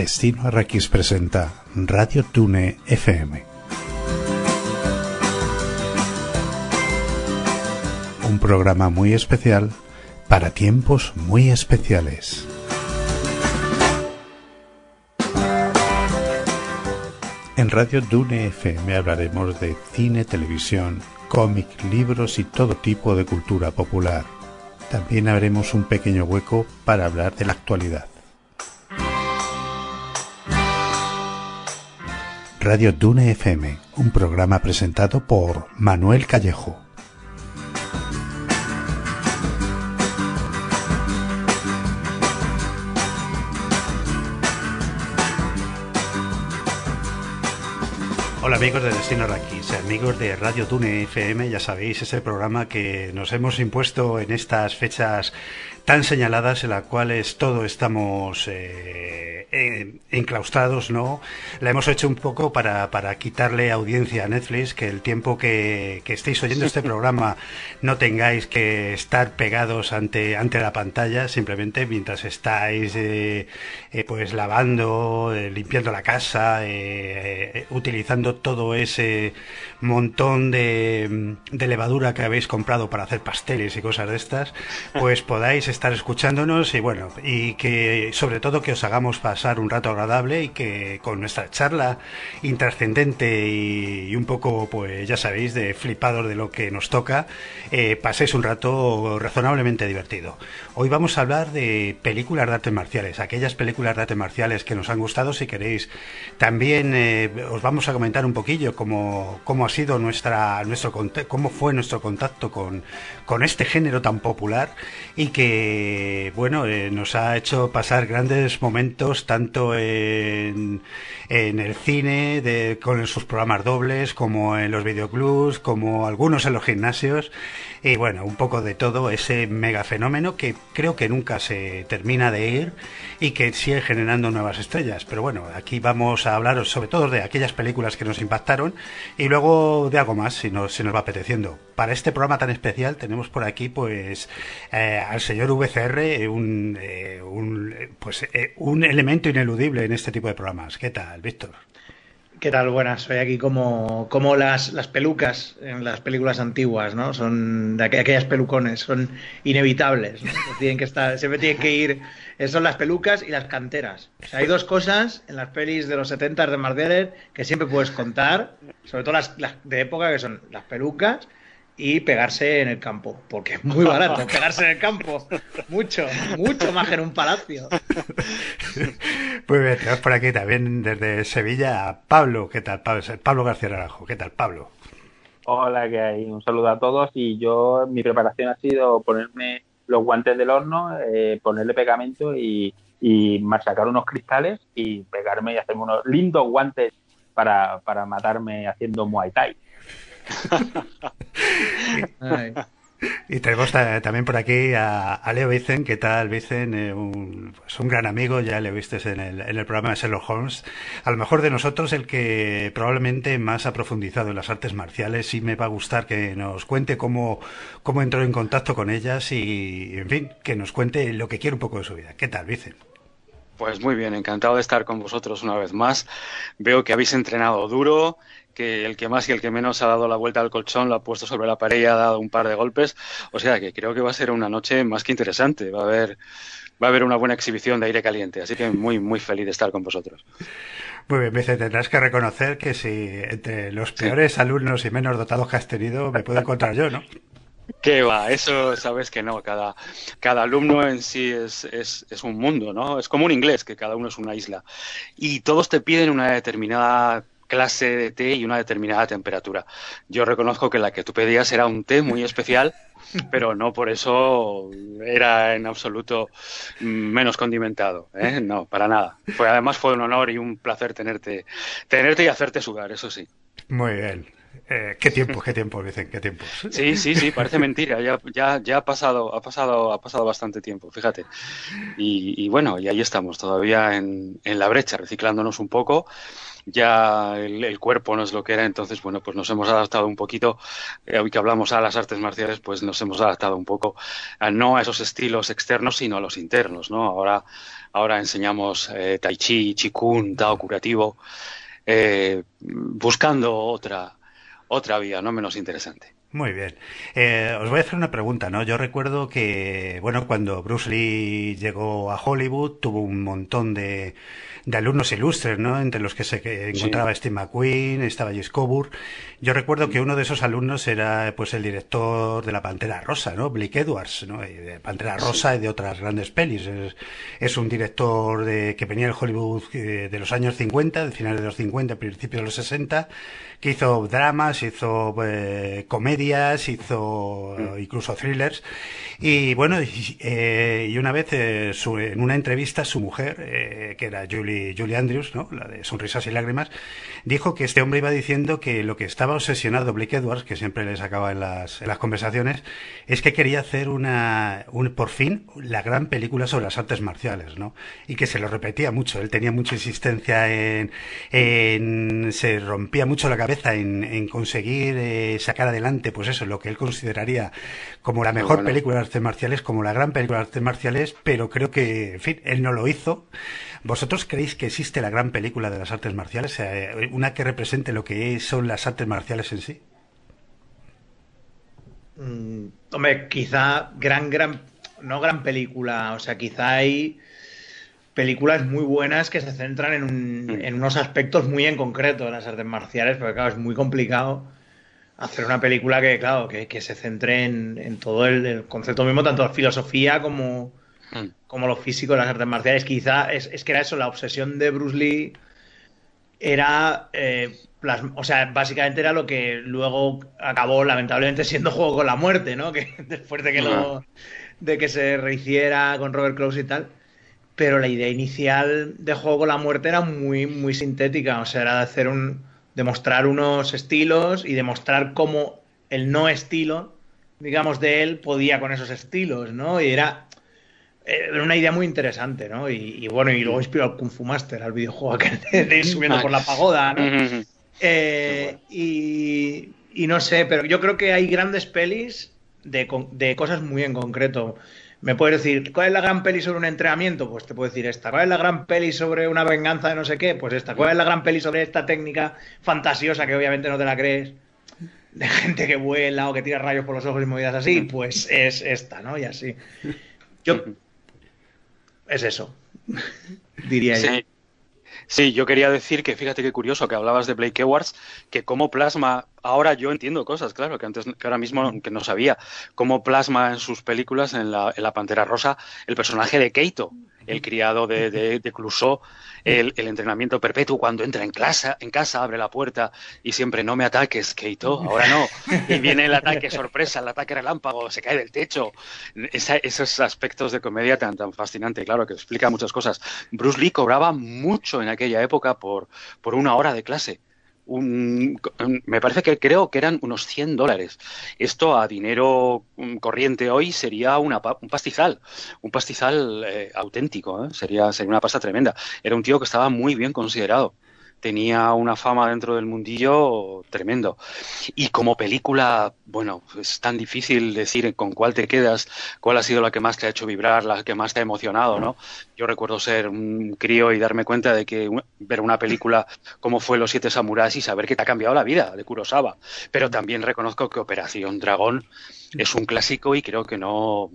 Destino Arrakis presenta Radio Tune FM. Un programa muy especial para tiempos muy especiales. En Radio Dune FM hablaremos de cine, televisión, cómic, libros y todo tipo de cultura popular. También haremos un pequeño hueco para hablar de la actualidad. Radio Dune FM, un programa presentado por Manuel Callejo. Hola amigos de Destino Raquis, amigos de Radio Dune FM, ya sabéis, ese programa que nos hemos impuesto en estas fechas tan señaladas en las cuales todos estamos eh, enclaustrados, ¿no? La hemos hecho un poco para, para quitarle audiencia a Netflix, que el tiempo que, que estéis oyendo este programa no tengáis que estar pegados ante, ante la pantalla, simplemente mientras estáis eh, eh, pues lavando, eh, limpiando la casa, eh, eh, utilizando todo ese montón de, de levadura que habéis comprado para hacer pasteles y cosas de estas, pues podáis estar escuchándonos y bueno, y que sobre todo que os hagamos pasar un rato agradable y que con nuestra charla intrascendente y, un poco, pues ya sabéis, de flipados de lo que nos toca, eh, paséis un rato razonablemente divertido. Hoy vamos a hablar de películas de artes marciales, aquellas películas de artes marciales que nos han gustado, si queréis. También eh, os vamos a comentar un poquillo cómo, cómo ha sido nuestra, nuestro cómo fue nuestro contacto con, con este género tan popular y que, bueno, eh, nos ha hecho pasar grandes momentos tanto en, en el cine, de, con sus programas dobles, como en los videoclubs, como algunos en los gimnasios. Y bueno, un poco de todo ese mega fenómeno que creo que nunca se termina de ir y que sigue generando nuevas estrellas. Pero bueno, aquí vamos a hablaros sobre todo de aquellas películas que nos impactaron y luego de algo más si nos, si nos va apeteciendo. Para este programa tan especial tenemos por aquí pues eh, al señor VCR, un, eh, un, pues, eh, un elemento ineludible en este tipo de programas. ¿Qué tal, Víctor? ¿Qué tal? Buenas, soy aquí como, como las, las pelucas en las películas antiguas, ¿no? Son de aqu aquellas pelucones, son inevitables, ¿no? tienen que estar, siempre tienen que ir, son las pelucas y las canteras. Hay dos cosas en las pelis de los 70 de Mardeller que siempre puedes contar, sobre todo las, las de época, que son las pelucas y pegarse en el campo, porque es muy barato pegarse en el campo, mucho, mucho más que en un palacio. Pues bien, tenemos por aquí también desde Sevilla a Pablo, ¿qué tal? Pablo, Pablo García Naranjo, ¿qué tal, Pablo? Hola, que hay? Un saludo a todos y yo, mi preparación ha sido ponerme los guantes del horno, eh, ponerle pegamento y, y machacar unos cristales y pegarme y hacerme unos lindos guantes para, para matarme haciendo Muay Thai. Y tenemos también por aquí a, a Leo Vicen. ¿Qué tal, Vicen? Eh, un, pues un gran amigo, ya le viste en el, en el programa de Sherlock Holmes. A lo mejor de nosotros, el que probablemente más ha profundizado en las artes marciales. Y me va a gustar que nos cuente cómo, cómo entró en contacto con ellas y, en fin, que nos cuente lo que quiere un poco de su vida. ¿Qué tal, Vicen? Pues muy bien, encantado de estar con vosotros una vez más. Veo que habéis entrenado duro, que el que más y el que menos ha dado la vuelta al colchón lo ha puesto sobre la pared y ha dado un par de golpes. O sea que creo que va a ser una noche más que interesante. Va a haber, va a haber una buena exhibición de aire caliente. Así que muy, muy feliz de estar con vosotros. Muy bien, Vicente, tendrás que reconocer que si entre los peores sí. alumnos y menos dotados que has tenido me puedo encontrar yo, ¿no? ¿Qué va? Eso sabes que no. Cada, cada alumno en sí es, es, es, un mundo, ¿no? Es como un inglés, que cada uno es una isla. Y todos te piden una determinada clase de té y una determinada temperatura. Yo reconozco que la que tú pedías era un té muy especial, pero no por eso era en absoluto menos condimentado. ¿eh? No, para nada. Fue, además fue un honor y un placer tenerte, tenerte y hacerte sudar, eso sí. Muy bien. Eh, qué tiempo, qué tiempo, dicen, qué tiempo. Sí, sí, sí, parece mentira. Ya, ya, ya ha pasado, ha pasado, ha pasado bastante tiempo, fíjate. Y, y bueno, y ahí estamos, todavía en, en, la brecha, reciclándonos un poco ya el, cuerpo no es lo que era, entonces, bueno, pues nos hemos adaptado un poquito, eh, hoy que hablamos a las artes marciales, pues nos hemos adaptado un poco, no a esos estilos externos, sino a los internos, ¿no? Ahora, ahora enseñamos eh, Tai Chi, Chikun, Tao curativo, eh, buscando otra, otra vía, no menos interesante. Muy bien. Eh, os voy a hacer una pregunta, ¿no? Yo recuerdo que, bueno, cuando Bruce Lee llegó a Hollywood, tuvo un montón de, de alumnos ilustres, ¿no? Entre los que se encontraba Steve McQueen, estaba Jess Coburn. Yo recuerdo que uno de esos alumnos era, pues, el director de La Pantera Rosa, ¿no? Blake Edwards, ¿no? De Pantera Rosa y de otras grandes pelis. Es, un director de, que venía del Hollywood eh, de los años 50, de finales de los 50, principios de los 60, que hizo dramas, hizo eh, comedias, hizo mm. incluso thrillers. Y bueno, y, eh, una vez en una entrevista su mujer, que era Julie Julie, Andrews, ¿no? la de Sonrisas y Lágrimas, dijo que este hombre iba diciendo que lo que estaba obsesionado Blake Edwards, que siempre le sacaba en las, en las conversaciones, es que quería hacer una, un, por fin, la gran película sobre las artes marciales, ¿no? Y que se lo repetía mucho. Él tenía mucha insistencia en, en se rompía mucho la cabeza en, en conseguir eh, sacar adelante, pues eso, lo que él consideraría como la mejor película de artes marciales, como la gran película de artes marciales, pero creo que, en fin, él no lo hizo. ¿Vosotros creéis que existe la gran película de las artes marciales? Eh, una que represente lo que son las artes marciales en sí. Mm, hombre, quizá gran, gran, no gran película, o sea, quizá hay películas muy buenas que se centran en, mm. en unos aspectos muy en concreto de las artes marciales, porque claro, es muy complicado hacer una película que, claro, que, se centre en, todo el, concepto mismo, tanto la filosofía como, Hmm. como lo físico de las artes marciales. Quizá es, que era eso, la obsesión de Bruce Lee era, eh, o sea, básicamente era lo que luego acabó lamentablemente siendo Juego con la Muerte, ¿no? Que después de que lo, de que se rehiciera con Robert Close y tal. Pero la idea inicial de Juego con la Muerte era muy, muy sintética, o sea, era de hacer un, demostrar unos estilos y demostrar cómo el no estilo, digamos, de él podía con esos estilos, ¿no? Y era eh, era una idea muy interesante, ¿no? Y, bueno, y luego inspiró al Kung Fu Master, al videojuego que de ir subiendo por la pagoda, ¿no? Eh, y, no sé, pero yo creo que hay grandes pelis de, de, cosas muy en concreto. Me puedes decir, ¿cuál es la gran peli sobre un entrenamiento? Pues te puedo decir esta. ¿Cuál es la gran peli sobre una venganza de no sé qué? Pues esta. ¿Cuál es la gran peli sobre esta técnica fantasiosa que obviamente no te la crees? De gente que vuela o que tira rayos por los ojos y movidas así, pues es esta, ¿no? Y así. Yo es eso, diría sí. yo. Sí, yo quería decir que fíjate qué curioso que hablabas de Blake Edwards, que como plasma, ahora yo entiendo cosas, claro, que antes, que ahora mismo que no sabía, cómo plasma en sus películas, en la, en la Pantera Rosa, el personaje de Keito, el criado de, de, Clouseau, el, entrenamiento perpetuo cuando entra en, clase, en casa, abre la puerta y siempre no me ataques, Keito, ahora no. Y viene el ataque sorpresa, el ataque relámpago, se cae del techo. esos aspectos de comedia tan, tan fascinante, claro, que explica muchas cosas. Bruce Lee cobraba mucho en aquella época por, por una hora de clase me parece que creo que eran unos 100 dólares. Esto a dinero mm, corriente hoy sería un pastizal, un pastizal eh, auténtico, ¿eh? sería, sería una pasta tremenda. Era un tío que estaba muy bien considerado tenía una fama dentro del mundillo tremendo. Y como película, bueno, es tan difícil decir con cuál te quedas, cuál ha sido la que más te ha hecho vibrar, la que más te ha emocionado, ¿no? Yo recuerdo ser un crío y darme cuenta de que ver una película como fue Los Siete Samuráis y saber que te ha cambiado la vida de Kurosawa. Pero también reconozco que Operación Dragón es un clásico y creo que no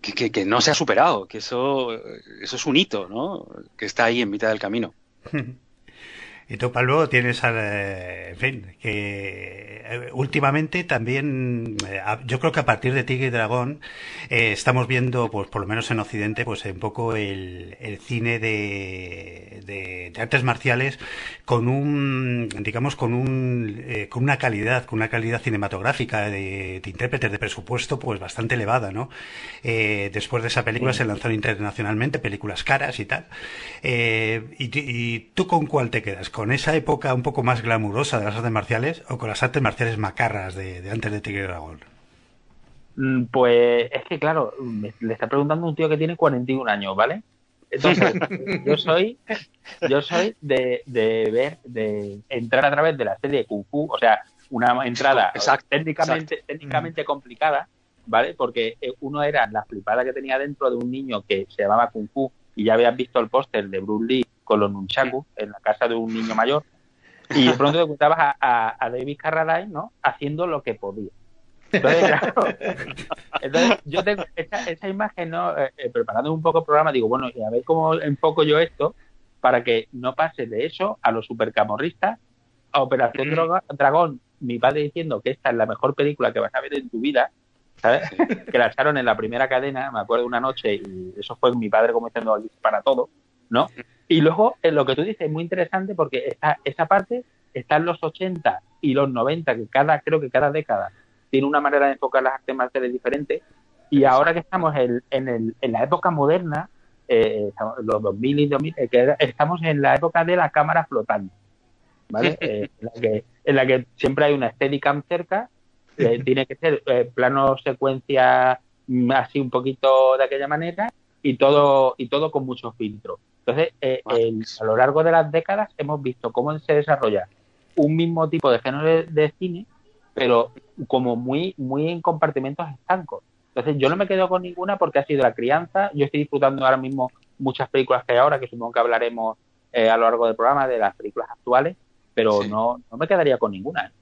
que, que no se ha superado, que eso, eso es un hito, ¿no? Que está ahí en mitad del camino. Y tú, Pablo, tienes, eh, en fin, que eh, últimamente también, eh, yo creo que a partir de Tigre y Dragón, estamos viendo, pues por lo menos en Occidente, pues un poco el, el cine de, de, artes marciales con un, digamos, con un, con una calidad, con una calidad cinematográfica de, de intérpretes de presupuesto, pues bastante elevada, ¿no? después de esa película se lanzaron internacionalmente películas caras y tal. Y, y tú con cuál te quedas? Con esa época un poco más glamurosa de las artes marciales o con las artes marciales macarras de, antes de Tigre Dragón? Mm, pues es que, claro, le está preguntando un tío que tiene 41 años, ¿vale? Entonces, yo soy, yo soy de, de ver, de entrar a través de la serie Kung Fu, o sea, una entrada técnicamente, técnicamente complicada, ¿vale? Porque eh, uno era la flipada que tenía dentro de un niño que se llamaba Kung Fu y ya habías visto el póster de Bruce Lee con los nunchaku en la casa de un niño mayor y de pronto te encontrabas a, a, David Carradine, ¿no? Haciendo lo que podía. Entonces, claro, entonces yo tengo esa, esa imagen, ¿no? Eh, eh, preparando un poco el programa, digo, bueno, y a ver cómo enfoco yo esto para que no pase de eso a los supercamorristas, a Operación Dragón, mi padre diciendo que esta es la mejor película que vas a ver en tu vida, ¿sabes? que la echaron en la primera cadena, me acuerdo una noche, y eso fue mi padre como diciendo para todo, ¿no? Y luego, en lo que tú dices, es muy interesante porque esta, esa parte está en los 80 y los 90, que cada, creo que cada década tiene una manera de enfocar las artes marciales diferente. Y ahora que estamos en, en, el, en la época moderna, eh, los 2000 y 2000, eh, que estamos en la época de la cámara flotante, ¿vale? Eh, en, la que, en la que siempre hay una Steadicam cerca, eh, tiene que ser plano secuencia mm, así un poquito de aquella manera y todo y todo con mucho filtro. Entonces, eh, a lo largo de las décadas hemos visto cómo se desarrolla un mismo tipo de género de, cine, pero como muy, muy en compartimentos estancos. Entonces, yo no me quedo con ninguna porque ha sido la crianza. Yo estoy disfrutando ahora mismo muchas películas que hay ahora, que supongo que hablaremos eh, a lo largo del programa de las películas actuales, pero no, no me quedaría con ninguna.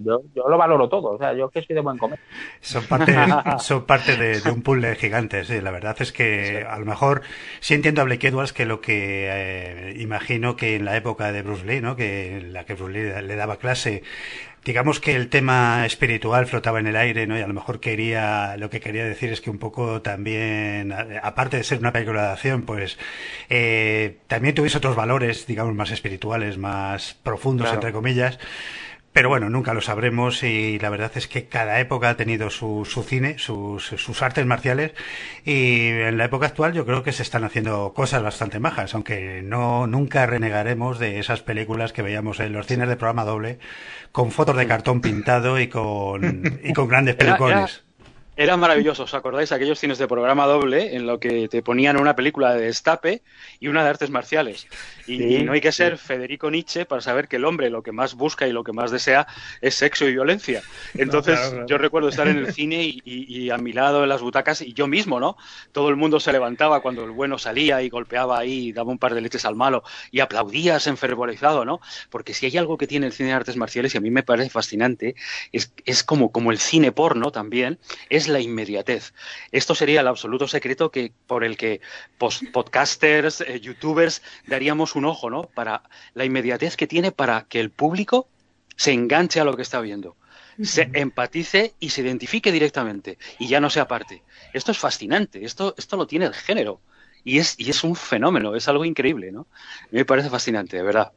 Yo, lo valoro todo, o sea, yo que soy de buen comer. Son parte, son parte de, un puzzle gigante, sí. La verdad es que a lo mejor sí entiendo a Blake Edwards que lo que eh, imagino que en la época de Bruce Lee, ¿no? Que en la que Bruce Lee le daba clase, digamos que el tema espiritual flotaba en el aire, ¿no? Y a lo mejor quería, lo que quería decir es que un poco también, aparte de ser una película de acción, pues eh, también tuviese otros valores, digamos, más espirituales, más profundos, entre comillas. Pero bueno, nunca lo sabremos y la verdad es que cada época ha tenido su, su cine, sus, sus, artes marciales y en la época actual yo creo que se están haciendo cosas bastante majas, aunque no nunca renegaremos de esas películas que veíamos en los cines de programa doble con fotos de cartón pintado y con, y con grandes pelucones. Era maravilloso, ¿os acordáis? Aquellos cines de programa doble en lo que te ponían una película de destape y una de artes marciales. Y, no hay que ser Federico Nietzsche para saber que el hombre lo que más busca y lo que más desea es sexo y violencia. Entonces, yo recuerdo estar en el cine y, a mi lado en las butacas y yo mismo, ¿no? Todo el mundo se levantaba cuando el bueno salía y golpeaba ahí, daba un par de leches al malo y aplaudías enfervorizado, ¿no? Porque si hay algo que tiene el cine de artes marciales y a mí me parece fascinante, es, es como, como el cine porno también, es la inmediatez. Esto sería el absoluto secreto que por el que podcasters, eh, youtubers daríamos un ojo, ¿no? Para la inmediatez que tiene para que el público se enganche a lo que está viendo, se empatice y se identifique directamente y ya no se aparte. Esto es fascinante, esto, esto lo tiene el género y es, y es un fenómeno, es algo increíble, ¿no? me parece fascinante, de verdad.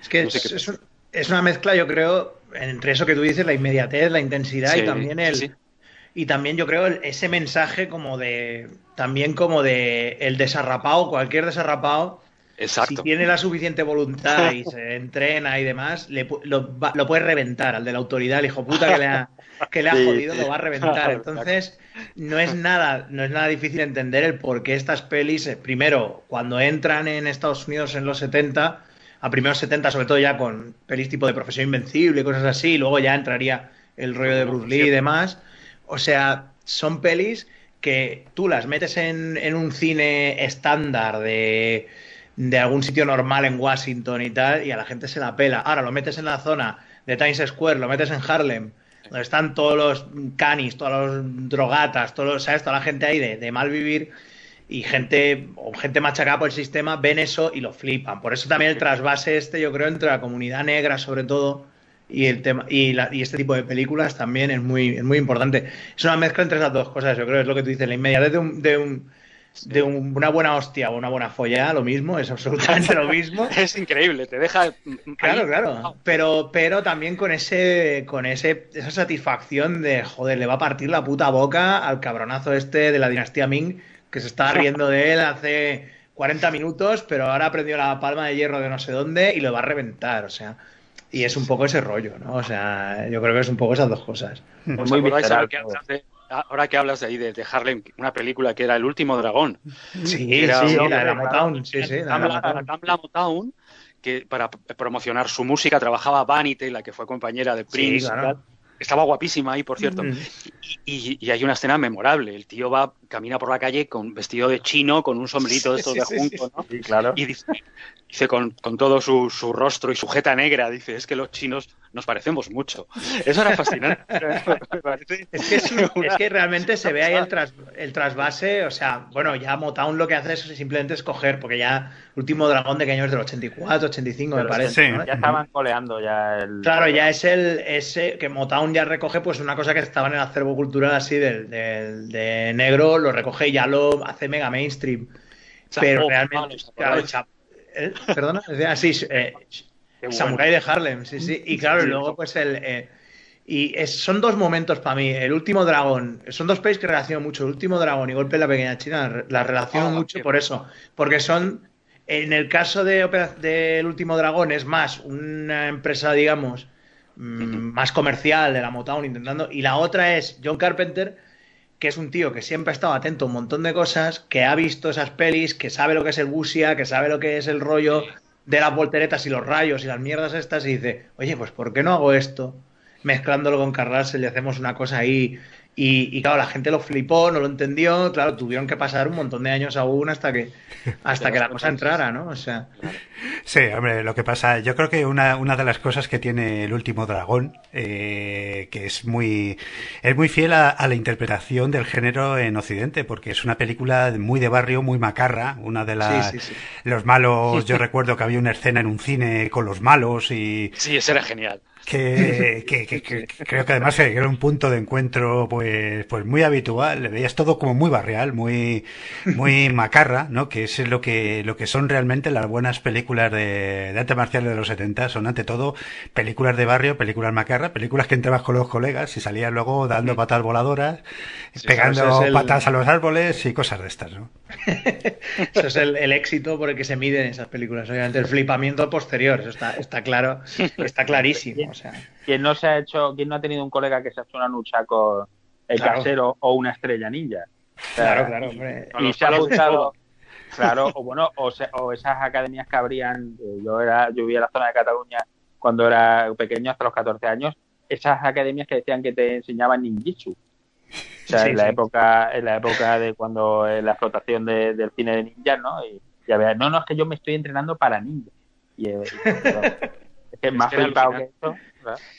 Es que es, una mezcla, yo creo, entre eso que tú dices, la inmediatez, la intensidad y también el, y también yo creo ese mensaje como de también como de el desarrapado cualquier desarrapado Exacto. si tiene la suficiente voluntad y se entrena y demás le, lo, lo, puede reventar al de la autoridad el hijo puta que le ha, que le ha jodido lo va a reventar. Entonces no es nada no es nada difícil entender el por qué estas pelis eh, primero cuando entran en Estados Unidos en los 70 a primeros 70 sobre todo ya con pelis tipo de Profesión Invencible y cosas así y luego ya entraría el rollo de Bruce Lee y demás o sea, son pelis que tú las metes en, en un cine estándar de, de, algún sitio normal en Washington y tal, y a la gente se la pela. Ahora lo metes en la zona de Times Square, lo metes en Harlem, donde están todos los canis, todos los drogatas, todos, ¿sabes? toda la gente ahí de, de mal vivir y gente o gente machacada por el sistema ven eso y lo flipan. Por eso también el trasvase este, yo creo, entre la comunidad negra sobre todo y el tema y, la, y, este tipo de películas también es muy, es muy importante. Es una mezcla entre esas dos cosas, yo creo, es lo que tú dices, la inmediatez de, un, de, un, de una buena hostia o una buena folla, lo mismo, es absolutamente lo mismo. es increíble, te deja Claro, claro, pero pero también con ese con ese esa satisfacción de joder, le va a partir la puta boca al cabronazo este de la dinastía Ming que se estaba riendo de él hace 40 minutos, pero ahora aprendió la palma de hierro de no sé dónde y lo va a reventar, o sea, y es un poco ese rollo, ¿no? O sea, yo creo que es un poco esas dos cosas. Muy visceral, que ahora que hablas de ahí de, de, Harlem, una película que era El último dragón. Sí, era, sí, la de la Motown. Sí, sí, la, la, Motown, que para promocionar su música trabajaba Vanity, la que fue compañera de Prince. Sí, claro. Estaba guapísima ahí, por cierto. Mm. Y, y, hay una escena memorable. El tío va, camina por la calle con vestido de chino, con un sombrito de estos de junco, ¿no? Sí, claro. Y dice, dice con, con, todo su, su, rostro y su jeta negra, dice, es que los chinos nos parecemos mucho. Eso era fascinante. es, que es, es, que realmente se ve ahí el, tras, el trasvase, o sea, bueno, ya Motown lo que hace es simplemente escoger, porque ya Último Dragón de que año es del 84, 85, Pero me parece. Sí. ¿no? Ya estaban coleando ya el... Claro, ya es el ese que Motown ya recoge pues una cosa que estaba en el acervo cultural así del, del de negro, lo recoge y ya lo hace mega mainstream. Pero realmente, claro, ¿Eh? Perdona, así, eh, Samurai de Harlem, sí, sí. Y claro, y luego pues el... Eh, y es, son dos momentos para mí. El último dragón, son dos países que relaciono mucho. El último dragón y golpe en la pequeña China, la relaciono oh, mucho por eso. Porque son, en el caso de del último dragón, es más una empresa, digamos, mmm, más comercial de la Motown intentando. Y la otra es John Carpenter, que es un tío que siempre ha estado atento a un montón de cosas, que ha visto esas pelis, que sabe lo que es el busia, que sabe lo que es el rollo de las volteretas y los rayos y las mierdas estas, y dice, oye, pues ¿por qué no hago esto? Mezclándolo con Carrasel y hacemos una cosa ahí. Y, y, claro, la gente lo flipó, no lo entendió, claro, tuvieron que pasar un montón de años aún hasta que hasta que la cosa entrara, ¿no? O sea. Sí, hombre, lo que pasa, yo creo que una, una de las cosas que tiene el último dragón, eh, que es muy, es muy fiel a, a, la interpretación del género en Occidente, porque es una película muy de barrio, muy macarra, una de las, sí, sí, sí. los malos, yo recuerdo que había una escena en un cine con los malos y. Sí, ese era genial. Que, que, que, que, creo que además era un punto de encuentro pues pues muy habitual. Le veías todo como muy barrial muy muy macarra no que es lo que lo que son realmente las buenas películas de, de arte marcial de los 70 son ante todo películas de barrio películas macarra películas que entrabas con los colegas y salías luego dando patas voladoras sí, pegando patas a los árboles y cosas de estas no eso es el, el, éxito por el que se miden esas películas. Obviamente el flipamiento posterior eso está está claro está clarísimo o sea. ¿Quién no se ha hecho, quién no ha tenido un colega que se ha hecho una lucha con el claro. casero o una estrella ninja? O sea, claro, claro, hombre. Y se ha buscado, claro, o bueno, o, se, o, esas academias que habrían, yo era, yo vivía en la zona de Cataluña cuando era pequeño, hasta los 14 años, esas academias que decían que te enseñaban ninjitsu. O sea, sí, en la sí. época, en la época de cuando eh, la explotación de, del cine de ninjas, ¿no? Y ya veas, no, no, es que yo me estoy entrenando para ninja. Y, eh, es más flipado que.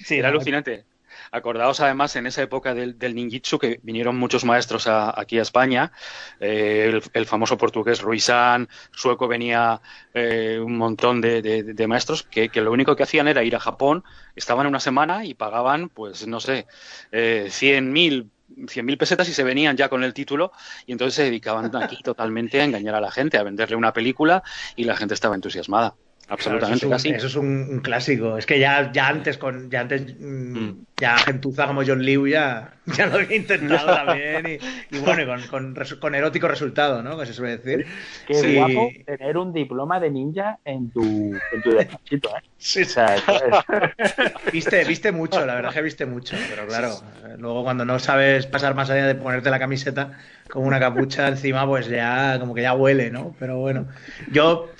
Sí, era alucinante. Acordaos además en esa época del, del ninjitsu que vinieron muchos maestros a, aquí a España, eh, el, el, famoso portugués Ruizán, sueco venía eh, un montón de, de, de maestros que, que, lo único que hacían era ir a Japón, estaban una semana y pagaban, pues no sé, eh, 100.000 100.000 pesetas y se venían ya con el título y entonces se dedicaban aquí totalmente a engañar a la gente, a venderle una película y la gente estaba entusiasmada. Absolutamente, claro, eso, es un, eso es un, un, clásico. Es que ya, ya antes, con, ya antes, mm. ya gentuza como John Liu ya, ya lo había intentado también. Y, y bueno, con, con, con, erótico resultado, ¿no? Que se suele decir. Qué sí. guapo tener un diploma de ninja en tu, en tu despachito, ¿eh? Sí, o sea, es... viste, viste mucho, la verdad que viste mucho, pero claro, luego cuando no sabes pasar más allá de ponerte la camiseta con una capucha encima, pues ya como que ya huele, ¿no? Pero bueno, yo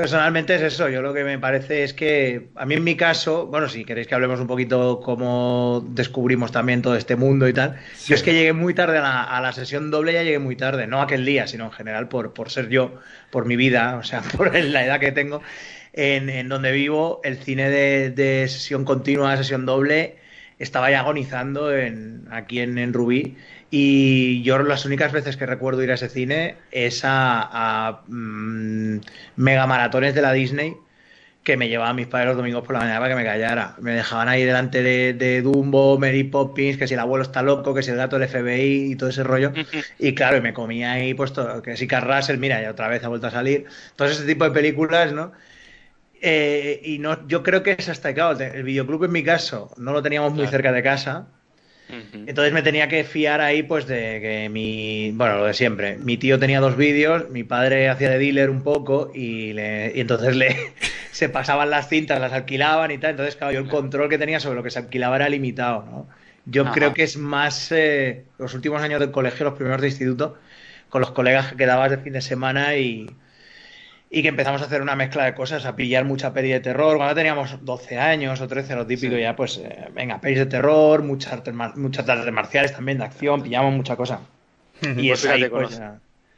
Personalmente es eso, yo lo que me parece es que a mí en mi caso, bueno, si queréis que hablemos un poquito cómo descubrimos también todo este mundo y tal, sí. yo es que llegué muy tarde a la, a la, sesión doble, ya llegué muy tarde, no aquel día, sino en general por, por ser yo, por mi vida, o sea, por la edad que tengo, en, en donde vivo, el cine de, de, sesión continua, sesión doble, estaba ya agonizando en, aquí en, en Rubí y yo las únicas veces que recuerdo ir a ese cine es a, a mmm, mega maratones de la Disney que me llevaban mis padres los domingos por la mañana para que me callara. Me dejaban ahí delante de, de Dumbo, Mary Poppins, que si el abuelo está loco, que si el gato del FBI y todo ese rollo. Y claro, y me comía ahí, pues todo, que si Carrasel, mira, ya otra vez ha vuelto a salir. Todo ese tipo de películas, ¿no? Eh, y no, yo creo que es hasta, claro, el videoclub en mi caso no lo teníamos muy cerca de casa entonces me tenía que fiar ahí, pues, de que mi. Bueno, lo de siempre. Mi tío tenía dos vídeos, mi padre hacía de dealer un poco y, le, y entonces le se pasaban las cintas, las alquilaban y tal. Entonces, claro, yo el control que tenía sobre lo que se alquilaba era limitado, ¿no? Yo creo que es más eh, los últimos años del colegio, los primeros de instituto, con los colegas que quedabas de fin de semana y, y que empezamos a hacer una mezcla de cosas, a pillar mucha peli de terror. Cuando teníamos 12 años o 13, lo típico, ya pues, eh, venga, pelis de terror, muchas artes, muchas artes marciales también, de acción, pillamos mucha cosa. y pues es ahí, pues,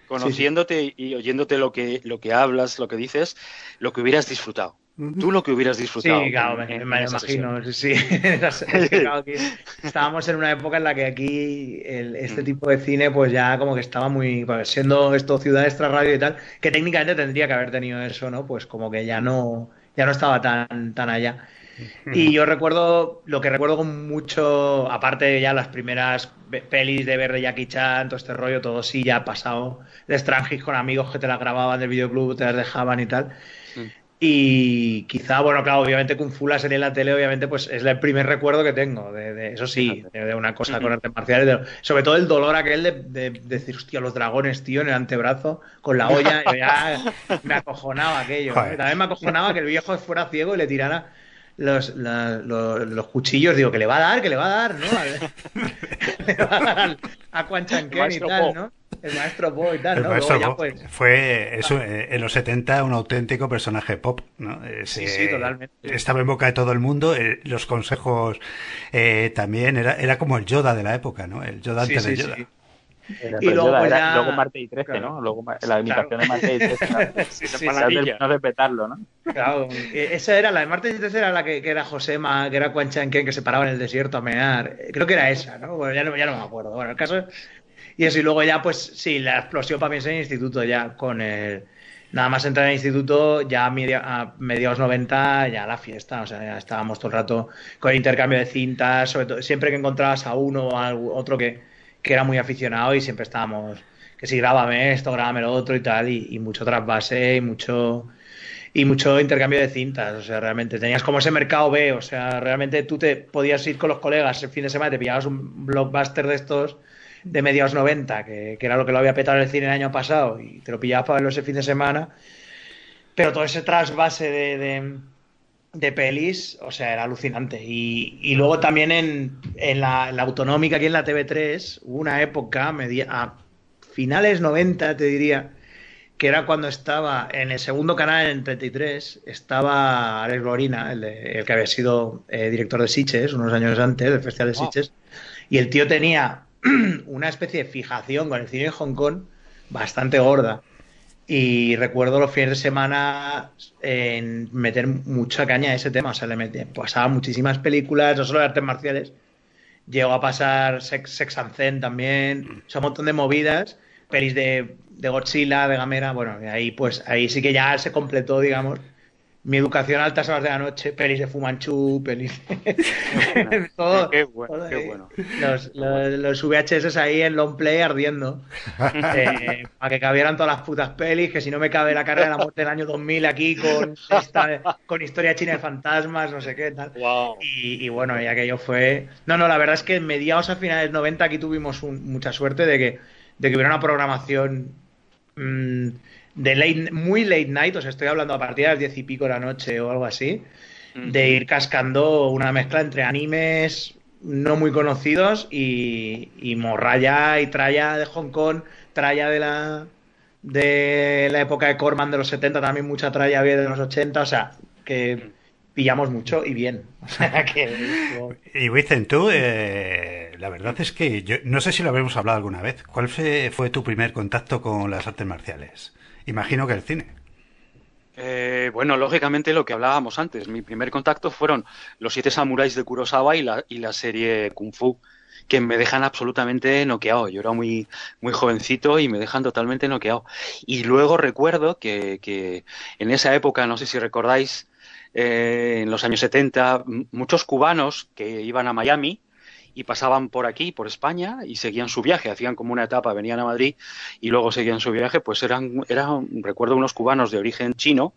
conociéndote y oyéndote lo que, lo que hablas, lo que dices, lo que hubieras disfrutado. Tú lo que hubieras disfrutado. Sí, claro, me, imagino. Sí, estábamos en una época en la que aquí este mm. tipo de cine, pues ya como que estaba muy. Pues, siendo esto ciudad extra radio y tal, que técnicamente tendría que haber tenido eso, ¿no? Pues como que ya no, ya no estaba tan, tan allá. Y yo recuerdo, lo que recuerdo con mucho, aparte ya las primeras pelis de ver de Jackie Chan, todo este rollo, todo sí ya ha pasado de Strangis con amigos que te las grababan del videoclub, te las dejaban y tal. Y quizá, bueno, claro, obviamente Kung Fu la serie en la tele, obviamente, pues es el primer recuerdo que tengo, de, eso sí, de, una cosa con artes marciales, sobre todo el dolor aquel de, decir, hostia, los dragones, tío, en el antebrazo, con la olla, ya me acojonaba aquello. También me acojonaba que el viejo fuera ciego y le tirara los, los, cuchillos, digo, que le va a dar, que le va a dar, ¿no? le va a dar a Quan y tal, ¿no? El maestro Po y tal, ¿no? pues... Fue eso, eh, en los 70 un auténtico personaje pop, ¿no? sí, sí, totalmente. Estaba en boca de todo el mundo, eh, los consejos eh, también, era, era como el Yoda de la época, ¿no? El Yoda antes de Yoda y luego, pues ya... luego Marte y 13, ¿no? Luego la imitación de Marte y 13. sí, sí, no respetarlo, ¿no? Claro, esa era la de Marte y 13 era la que, que era Josema, que era Quan Chanquen, que se paraba en el desierto a mear. Creo que era esa, ¿no? Bueno, ya no, ya no me acuerdo. Bueno, el caso y eso, y luego ya, pues sí, la explosión para mí es el instituto ya, con el. Nada más entrar en el instituto, ya a, media, mediados 90, ya la fiesta, o sea, ya estábamos todo el rato con el intercambio de cintas, sobre todo, siempre que encontrabas a uno o a otro que, que era muy aficionado y siempre estábamos, que si grábame esto, grábame lo otro y tal, y, mucho trasvase y mucho y mucho intercambio de cintas, o sea, realmente tenías como ese mercado B, o sea, realmente tú te podías ir con los colegas el fin de semana, te pillabas un blockbuster de estos de mediados 90, que, era lo que lo había petado el cine el año pasado, y te lo pillabas para verlo ese fin de semana, pero todo ese trasvase de de pelis, o sea, era alucinante. Y, luego también en, en la, autonómica, aquí en la TV3, hubo una época, a finales 90, te diría, que era cuando estaba en el segundo canal, en 33, estaba Alex Glorina, el, que había sido eh, director de Sitges unos años antes, del Festival de Sitges, y el tío tenía una especie de fijación con el cine de Hong Kong bastante gorda. Y recuerdo los fines de semana en meter mucha caña a ese tema. O sea, le pasaba muchísimas películas, no solo de artes marciales. Llegó a pasar Sex, Sex and Zen también. O sea, un montón de movidas. Pelis de, de Godzilla, de Gamera. Bueno, ahí pues ahí sí que ya se completó, digamos, mi educación a altas horas de la noche, pelis de Fumanchu, pelis. todo, qué bueno, qué bueno. Los, los, VHS ahí en long play ardiendo. Eh, para que cabieran todas las putas pelis, que si no me cabe la carrera de la muerte del año 2000 aquí con, con historia china de fantasmas, no sé qué tal. Y, bueno, y aquello fue. No, no, la verdad es que en mediados a finales 90 aquí tuvimos mucha suerte de que, de que hubiera una programación. Mmm, de late, muy late night, o sea, estoy hablando a partir de las diez y pico de la noche o algo así, de ir cascando una mezcla entre animes no muy conocidos y, y morralla y tralla de Hong Kong, tralla de la de la época de Corman de los 70, también mucha tralla de los 80, o sea, que pillamos mucho y bien. Y Vicen, tú, eh, la verdad es que yo no sé si lo habremos hablado alguna vez. ¿Cuál fue, fue tu primer contacto con las artes marciales? Imagino que el cine. Eh, bueno, lógicamente lo que hablábamos antes. Mi primer contacto fueron los siete samuráis de Kurosawa y la, y la serie Kung Fu, que me dejan absolutamente noqueado. Yo era muy, muy jovencito y me dejan totalmente noqueado. Y luego recuerdo que, que en esa época, no sé si recordáis, eh, en los años 70, muchos cubanos que iban a Miami, y pasaban por aquí, por España, y seguían su viaje, hacían como una etapa, venían a Madrid y luego seguían su viaje, pues eran, eran recuerdo, unos cubanos de origen chino,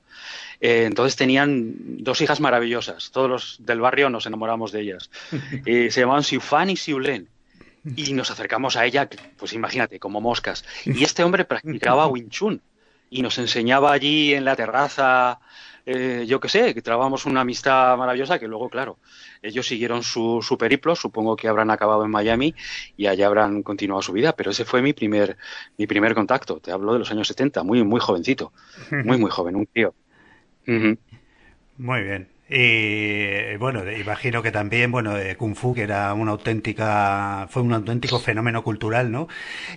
eh, entonces tenían dos hijas maravillosas, todos los del barrio nos enamoramos de ellas, eh, se llamaban Siufan y Siulen. Y nos acercamos a ella, pues imagínate, como moscas. Y este hombre practicaba Wing Chun y nos enseñaba allí en la terraza eh, yo qué sé, que trabamos una amistad maravillosa que luego, claro, ellos siguieron su, su, periplo, supongo que habrán acabado en Miami y allá habrán continuado su vida, pero ese fue mi primer, mi primer contacto. Te hablo de los años 70, muy, muy jovencito, muy, muy joven, un tío. Muy bien. Y bueno, imagino que también, bueno, Kung Fu, que era una auténtica, fue un auténtico fenómeno cultural, ¿no?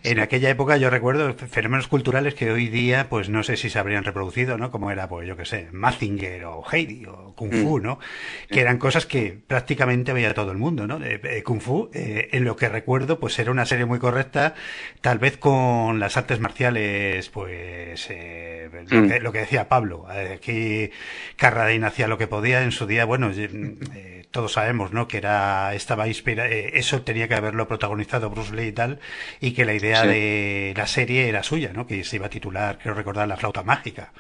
En aquella época yo recuerdo fenómenos culturales que hoy día, pues no sé si se habrían reproducido, ¿no? Como era, pues yo qué sé, Mazinger o Heidi o Kung Fu, mm. ¿no? Que eran cosas que prácticamente veía todo el mundo, ¿no? De, Kung Fu, eh, en lo que recuerdo, pues era una serie muy correcta, tal vez con las artes marciales, pues, eh, lo, mm. que, lo, que, decía Pablo, aquí Carradine hacía lo que podía, en su día, bueno, eh, todos sabemos, ¿no? Que era, estaba inspirado, eh, eso tenía que haberlo protagonizado Bruce Lee y tal, y que la idea de la serie era suya, ¿no? Que se iba a titular, creo recordar, La flauta mágica.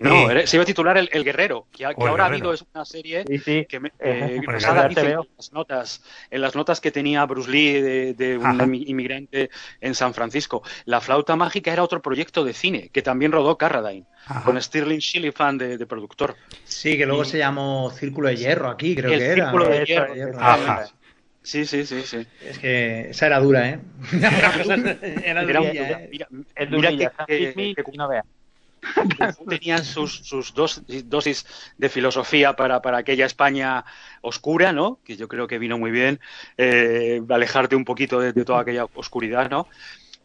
No, eh, se iba a titular El, Guerrero, que, ahora ha habido es una serie que me, eh, en las notas, en las notas que tenía Bruce Lee de, un inmigrante en San Francisco. La flauta mágica era otro proyecto de cine que también rodó Carradine, con Stirling Shillifan de, de productor. Sí, que luego se llamó Círculo de Hierro aquí, creo que era. Círculo de Hierro. Sí, sí, sí, sí. Es que esa era dura, ¿eh? era, dura, ¿eh? Mira, mira, que, que, que, no veas tenían sus, sus dos, dosis de filosofía para, para, aquella España oscura, ¿no? Que yo creo que vino muy bien eh, alejarte un poquito de, toda aquella oscuridad, ¿no?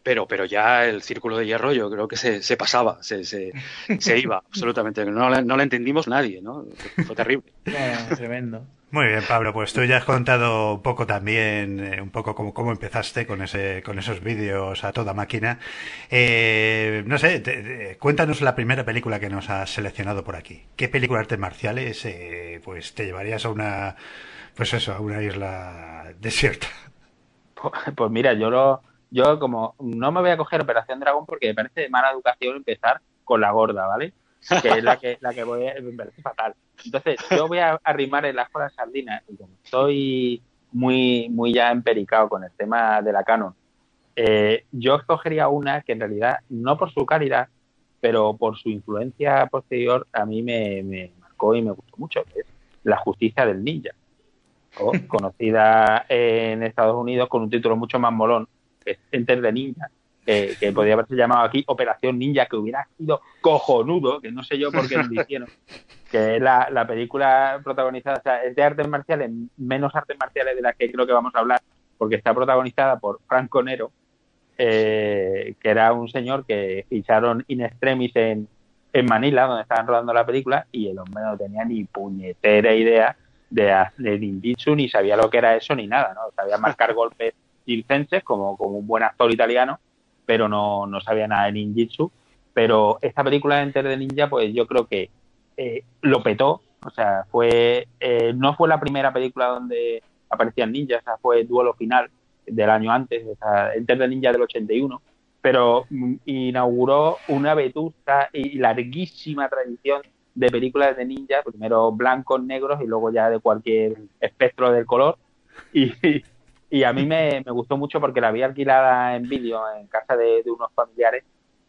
Pero, pero ya el círculo de hierro yo creo que se, se pasaba, se, se, se iba absolutamente. No, no la entendimos nadie, ¿no? Fue terrible. tremendo. Muy bien, Pablo, pues tú ya has contado un poco también, eh, un poco cómo, cómo empezaste con ese, con esos vídeos a toda máquina. Eh, no sé, cuéntanos la primera película que nos has seleccionado por aquí. ¿Qué película de artes marciales, eh, pues te llevarías a una, pues eso, a una isla desierta? Pues, pues mira, yo lo, yo como no me voy a coger Operación Dragón porque me parece de mala educación empezar con la gorda, ¿vale? Que es la que, la que voy a, me parece fatal. Entonces, yo voy a arrimar el ajo a las sardinas y como estoy muy, muy ya empericado con el tema de la Canon, eh, yo escogería una que en realidad, no por su calidad, pero por su influencia posterior, a mí me, marcó y me gustó mucho, que es La justicia del ninja, conocida en Estados Unidos con un título mucho más molón, que es Enter de Ninja, que, que, podría haberse llamado aquí Operación Ninja, que hubiera sido cojonudo, que no sé yo por qué lo hicieron, que es la, la, película protagonizada, o sea, es de artes marciales, menos artes marciales de las que creo que vamos a hablar, porque está protagonizada por Franco Nero, eh, que era un señor que ficharon in extremis en, en Manila, donde estaban rodando la película, y el hombre no tenía ni puñetera idea de, de ninjitsu, ni sabía lo que era eso, ni nada, ¿no? Sabía marcar golpes circenses como, como un buen actor italiano, pero no, no sabía nada de ninjitsu. Pero esta película de Enter de Ninja, pues yo creo que eh, lo petó. O sea, fue eh, no fue la primera película donde aparecían ninjas, o sea, fue Duelo Final del año antes, o Enter de Ninja del 81, pero mm, inauguró una vetusta y larguísima tradición de películas de ninjas, primero blancos, negros y luego ya de cualquier espectro del color. Y a mí me, gustó mucho porque la vi alquilada en vídeo en casa de, unos familiares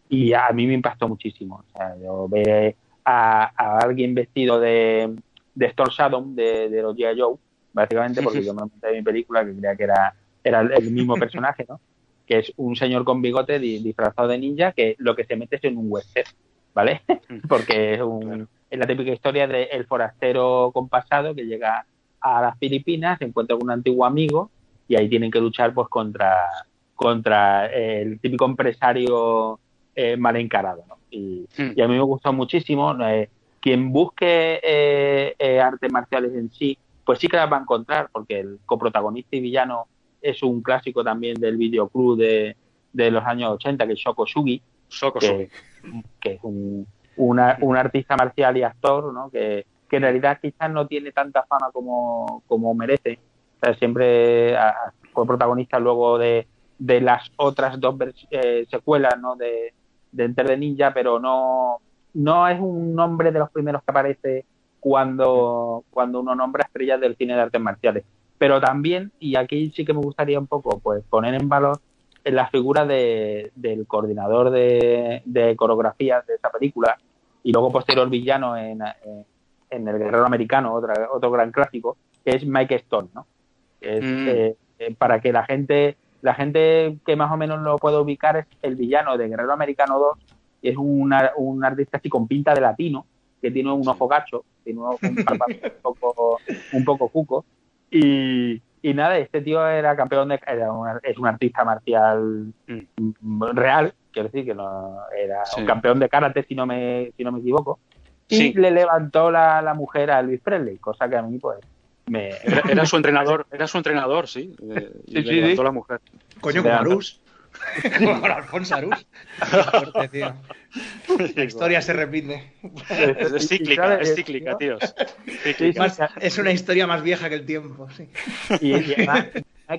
y a mí me impactó muchísimo. O sea, yo ver a, alguien vestido de, de Storm Shadow de, de los G.I. Joe, básicamente porque yo me monté mi película que creía que era, era el mismo personaje, ¿no? que es un señor con bigote disfrazado de ninja que lo que se mete es en un western, ¿vale? porque es, un, es la típica historia del forastero compasado que llega a las Filipinas, se encuentra con un antiguo amigo y ahí tienen que luchar pues contra, contra el típico empresario eh, mal encarado. ¿no? Y, hmm. y, a mí me gustó muchísimo. Eh, quien busque eh, eh, artes marciales en sí, pues sí que las va a encontrar, porque el coprotagonista y villano es un clásico también del videoclub de, de los años 80, que es Shoko Sugi, que, que, es un, una, un artista marcial y actor, ¿no? que, que en realidad quizás no tiene tanta fama como, como merece, siempre fue protagonista luego de, de las otras dos eh, secuelas ¿no? de, Enter the Ninja, pero no, no es un nombre de los primeros que aparece cuando, cuando uno nombra estrellas del cine de artes marciales. Pero también, y aquí sí que me gustaría un poco pues poner en valor la figura de, del coordinador de, de coreografías de esa película, y luego posterior villano en, en, El Guerrero Americano, otra, otro gran clásico, que es Mike Stone, ¿no? Mm. eh, eh, para que la gente, la gente que más o menos lo pueda ubicar es el villano de Guerrero Americano 2, que es un artista así con pinta de latino, que tiene un ojo gacho, tiene un, un poco, un poco cuco, y, y nada, este tío era campeón de. es un artista marcial mm. real, quiero decir que no era un campeón de karate, si no me, si no me equivoco. Y le levantó la, la mujer a Elvis Presley, cosa que a mí, pues. Me... Era, su entrenador, era su entrenador, sí. y le levantó la mujer. Coño, con Arús. con Alfonso Arús. La historia se repite. Es, cíclica, es cíclica, tíos. es una historia más vieja que el tiempo, sí. Y, además,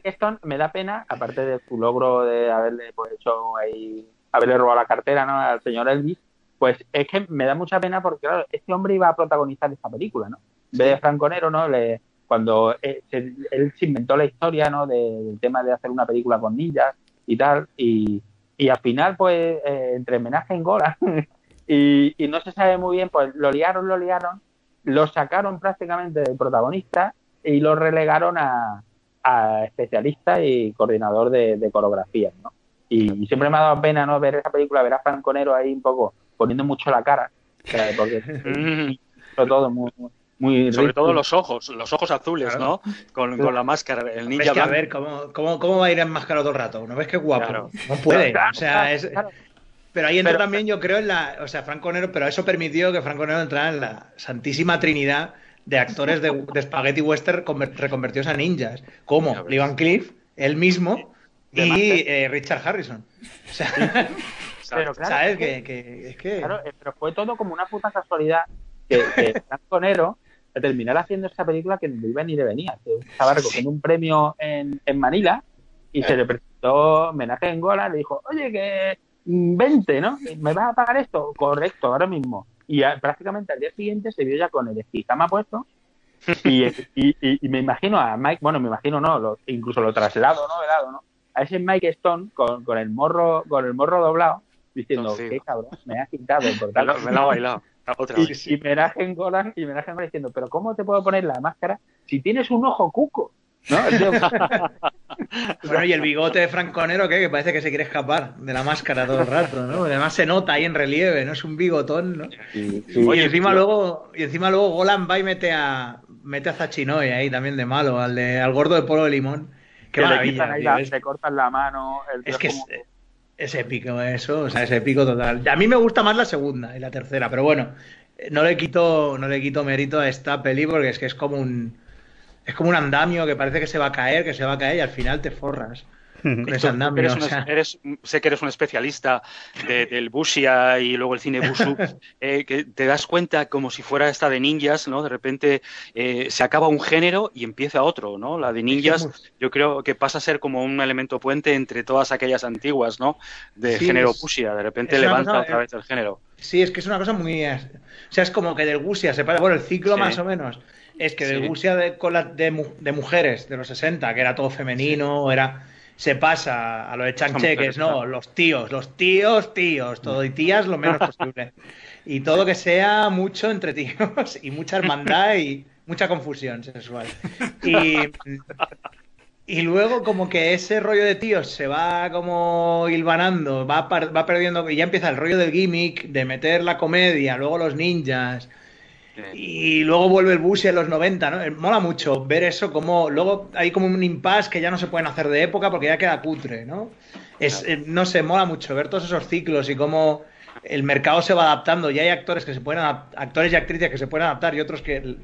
Stone me da pena, aparte de su logro de haberle pues, hecho ahí, haberle robado la cartera ¿no? al señor Elvis, pues es que me da mucha pena porque, claro, este hombre iba a protagonizar esta película, ¿no? En vez de Franconero, ¿no? Le, cuando eh, él se inventó la historia, ¿no? del tema de hacer una película con ninjas y tal, y, y al final, pues, eh, entre homenaje en Gola y, y, no se sabe muy bien, pues lo liaron, lo liaron, lo sacaron prácticamente del protagonista y lo relegaron a, a especialista y coordinador de, de coreografía, ¿no? Y, siempre me ha dado pena no ver esa película, ver a Franconero ahí un poco poniendo mucho la cara, porque todo muy, muy sobre todo los ojos, los ojos azules, ¿no? Con, con, la máscara, el ninja. a ver, ¿cómo, cómo, ¿cómo, va a ir enmascarado todo el rato? ¿No ves qué guapo? No puede, o sea, es... Pero ahí entra también, yo creo, en la. O sea, Franco Nero, pero eso permitió que Franco Nero entrara en la santísima trinidad de actores de, de Spaghetti Western reconvertidos a ninjas, como Lee Van Cliff, él mismo, y eh, Richard Harrison. O sea, pero claro, ¿sabes? Que, que, es que... Claro, eh, pero fue todo como una puta casualidad que, que Franco Nero a terminar haciendo esta película que ni iba ni le venía. Estaba recogiendo un premio en, en Manila y se le presentó homenaje en Gola, le dijo, oye, que 20, ¿no? ¿Me vas a pagar esto? Correcto, ahora mismo. Y prácticamente al día siguiente se vio ya con el esquizama puesto y, y, me imagino a Mike, bueno, me imagino no, lo, incluso lo traslado, ¿no? Velado, ¿no? A ese Mike Stone con, con el morro con el morro doblado diciendo, qué cabrón, me has quitado. Por me, lo, me lo ha bailado. Otra y, vez, y en Golan y Golan diciendo, pero ¿cómo te puedo poner la máscara si tienes un ojo cuco? ¿No? bueno, y el bigote de Franconero, ¿qué? Que parece que se quiere escapar de la máscara todo el rato, ¿no? Además se nota ahí en relieve, ¿no? Es un bigotón, ¿no? y encima luego, y encima luego Golan va y mete a mete a Zachinoy ahí también de malo, al de al gordo de polo de limón. Qué que maravilla, le, la, le cortan la mano, el es que como... es, es épico eso, o sea, es épico total. A mí me gusta más la segunda y la tercera, pero bueno, no le quito, no le quito mérito a esta peli porque es que es como un es como un andamio que parece que se va a caer, que se va a caer y al final te forras sé que eres un especialista del Bushia y luego el cine Bushu, eh, que te das cuenta como si fuera esta de ninjas, ¿no? De repente eh, se acaba un género y empieza otro, ¿no? La de ninjas yo creo que pasa a ser como un elemento puente entre todas aquellas antiguas, ¿no? De género Bushia, de repente levanta otra vez el género. Sí, es que es una cosa muy... O sea, es como que del Bushia se para... Bueno, el ciclo más o menos es que del Bushia de, de, mujeres de los 60, que era todo femenino, era se pasa a lo de chancheques, ¿no? Los tíos, los tíos, tíos, todo y tías lo menos posible. Y todo que sea mucho entre tíos y mucha hermandad y mucha confusión sexual. Y, y luego como que ese rollo de tíos se va como hilvanando, va, va perdiendo, y ya empieza el rollo del gimmick, de meter la comedia, luego los ninjas, y luego vuelve el bus y en los 90, ¿no? Eh, mola mucho ver eso, como luego hay como un impasse que ya no se pueden hacer de época porque ya queda cutre, ¿no? Es, eh, no sé, mola mucho ver todos esos ciclos y cómo el mercado se va adaptando. Y hay actores que se pueden actores y actrices que se pueden adaptar y otros que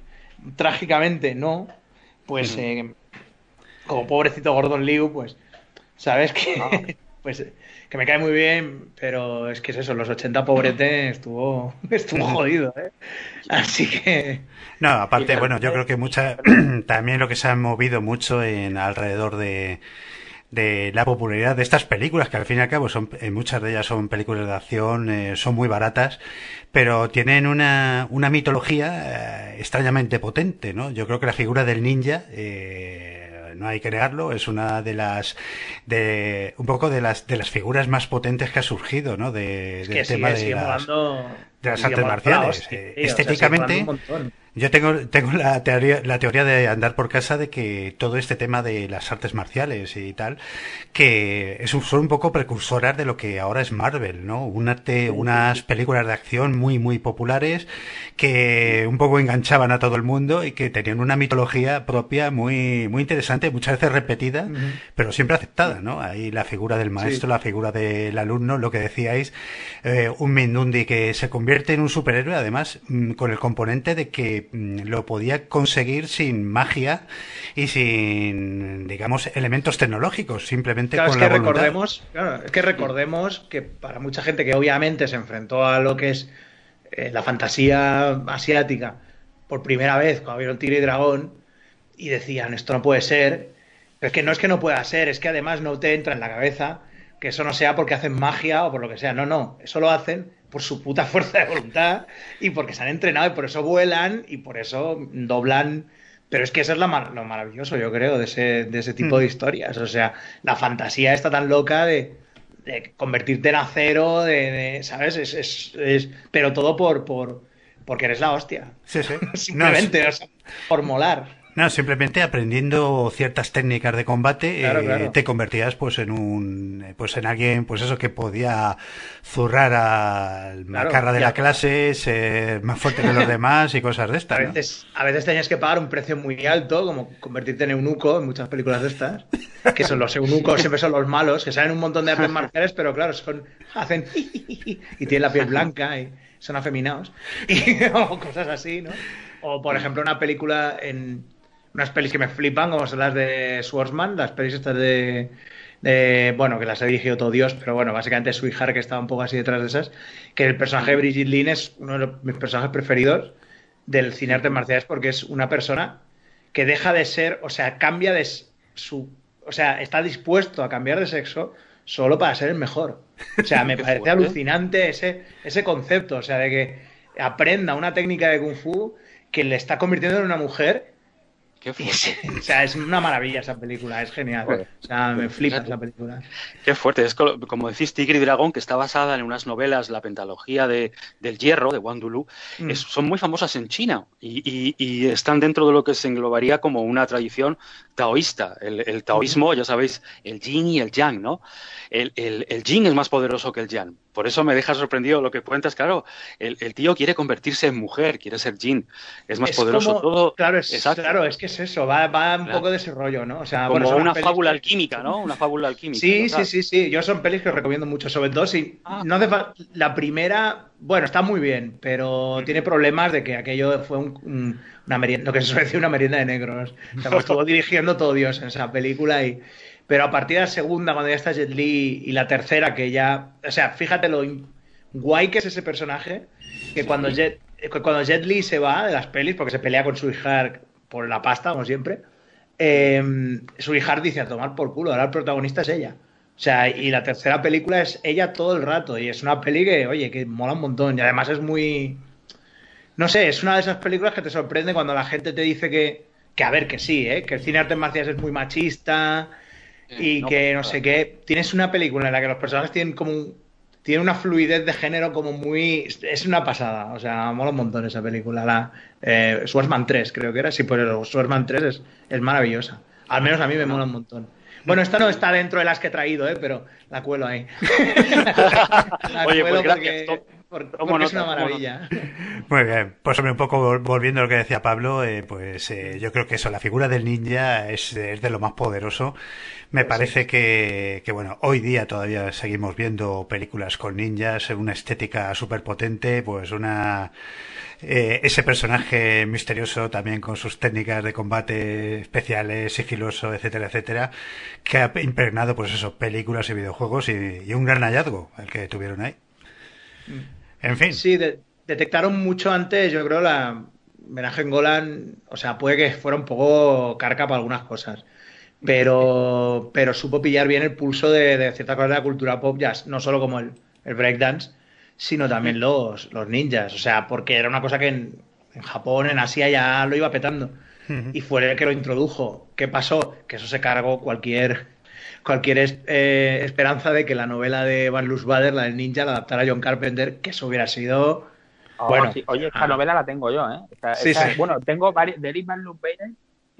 trágicamente no. Pues eh, como pobrecito Gordon Liu, pues sabes que pues que me cae muy bien, pero es que es eso, los 80 pobrete estuvo, estuvo jodido, ¿eh? Así que... No, aparte, bueno, yo creo que mucha, también lo que se ha movido mucho en alrededor de, de la popularidad de estas películas, que al fin y al cabo son, en muchas de ellas son películas de acción, eh, son muy baratas, pero tienen una, una mitología eh, extrañamente potente, ¿no? Yo creo que la figura del ninja, eh, no hay que negarlo, es una de las, de, un poco de las, de las figuras más potentes que ha surgido, ¿no? De, del tema de, las, de las artes marciales. Estéticamente, yo tengo, tengo la, teoría, la teoría de andar por casa de que todo este tema de las artes marciales y tal, que es un, son un poco precursoras de lo que ahora es Marvel, ¿no? Un arte, unas películas de acción muy, muy populares que un poco enganchaban a todo el mundo y que tenían una mitología propia muy, muy interesante, muchas veces repetida, pero siempre aceptada, ¿no? Ahí la figura del maestro, la figura del alumno, lo que decíais, eh, un Mindundi que se convierte en un superhéroe, además, mm, con el componente de que lo podía conseguir sin magia y sin, digamos, elementos tecnológicos, simplemente con es que recordemos, es que recordemos que para mucha gente que obviamente se enfrentó a lo que es eh, la fantasía asiática por primera vez cuando vieron Tigre y Dragón y decían esto no puede ser, pero es que no es que no pueda ser, es que además no te entra en la cabeza que eso no sea porque hacen magia o por lo que sea, no, no, eso lo hacen por su puta fuerza de voluntad y porque se han entrenado y por eso vuelan y por eso doblan. Pero es que eso es lo, maravilloso, yo creo, de ese, de ese tipo de mm. historias. O sea, la fantasía está tan loca de, convertirte en acero, de, ¿sabes? Es, es, pero todo por, por porque eres la hostia. Sí, sí. Simplemente, o sea, por molar. No, simplemente aprendiendo ciertas técnicas de combate eh, te convertías pues en un pues en alguien pues eso que podía zurrar a la cara de la clase, ser más fuerte que los demás y cosas de estas. A veces, a veces tenías que pagar un precio muy alto, como convertirte en eunuco en muchas películas de estas, que son los eunucos siempre son los malos, que saben un montón de artes marciales, pero claro, son hacen y tienen la piel blanca y son afeminados y o cosas así, ¿no? O por ejemplo una película en unas pelis que me flipan, como son las de Swordsman, las pelis estas de, bueno, que las ha dirigido todo Dios, pero bueno, básicamente su hija que estaba un poco así detrás de esas, que el personaje de Brigitte Lynn es uno de mis personajes preferidos del cine artes marciales porque es una persona que deja de ser, o sea, cambia de su, o sea, está dispuesto a cambiar de sexo solo para ser el mejor. O sea, me parece alucinante ese, ese concepto, o sea, de que aprenda una técnica de kung fu que le está convirtiendo en una mujer Qué fuerte. o sea, es una maravilla esa película, es genial. O sea, me flipa esa película. Qué fuerte. Es como, decís, Tigre y Dragón, que está basada en unas novelas, la pentalogía de, del hierro, de Wang Dulu, mm. son muy famosas en China y, están dentro de lo que se englobaría como una tradición taoísta. El, taoísmo, ya sabéis, el yin y el yang, ¿no? El, el, yin es más poderoso que el yang. Por eso me deja sorprendido lo que cuentas. Claro, el, tío quiere convertirse en mujer, quiere ser yin. Es más poderoso todo. Claro es, claro, es que es eso, va, va un poco de ese rollo, ¿no? O sea, como una fábula alquímica, ¿no? Una fábula alquímica. Sí, sí, sí, sí. Yo son pelis que os recomiendo mucho, sobre todo si ah. no la primera, bueno, está muy bien, pero tiene problemas de que aquello fue una merienda, lo que se suele decir una merienda de negros. O sea, estuvo dirigiendo todo Dios en esa película y pero a partir de la segunda, cuando ya está Jet Li, y la tercera, que ya. O sea, fíjate lo guay que es ese personaje, que cuando Jet, cuando Jet Li se va de las pelis, porque se pelea con su hija por la pasta, como siempre, eh, su hija dice a tomar por culo, ahora el protagonista es ella. O sea, y la tercera película es ella todo el rato, y es una peli que, oye, que mola un montón, y además es muy. No sé, es una de esas películas que te sorprende cuando la gente te dice que, que a ver, que sí, ¿eh? que el cine artes marciales es muy machista, y que no sé qué. Tienes una película en la que los personajes tienen como un, tiene una fluidez de género como muy. Es una pasada. O sea, mola un montón esa película. La eh, 3, creo que era. Sí, pues Swordsman 3 es, es maravillosa. Al menos a mí me mola un montón. Bueno, esta no está dentro de las que he traído, ¿eh? pero la cuelo ahí. la Oye, pues gracias. Porque, es una maravilla. Muy bien, pues hombre, un poco volviendo a lo que decía Pablo, eh, pues eh, yo creo que eso, la figura del ninja es, es de lo más poderoso. Me parece que, que, bueno, hoy día todavía seguimos viendo películas con ninjas, una estética súper potente, pues una... Eh, ese personaje misterioso también con sus técnicas de combate especiales, sigiloso, etcétera, etcétera, que ha impregnado pues eso, películas y videojuegos y, un gran hallazgo el que tuvieron ahí. Mm. En fin. Sí, detectaron mucho antes, yo creo, la homenaje en Golan, o sea, puede que fuera un poco carca para algunas cosas pero, pero supo pillar bien el pulso de, de cierta cosa de la cultura pop jazz, no solo como el, el breakdance, sino también los, los ninjas. O sea, porque era una cosa que en, en Japón, en Asia ya lo iba petando. Y fue el que lo introdujo. ¿Qué pasó? Que eso se cargó cualquier cualquier eh, esperanza de que la novela de Van Bader, la del ninja, la adaptara John Carpenter, que eso hubiera sido... Oh, bueno, Oye, esta ah. novela la tengo yo, ¿eh? sí, sí. Bueno, tengo varios... De Van Bader,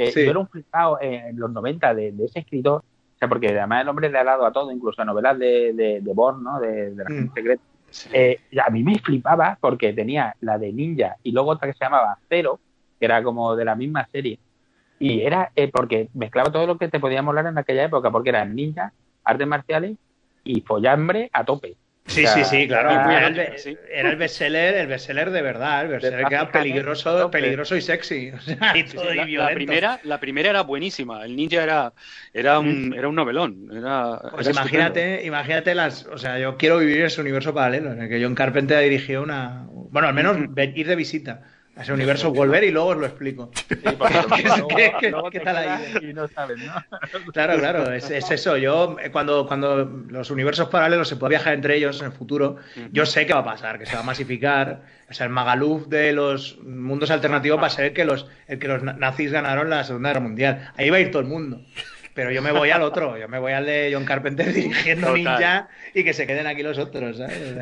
que yo era un flipado en los 90 de, ese escritor, o sea, porque además el hombre le ha dado a todo, incluso a novelas de, de, de Born, ¿no? De, la mm. secreta. Eh, a mí me flipaba porque tenía la de Ninja y luego otra que se llamaba Cero, que era como de la misma serie. Y era eh, porque mezclaba todo lo que te podíamos hablar en aquella época, porque eran ninja, artes marciales y follambre a tope. Sí, sí, sí, claro. Era el, era el, bestseller, el bestseller de verdad, el bestseller que era peligroso, peligroso y sexy. la, primera, la primera era buenísima. El ninja era, era un, era un novelón. Era, pues imagínate, imagínate las, o sea, yo quiero vivir ese universo paralelo en el que John Carpenter dirigió una, bueno, al menos ir de visita a ese universo volver y luego os lo explico. ¿Qué, tal ahí? no sabes, ¿no? claro, claro, es, eso. Yo, eh, cuando, cuando los universos paralelos se puede viajar entre ellos en el futuro, yo sé qué va a pasar, que se va a masificar. O sea, el Magaluf de los mundos alternativos va a ser que los, el que los nazis ganaron la Segunda Guerra Mundial. Ahí va a ir todo el mundo pero yo me voy al otro, yo me voy al de John Carpenter dirigiendo Ninja y que se queden aquí los otros, ¿sabes?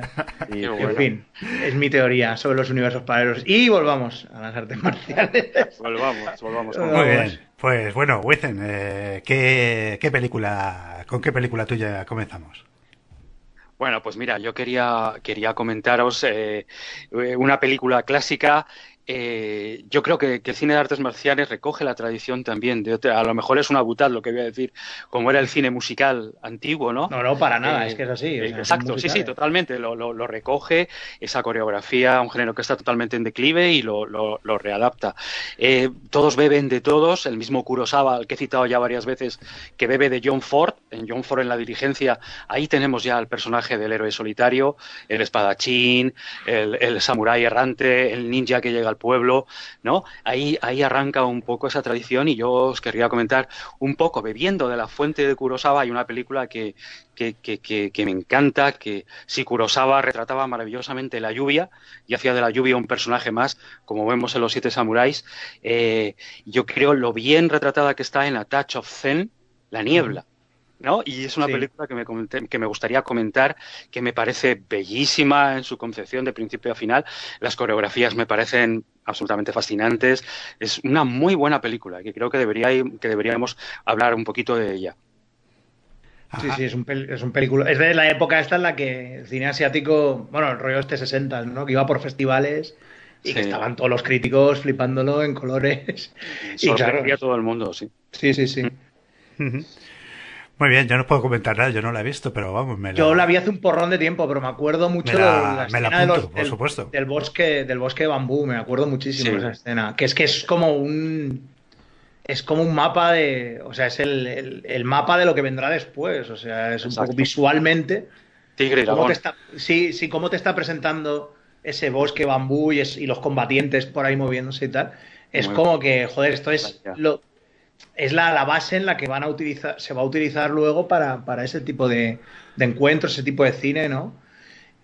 En fin, es mi teoría sobre los universos paralelos. Y volvamos a las artes marciales. volvamos, volvamos. Muy bien. Pues bueno, Wizen, eh, ¿qué, película, ¿con qué película tuya comenzamos? Bueno, pues mira, yo quería, quería comentaros eh, una película clásica eh, yo creo que, el cine de artes marciales recoge la tradición también de a lo mejor es una butad lo que voy a decir, como era el cine musical antiguo, ¿no? No, no, para nada, eh, es que es así. exacto, sí, sí, totalmente, lo, lo, recoge, esa coreografía, un género que está totalmente en declive y lo, lo readapta. Eh, todos beben de todos, el mismo Kurosawa, al que he citado ya varias veces, que bebe de John Ford, en John Ford en la dirigencia, ahí tenemos ya el personaje del héroe solitario, el espadachín, el, el samurái errante, el ninja que llega al pueblo, ¿no? Ahí, ahí arranca un poco esa tradición y yo os querría comentar un poco, bebiendo de la fuente de Kurosawa, hay una película que, que, que, me encanta, que si Kurosawa retrataba maravillosamente la lluvia y hacía de la lluvia un personaje más, como vemos en Los Siete Samuráis, eh, yo creo lo bien retratada que está en A Touch of Zen, La Niebla. ¿No? Y es una película que me, que me gustaría comentar, que me parece bellísima en su concepción de principio a final. Las coreografías me parecen absolutamente fascinantes. Es una muy buena película que creo que, debería, que deberíamos hablar un poquito de ella. Sí, sí, es un, es un película. Es de la época esta en la que el cine asiático, bueno, el rollo este 60, ¿no? Que iba por festivales y que estaban todos los críticos flipándolo en colores. Y claro, todo el mundo, sí. Sí, sí, sí. Muy bien, yo no puedo comentar nada, yo no la he visto, pero vamos, me la... Yo la vi hace un porrón de tiempo, pero me acuerdo mucho de la escena por del, supuesto. del bosque, del bosque de bambú, me acuerdo muchísimo de esa escena, que es que es como un es como un mapa de, o sea, es el, el, mapa de lo que vendrá después, o sea, es un poco visualmente Tigre cómo sí, sí, cómo te está presentando ese bosque bambú y, y los combatientes por ahí moviéndose y tal. Es como que, joder, esto es lo, es la, la, base en la que van a utilizar, se va a utilizar luego para, para ese tipo de, de, encuentros, ese tipo de cine, ¿no?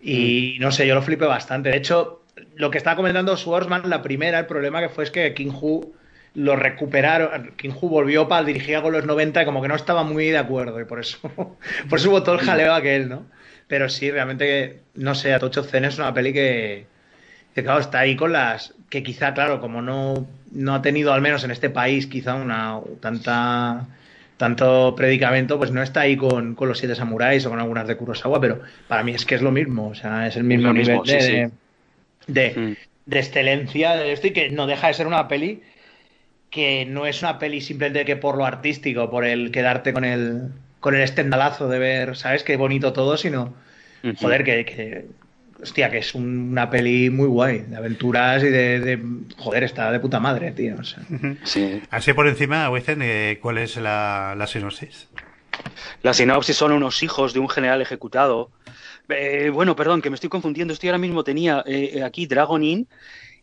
Y mm. no sé, yo lo flipé bastante. De hecho, lo que estaba comentando Swordsman, la primera, el problema que fue es que King Hu lo recuperaron, King Hu volvió para dirigir con los 90 y como que no estaba muy de acuerdo y por eso, por eso hubo todo el jaleo aquel, ¿no? Pero sí, realmente, no sé, Atocho Zen es una peli que, que claro, está ahí con las, que quizá, claro, como no no ha tenido, al menos en este país, quizá una tanta tanto predicamento, pues no está ahí con, los siete samuráis o con algunas de Kurosawa, pero para mí es que es lo mismo, o sea, es el mismo nivel de, mm. De, excelencia de esto y que no deja de ser una peli que no es una peli simplemente que por lo artístico, por el quedarte con el con el estendalazo de ver, ¿sabes? Qué bonito todo, sino, joder, que, hostia, que es una peli muy guay, de aventuras y de, joder, está de puta madre, tío. sí. Así por encima, Wizen, eh, ¿cuál es la, sinopsis? La sinopsis son unos hijos de un general ejecutado. Eh, bueno, perdón, que me estoy confundiendo. Estoy ahora mismo tenía eh, aquí Dragon Inn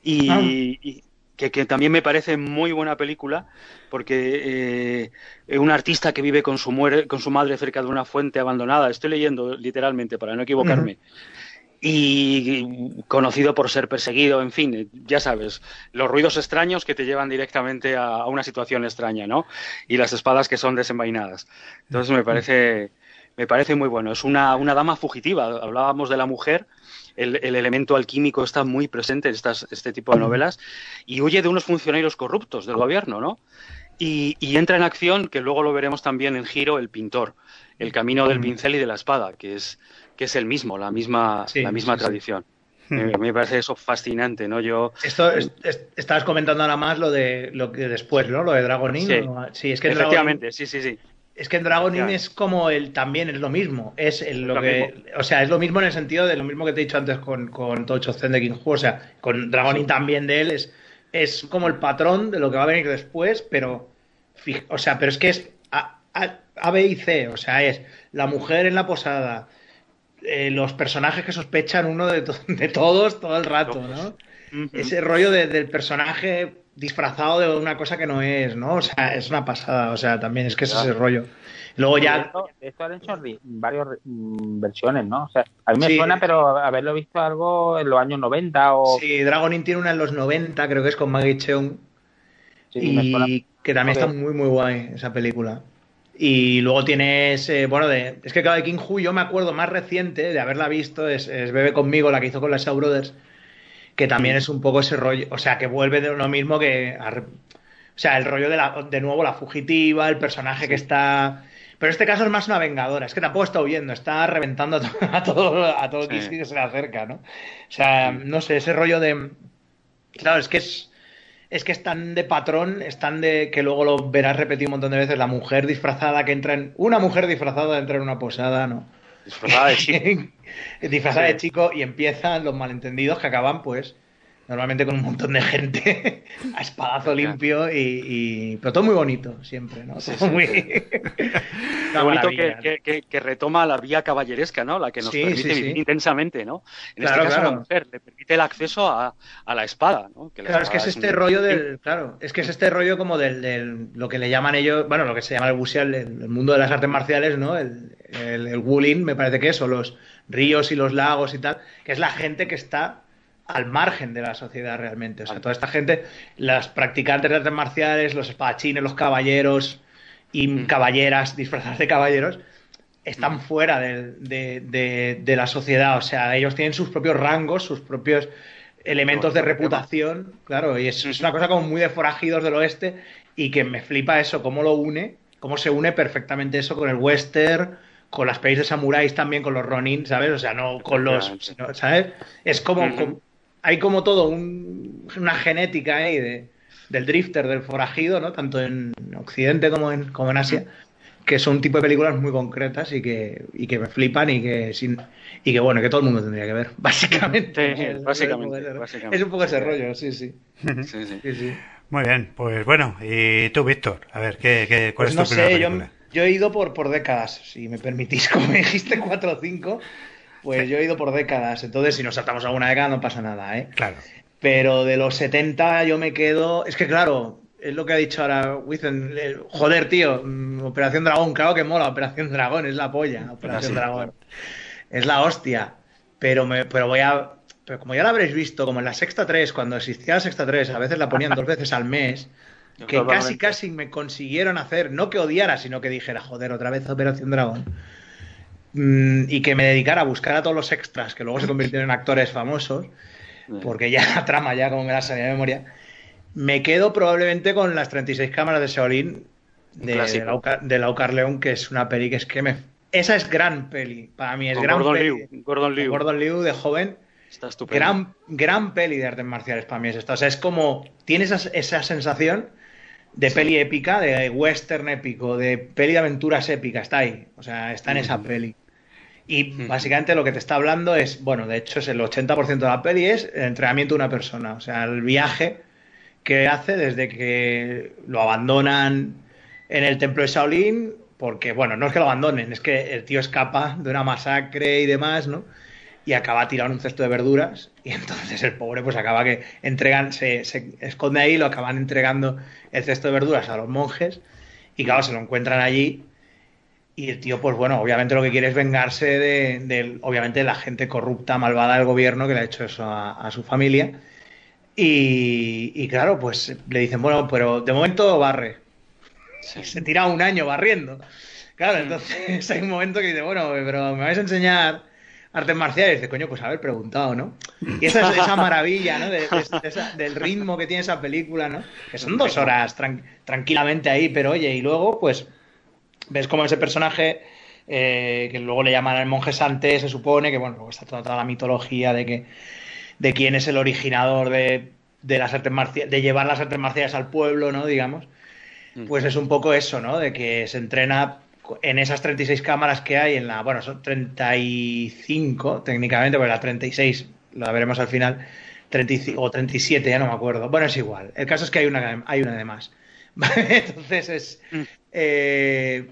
y, ah. que, también me parece muy buena película porque un artista que vive con su, con su madre cerca de una fuente abandonada. Estoy leyendo literalmente para no equivocarme y conocido por ser perseguido, en fin, ya sabes, los ruidos extraños que te llevan directamente a, una situación extraña, ¿no? Y las espadas que son desenvainadas. Entonces me parece, me parece muy bueno. Es una, una dama fugitiva. Hablábamos de la mujer. El, elemento alquímico está muy presente en estas, este tipo de novelas y huye de unos funcionarios corruptos del gobierno, ¿no? Y, y, entra en acción, que luego lo veremos también en giro, el pintor, el camino del pincel y de la espada, que es, que es el mismo, la misma, la misma tradición. Hmm. Me, parece eso fascinante, ¿no? Yo esto estabas comentando ahora más lo de lo que después, ¿no? Lo de Dragon Sí, es que efectivamente, sí, sí, sí. Es que en Dragon Inn es como el también es lo mismo, es lo, que, o sea, es lo mismo en el sentido de lo mismo que te he dicho antes con, con Tocho Zen de King Hu, o sea, con Dragon Inn también de él es es como el patrón de lo que va a venir después, pero o sea, pero es que es A, a, B y C, o sea, es la mujer en la posada, eh, los personajes que sospechan uno de, de, todos todo el rato, ¿no? Ese rollo del personaje disfrazado de una cosa que no es, ¿no? O sea, es una pasada, o sea, también es que es ese rollo. Luego ya... Esto, han hecho varias mm, versiones, ¿no? O sea, a mí me suena, pero haberlo visto algo en los años 90 o... Sí, Dragon Inn tiene una en los 90, creo que es con Maggie Cheung. y que también está muy, muy guay esa película. Y luego tienes, eh, bueno, de, es que cada de King Hu yo me acuerdo más reciente de haberla visto, es, Bebe conmigo, la que hizo con las Shaw Brothers, que también es un poco ese rollo, o sea, que vuelve de lo mismo que, o sea, el rollo de, la, de nuevo la fugitiva, el personaje que está... Pero este caso es más una vengadora, es que tampoco está huyendo, está reventando a todo, a todo, que se le acerca, ¿no? O sea, no sé, ese rollo de... Claro, es que es es que están de patrón, están de que luego lo verás repetir un montón de veces, la mujer disfrazada que entra en una mujer disfrazada entra en una posada, ¿no? Disfrazada de chico. disfrazada de chico y empiezan los malentendidos que acaban pues normalmente con un montón de gente a espadazo limpio y, pero todo muy bonito siempre no muy bonito que, retoma la vía caballeresca no la que nos permite vivir intensamente no en este caso la mujer le permite el acceso a, la espada no claro es que es este rollo del claro es que es este rollo como del, lo que le llaman ellos bueno lo que se llama el busial el, mundo de las artes marciales no el, el, el me parece que es o los ríos y los lagos y tal que es la gente que está al margen de la sociedad realmente. O sea, toda esta gente, las practicantes de artes marciales, los espadachines, los caballeros y mm. caballeras disfrazadas de caballeros, están mm. fuera de, la sociedad. O sea, ellos tienen sus propios rangos, sus propios elementos de reputación, claro, y es, una cosa como muy de forajidos del oeste y que me flipa eso, cómo lo une, cómo se une perfectamente eso con el western, con las pelis de samuráis también, con los ronin, ¿sabes? O sea, no con los, ¿sabes? Es como, hay como todo una genética ahí de, del drifter, del forajido, ¿no? Tanto en Occidente como en, como en Asia, que son un tipo de películas muy concretas y que, y que me flipan y que sin, y que bueno, que todo el mundo tendría que ver, básicamente. básicamente, Es un poco ese rollo, sí, sí. Muy bien, pues bueno, y tú, Víctor, a ver, ¿qué, qué, ¿cuál pues es tu no sé, yo, yo, he ido por, por décadas, si me permitís, como me dijiste, cuatro o cinco, pues yo he ido por décadas, entonces si nos saltamos alguna década no pasa nada, ¿eh? Claro. Pero de los 70 yo me quedo. Es que claro, es lo que ha dicho ahora Wizen. Joder, tío, mm, Operación Dragón, claro que mola, Operación Dragón, es la polla, Operación Dragón. Es la hostia. Pero, me, pero voy a. Pero como ya la habréis visto, como en la Sexta 3, cuando existía la Sexta 3, a veces la ponían dos veces al mes, que casi casi me consiguieron hacer, no que odiara, sino que dijera, joder, otra vez Operación Dragón. Mm, y que me dedicara a buscar a todos los extras que luego se convirtieron en actores famosos, porque ya la trama, ya como me la salía de memoria, me quedo probablemente con las 36 cámaras de Shaolin de, de, Laucar, León, que es una peli que es que me... Esa es gran peli, para mí es gran Gordon peli. Liu, Gordon Liu. Gordon Liu de joven. Está estupendo. Gran, gran peli de artes marciales para mí es esta. O sea, es como... Tienes esa, esa sensación de peli épica, de western épico, de peli de aventuras épica, está ahí. O sea, está en esa peli. Y básicamente lo que te está hablando es, bueno, de hecho es el 80% de la peli es el entrenamiento de una persona, o sea, el viaje que hace desde que lo abandonan en el templo de Shaolin, porque, bueno, no es que lo abandonen, es que el tío escapa de una masacre y demás, ¿no? Y acaba tirando un cesto de verduras y entonces el pobre pues acaba que entregan, se, se esconde ahí, lo acaban entregando el cesto de verduras a los monjes y claro, se lo encuentran allí Y el tío, pues bueno, obviamente lo que quiere es vengarse de, obviamente, la gente corrupta, malvada del gobierno que le ha hecho eso a, su familia. Y, claro, pues le dicen, bueno, pero de momento barre. Se tira un año barriendo. Claro, mm. entonces hay un momento que dice, bueno, pero me vais a enseñar artes marciales. Y dice, coño, pues haber preguntado, ¿no? Y esa, esa maravilla, ¿no? del ritmo que tiene esa película, ¿no? Que son dos horas tranquilamente ahí, pero oye, y luego, pues ves como ese personaje, eh, que luego le llaman el monje Sante, se supone, que bueno, luego está toda, la mitología de que de quién es el originador de, de las artes marciales, de llevar las artes marciales al pueblo, ¿no? Digamos. Mm. Pues es un poco eso, ¿no? De que se entrena en esas 36 cámaras que hay en la, bueno, son 35 técnicamente, porque la 36 la veremos al final, 35, o 37, ya no me acuerdo. Bueno, es igual. El caso es que hay una, hay una de más. Entonces es, mm. eh,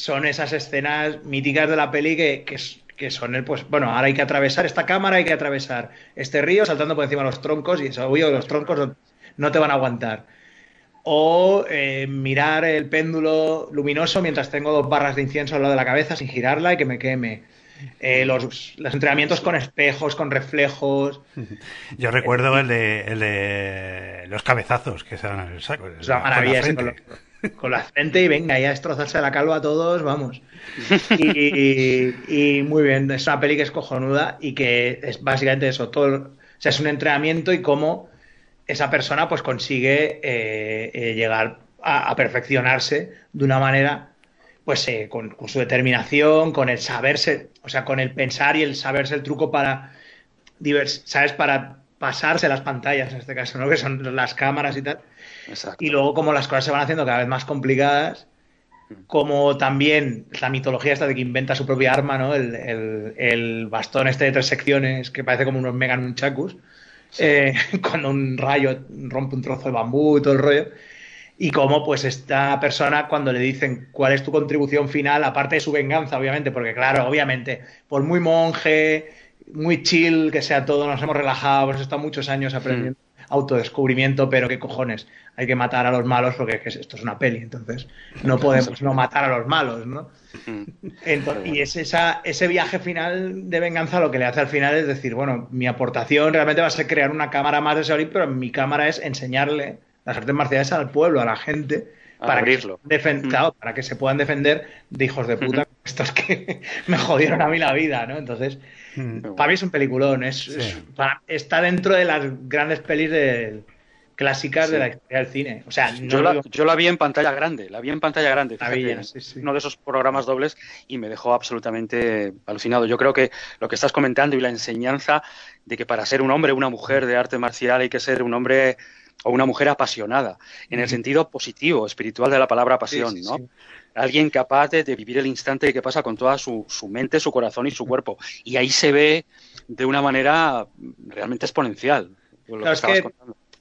son esas escenas míticas de la peli que, que, son el, pues, bueno, ahora hay que atravesar esta cámara, hay que atravesar este río saltando por encima de los troncos y eso, obvio, los troncos no, te van a aguantar. O eh, mirar el péndulo luminoso mientras tengo dos barras de incienso al lado de la cabeza sin girarla y que me queme. Eh, los, entrenamientos con espejos, con reflejos. Yo recuerdo el de, el de los cabezazos que se dan en el saco. Es una maravilla con la frente y venga, ya destrozarse la calva a todos, vamos. Y, muy bien, es una peli que es cojonuda y que es básicamente eso, todo, o sea, es un entrenamiento y cómo esa persona pues consigue eh, eh, llegar a, perfeccionarse de una manera, pues eh, con, su determinación, con el saberse, o sea, con el pensar y el saberse el truco para, ¿sabes? Para pasarse las pantallas en este caso, ¿no? Que son las cámaras y tal y luego como las cosas se van haciendo cada vez más complicadas, como también la mitología esta de que inventa su propia arma, ¿no? El, bastón este de tres secciones que parece como unos mega nunchakus, eh, cuando un rayo rompe un trozo de bambú y todo el rollo. Y como pues esta persona cuando le dicen cuál es tu contribución final, aparte de su venganza, obviamente, porque claro, obviamente, por muy monje, muy chill que sea todo, nos hemos relajado, hemos estado muchos años aprendiendo autodescubrimiento, pero qué cojones, hay que matar a los malos porque esto es una peli, entonces no podemos no matar a los malos, ¿no? y es esa, ese viaje final de venganza lo que le hace al final es decir, bueno, mi aportación realmente va a ser crear una cámara más de Shaolin, pero mi cámara es enseñarle las artes marciales al pueblo, a la gente, para que, para que se puedan defender de hijos de puta, estos que me jodieron a mí la vida, ¿no? Entonces, Mm. Para mí es un peliculón. Es, está dentro de las grandes pelis de, clásicas de la historia del cine. O sea, yo, la, vi en pantalla grande, la vi en pantalla grande. uno de esos programas dobles y me dejó absolutamente alucinado. Yo creo que lo que estás comentando y la enseñanza de que para ser un hombre o una mujer de arte marcial hay que ser un hombre o una mujer apasionada, en el sentido positivo, espiritual de la palabra pasión, ¿no? Alguien capaz de, vivir el instante que pasa con toda su, mente, su corazón y su cuerpo. Y ahí se ve de una manera realmente exponencial. claro, es que,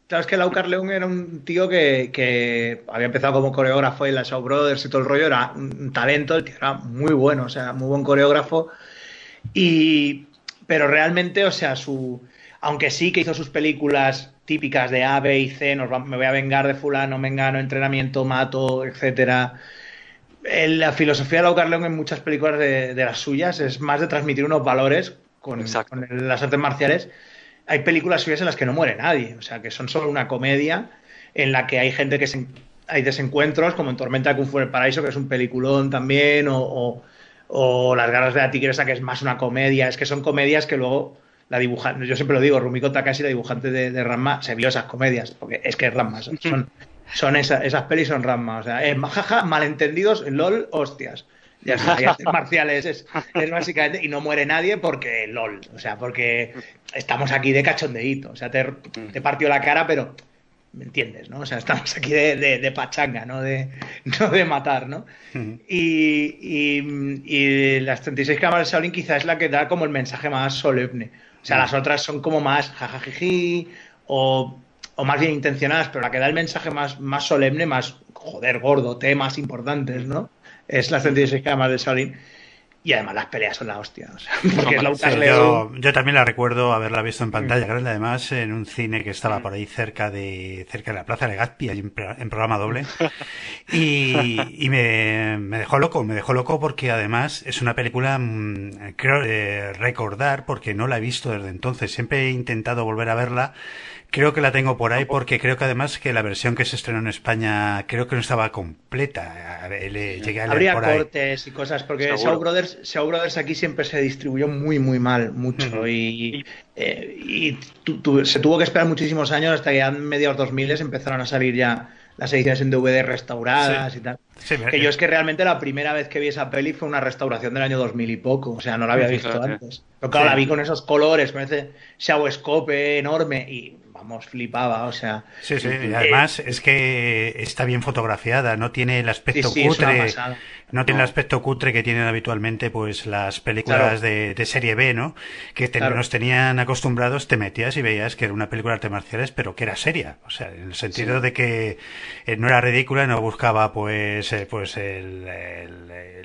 claro, que Lau Carleón era un tío que, había empezado como coreógrafo en la Show Brothers y todo el rollo, era un talento, el tío era muy bueno, o sea, muy buen coreógrafo. Y, pero realmente, o sea, su, aunque sí que hizo sus películas típicas de A, B y C, nos me voy a vengar de fulano, me engano, entrenamiento, mato, etcétera la filosofía de Lau Carleón en muchas películas de, las suyas es más de transmitir unos valores con, las artes marciales. Hay películas suyas en las que no muere nadie, o sea, que son solo una comedia en la que hay gente que se, hay desencuentros, como en Tormenta de Kung Fu en el Paraíso, que es un peliculón también, o, Las Garras de la Tigresa, que es más una comedia. Es que son comedias que luego la dibujante, yo siempre lo digo, Rumiko Takashi, la dibujante de, de Ranma, se vio esas comedias, porque es que es Ranma, son, son esas pelis son Ramma, o sea, es jaja, malentendidos, LOL, hostias. Ya está, marciales es, básicamente, y no muere nadie porque LOL, o sea, porque estamos aquí de cachondeíto, o sea, te, te partió la cara, pero ¿me entiendes? ¿no? O sea, estamos aquí de, pachanga, ¿no? De, no de matar, ¿no? y, y, las 36 cámaras de Shaolin quizás es la que da como el mensaje más solemne. O sea, las otras son como más jajajiji o o más bien intencionadas, pero la que da el mensaje más, más solemne, más, joder, gordo, temas importantes, ¿no? Es las 36 cámaras de Shaolin. y además las peleas son la hostia. porque es la yo, yo, también la recuerdo haberla visto en pantalla mm. grande, además en un cine que estaba mm. por ahí cerca de cerca de la Plaza de Gatsby, en, programa doble. y, y me, me, dejó loco, me dejó loco porque además es una película, mm, creo eh, recordar, porque no la he visto desde entonces. Siempre he intentado volver a verla Creo que la tengo por ahí porque creo que además que la versión que se estrenó en España creo que no estaba completa. llegué a Habría cortes y cosas porque Shaw Brothers, Brothers aquí siempre se distribuyó muy muy mal, mucho. Y, eh, se tuvo que esperar muchísimos años hasta que ya en mediados 2000 empezaron a salir ya las ediciones en DVD restauradas y tal. que yo es que realmente la primera vez que vi esa peli fue una restauración del año 2000 y poco, o sea, no la había visto antes. Pero claro, la vi con esos colores, con ese Scope enorme y vamos, flipaba, o sea. Sí, sí, y además es que está bien fotografiada, no tiene el aspecto cutre. No tiene el aspecto cutre que tienen habitualmente pues las películas de, serie B, ¿no? Que nos tenían acostumbrados, te metías y veías que era una película de artes marciales, pero que era seria. O sea, en el sentido de que eh, no era ridícula, no buscaba pues, eh, pues el,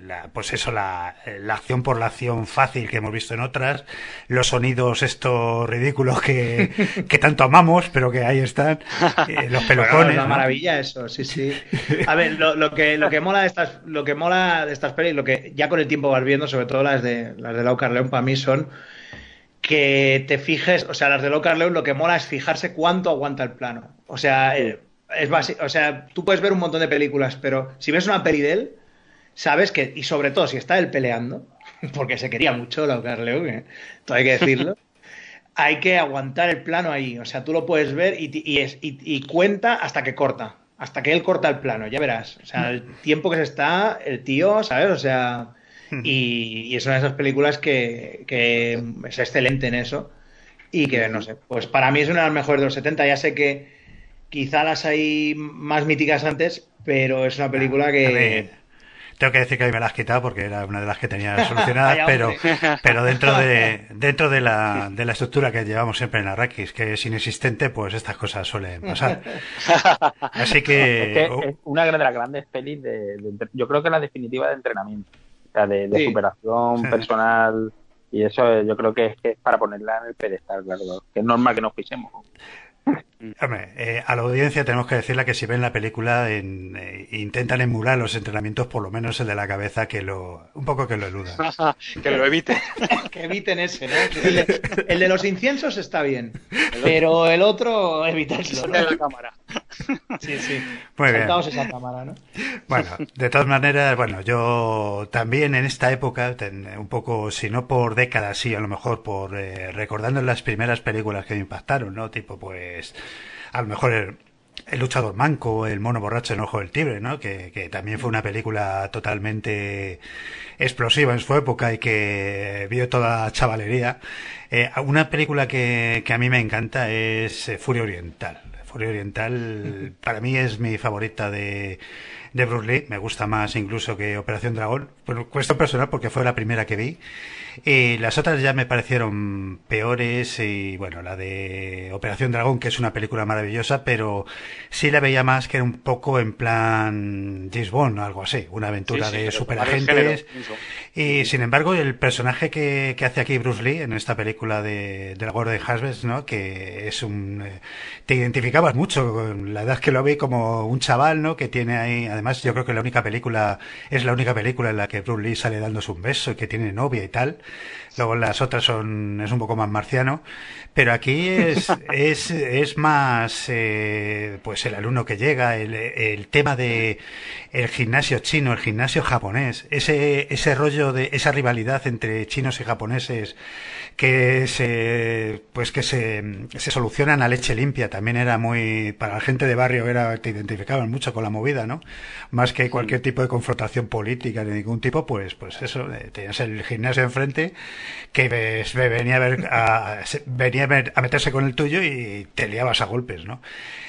la, pues eso, la, la acción por la acción fácil que hemos visto en otras, los sonidos estos ridículos que, que tanto amamos, pero que ahí están, eh, los pelocones. es una maravilla eso, sí, sí. A ver, lo, lo que, lo que mola de estas, lo que mola de estas pelis, lo que ya con el tiempo vas viendo, sobre todo las de las de Lau Carleón, para mí son que te fijes, o sea, las de Lau Carleón lo que mola es fijarse cuánto aguanta el plano. O sea, eh, es básico, o sea, tú puedes ver un montón de películas, pero si ves una peli de él, sabes que, y sobre todo si está él peleando, porque se quería mucho Lau Carleón, ¿eh? todo hay que decirlo. Hay que aguantar el plano ahí. O sea, tú lo puedes ver y, y cuenta hasta que corta hasta que él corta el plano, ya verás. O sea, el tiempo que se está, el tío, ¿sabes? O sea, y, es una de esas películas que, es excelente en eso. Y que, no sé, pues para mí es una de las mejores de los 70. Ya sé que quizá las hay más míticas antes, pero es una película que... Tengo que decir que a mí me la has quitado porque era una de las que tenía solucionadas, pero, pero dentro de, dentro de la, de la estructura que llevamos siempre en Arrakis, que es inexistente, pues estas cosas suelen pasar. Así que... Es, una de las grandes pelis de, yo creo que la definitiva de entrenamiento, o sea, de, superación personal y eso yo creo que es, que es para ponerla en el pedestal, claro, que es normal que nos pisemos. Hombre, eh, a la audiencia tenemos que decirle que si ven la película eh, intentan emular los entrenamientos, por lo menos el de la cabeza, que lo un poco que lo eludan. que lo eviten. que eviten ese, ¿no? El de, los inciensos está bien, pero el otro evitarlo. ¿no? la cámara. Sí, sí. Muy bien. esa cámara, ¿no? Bueno, de todas maneras, bueno, yo también en esta época, un poco, si no por décadas, sí, a lo mejor por eh, recordando las primeras películas que me impactaron, ¿no? Tipo, pues a lo mejor el, luchador manco, el mono borracho en Ojo del Tigre, ¿no? Que, también fue una película totalmente explosiva en su época y que vio toda chavalería. Eh, una película que, que, a mí me encanta es eh, Furia Oriental. Furia Oriental para mí es mi favorita de, de Bruce Lee. Me gusta más incluso que Operación Dragón. Por cuestión personal porque fue la primera que vi. Y las otras ya me parecieron peores y bueno, la de Operación Dragón, que es una película maravillosa, pero sí la veía más que era un poco en plan James Bond, algo así, una aventura de superagentes. Y sin embargo, el personaje que, que, hace aquí Bruce Lee en esta película de, de la Gordon Hasbes, ¿no? Que es un... Eh, te identificabas mucho con la edad que lo vi como un chaval, ¿no? Que tiene ahí, además yo creo que la única película, es la única película en la que Bruce Lee sale dándose un beso y que tiene novia y tal. Luego las otras son, es un poco más marciano. Pero aquí es, es, es más, eh, pues el alumno que llega, el, el tema de el gimnasio chino, el gimnasio japonés, ese, ese rollo de, esa rivalidad entre chinos y japoneses que se, pues que se, se solucionan a leche limpia, también era muy, para la gente de barrio era, te identificaban mucho con la movida, ¿no? Más que cualquier tipo de confrontación política de ningún tipo, pues, pues eso, eh, tenías el gimnasio enfrente que venía a ver, a, venía a, ver, a meterse con el tuyo y te liabas a golpes, ¿no?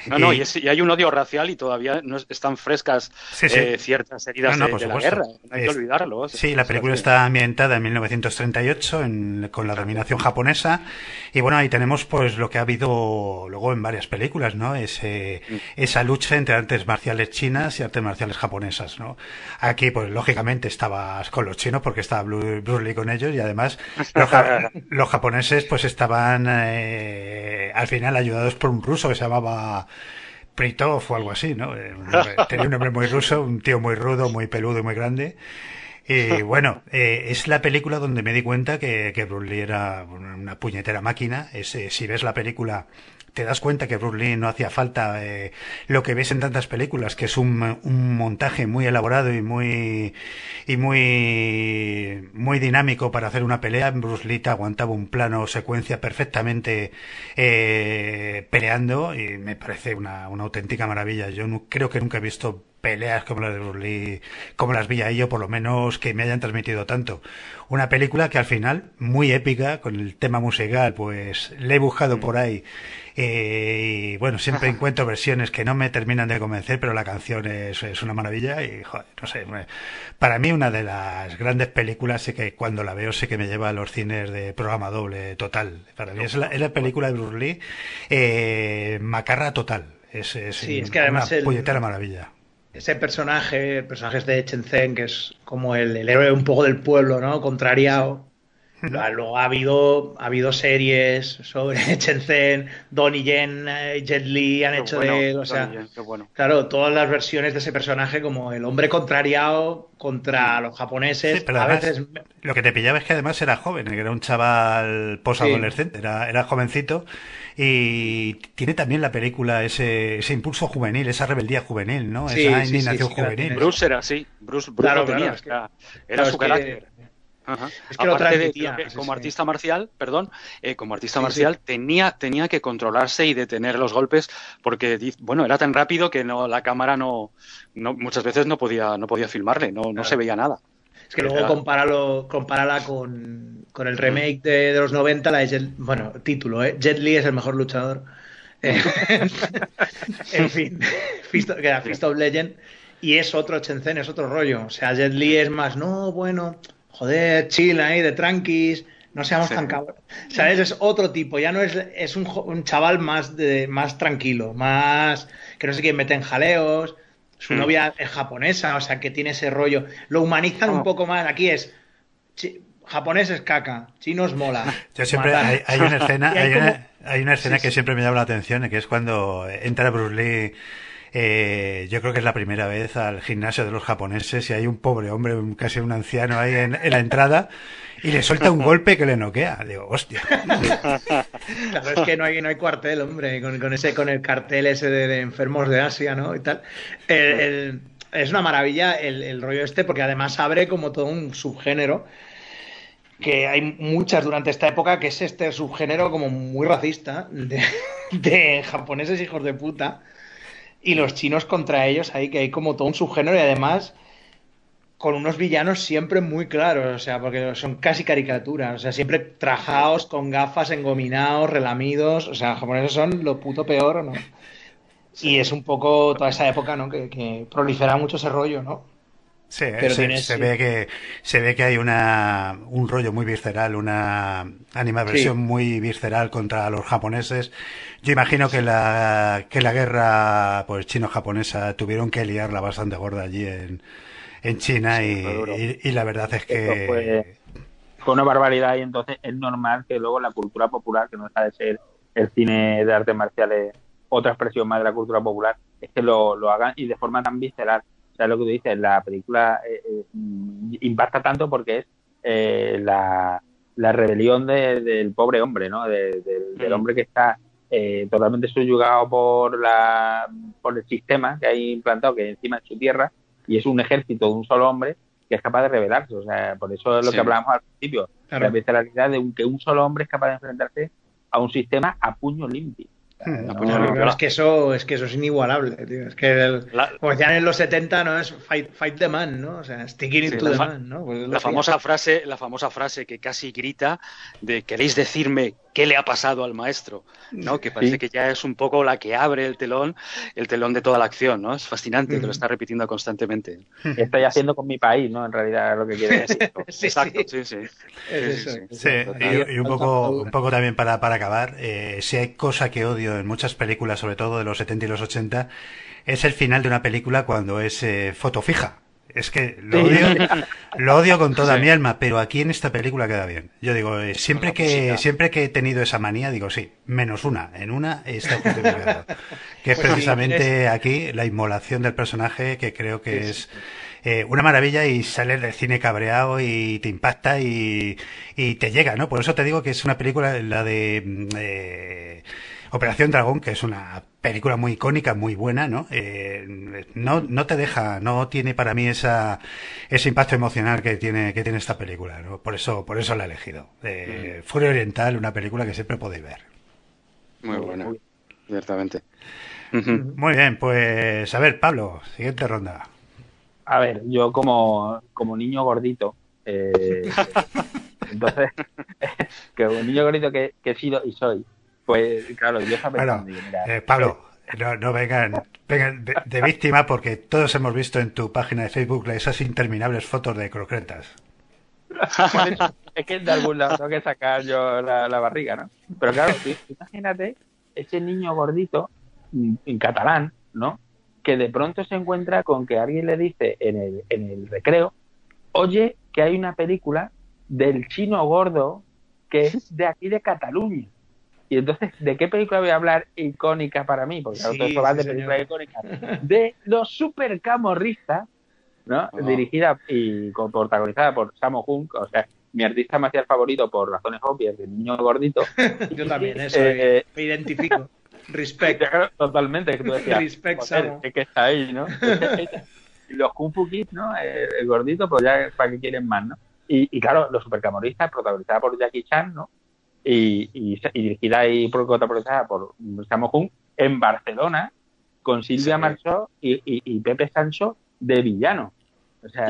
No, no, y, hay un odio racial y todavía no están frescas eh, ciertas heridas de, la guerra, no hay que olvidarlo. Sí, la película está ambientada en 1938 con la dominación japonesa y bueno, ahí tenemos pues lo que ha habido luego en varias películas, ¿no? Ese, esa lucha entre artes marciales chinas y artes marciales japonesas, ¿no? Aquí, pues lógicamente estabas con los chinos porque estaba Bruce Lee con ellos y además los, japoneses pues estaban eh, al final ayudados por un ruso que se llamaba Pritov o algo así, ¿no? Eh, tenía un nombre muy ruso, un tío muy rudo, muy peludo y muy grande. Y bueno, eh, es la película donde me di cuenta que, que Bruce Lee era una puñetera máquina. Es, eh, si ves la película te das cuenta que Bruce Lee no hacía falta eh, lo que ves en tantas películas, que es un, un, montaje muy elaborado y muy y muy muy dinámico para hacer una pelea. Bruce Lee te aguantaba un plano secuencia perfectamente eh, peleando y me parece una, una auténtica maravilla. Yo no, creo que nunca he visto peleas como las de Bruce Lee, como las vi ahí, o por lo menos que me hayan transmitido tanto. Una película que al final, muy épica, con el tema musical, pues le he buscado por ahí eh, y bueno, siempre encuentro versiones que no me terminan de convencer, pero la canción es, es una maravilla y, joder, no sé, para mí una de las grandes películas, sé que cuando la veo sé que me lleva a los cines de programa doble total. Para mí es la, es la película de Bruce Lee, eh, macarra total. Es, es, sí, es que además una puñetera maravilla ese personaje, el personaje de Chen Zhen, que es como el, el, héroe un poco del pueblo, ¿no? Contrariado. Luego ha habido, ha habido series sobre Shenzhen, Donnie Yen, eh, Jet Li han hecho de él, o sea, bueno. claro, todas las versiones de ese personaje como el hombre contrariado contra los japoneses. Sí, pero además, a veces... lo que te pillaba es que además era joven, que era un chaval posadolescente, sí. era, era jovencito y tiene también la película ese, ese impulso juvenil, esa rebeldía juvenil, ¿no? Sí, esa sí, indignación sí, juvenil. Bruce era así, Bruce, Bruce Claro, lo tenía, claro, es que- era, era claro, su es que- carácter. Ajá. Es que lo Aparte de que como sí. artista marcial, perdón, eh, como artista Sí, marcial tenía tenía que controlarse y detener los golpes porque bueno era tan rápido que no la cámara no, no muchas veces no podía no podía filmarle, no, no se veía nada. Es que luego compáralo, compárala con, con el remake de, de los 90, la de Jet, bueno, título, ¿eh? Jet Li es el mejor luchador. Eh, en fin, Fist, que era Fist of Legend. Y es otro Shenzhen, es otro rollo. O sea, Jet Li es más, no, bueno, joder, chill ahí, de tranquis, no seamos Sí. tan cabrones. ¿Sabes? Es otro tipo, ya no es, es un, un chaval más, de, más tranquilo, más que no sé quién mete en jaleos. Su Mm. novia es japonesa, o sea, que tiene ese rollo. Lo humanizan un Oh. poco más. Aquí es chi- japonés es caca, chinos mola. Yo siempre hay, hay una escena, hay hay como- una, hay una escena Sí, que sí. siempre me llama la atención, que es cuando entra Bruce Lee. eh, yo creo que es la primera vez al gimnasio de los japoneses y hay un pobre hombre, un- casi un anciano ahí en, en la entrada y le suelta un golpe que le noquea. Digo, hostia. Claro, es que no hay, no hay cuartel, hombre, con, con ese, con el cartel ese de, enfermos de Asia, ¿no? Y tal. Es una maravilla el, el rollo este, porque además abre como todo un subgénero que hay muchas durante esta época, que es este subgénero como muy racista de, de japoneses hijos de puta y los chinos contra ellos ahí, que hay como todo un subgénero y además con unos villanos siempre muy claros, o sea, porque son casi caricaturas, o sea, siempre trajados, con gafas, engominados, relamidos, o sea, los japoneses son lo puto peor, ¿no? Y es un poco toda esa época, ¿no? Que, que prolifera mucho ese rollo, ¿no? Sí, Pero se, tienes- se sí. ve que se ve que hay una un rollo muy visceral, una animaversión Sí. muy visceral contra los japoneses. Yo imagino que la que la guerra pues chino-japonesa tuvieron que liarla bastante gorda allí en en China y, y- y la verdad es que fue, fue una barbaridad y entonces es normal que luego la cultura popular, que no deja de ser el cine de artes marciales, otra expresión más de la cultura popular, es que lo, lo hagan y de forma tan visceral. O sea, lo que tú dices, la película eh, eh, impacta tanto porque es eh, la, la rebelión de- del pobre hombre, ¿no? De- del- del Mm. hombre que está eh, totalmente subyugado por, la, por el sistema que hay implantado, que encima es su tierra, y es un ejército de un solo hombre que es capaz de rebelarse. O sea, por eso es lo Sí. que hablábamos al principio, Claro. la visceralidad de un, que un solo hombre es capaz de enfrentarse a un sistema a puño limpio. No, es que eso es que eso es inigualable, tío. Es que el- La- pues ya en los 70 no es fight, fight the man, ¿no? O sea, sticking Sí, into la the man, ¿no? Pues La famosa frase, la famosa frase que casi grita de queréis decirme qué le ha pasado al maestro, ¿no? Que parece que ya es un poco la que abre el telón, el telón de toda la acción, ¿no? Es fascinante que lo está repitiendo constantemente. Estoy haciendo con mi país, ¿no? En realidad es lo que quiere decir. Exacto, sí, sí. sí, y, un poco, un poco también para, para acabar, eh, si hay cosa que odio en muchas películas, sobre todo de los 70 y los 80, es el final de una película cuando es eh, foto fija. Es que lo odio, lo odio con toda mi alma, pero aquí en esta película queda bien. Yo digo, eh, siempre que siempre que he tenido esa manía, digo sí, menos una. En una está justificado. que es pues precisamente aquí la inmolación del personaje, que creo que es eh, una maravilla y sales del cine cabreado y te impacta y, y, te llega, ¿no? Por eso te digo que es una película, la de... Mm, eh, Operación Dragón, que es una película muy icónica, muy buena, ¿no? Eh, no, no te deja, no tiene para mí esa, ese impacto emocional que tiene, que tiene esta película, ¿no? Por eso, por eso la he elegido. Eh, mm. Furia Oriental, una película que siempre podéis ver. Muy buena, ciertamente. Muy bien, pues a ver, Pablo, siguiente ronda. A ver, yo como, como niño gordito, eh, entonces, que un niño gordito que, que he sido y soy, pues claro, yo estaba pensando, eh, Pablo, no, no vengan, vengan de, víctima porque todos hemos visto en tu página de Facebook esas interminables fotos de croquetas. es que de algún lado tengo que sacar yo la, barriga, ¿no? Pero claro, imagínate ese niño gordito mm, en catalán, ¿no? Que de pronto se encuentra con que alguien le dice en el, en el recreo, oye, que hay una película del chino gordo que es de aquí de Cataluña. Y entonces, ¿de qué película voy a hablar icónica para mí? Porque sí, va de película icónica. De los supercamorristas, ¿no? Oh. Dirigida y protagonizada por Samo Hunk, o sea, mi artista marcial favorito por razones obvias, el niño gordito. Yo también, eso, eh, me identifico. Respect. Totalmente, que tú decías, Respect, Samo. que está ahí, ¿no? los Kung Fu Kids, ¿no? El, gordito, pues ya, ¿para qué quieren más, no? Y, y claro, los supercamoristas, protagonizada por Jackie Chan, ¿no? Y, y, dirigida y protagonizada por Samo Hung en Barcelona con Silvia Marchó y, y, Pepe Sancho de villano.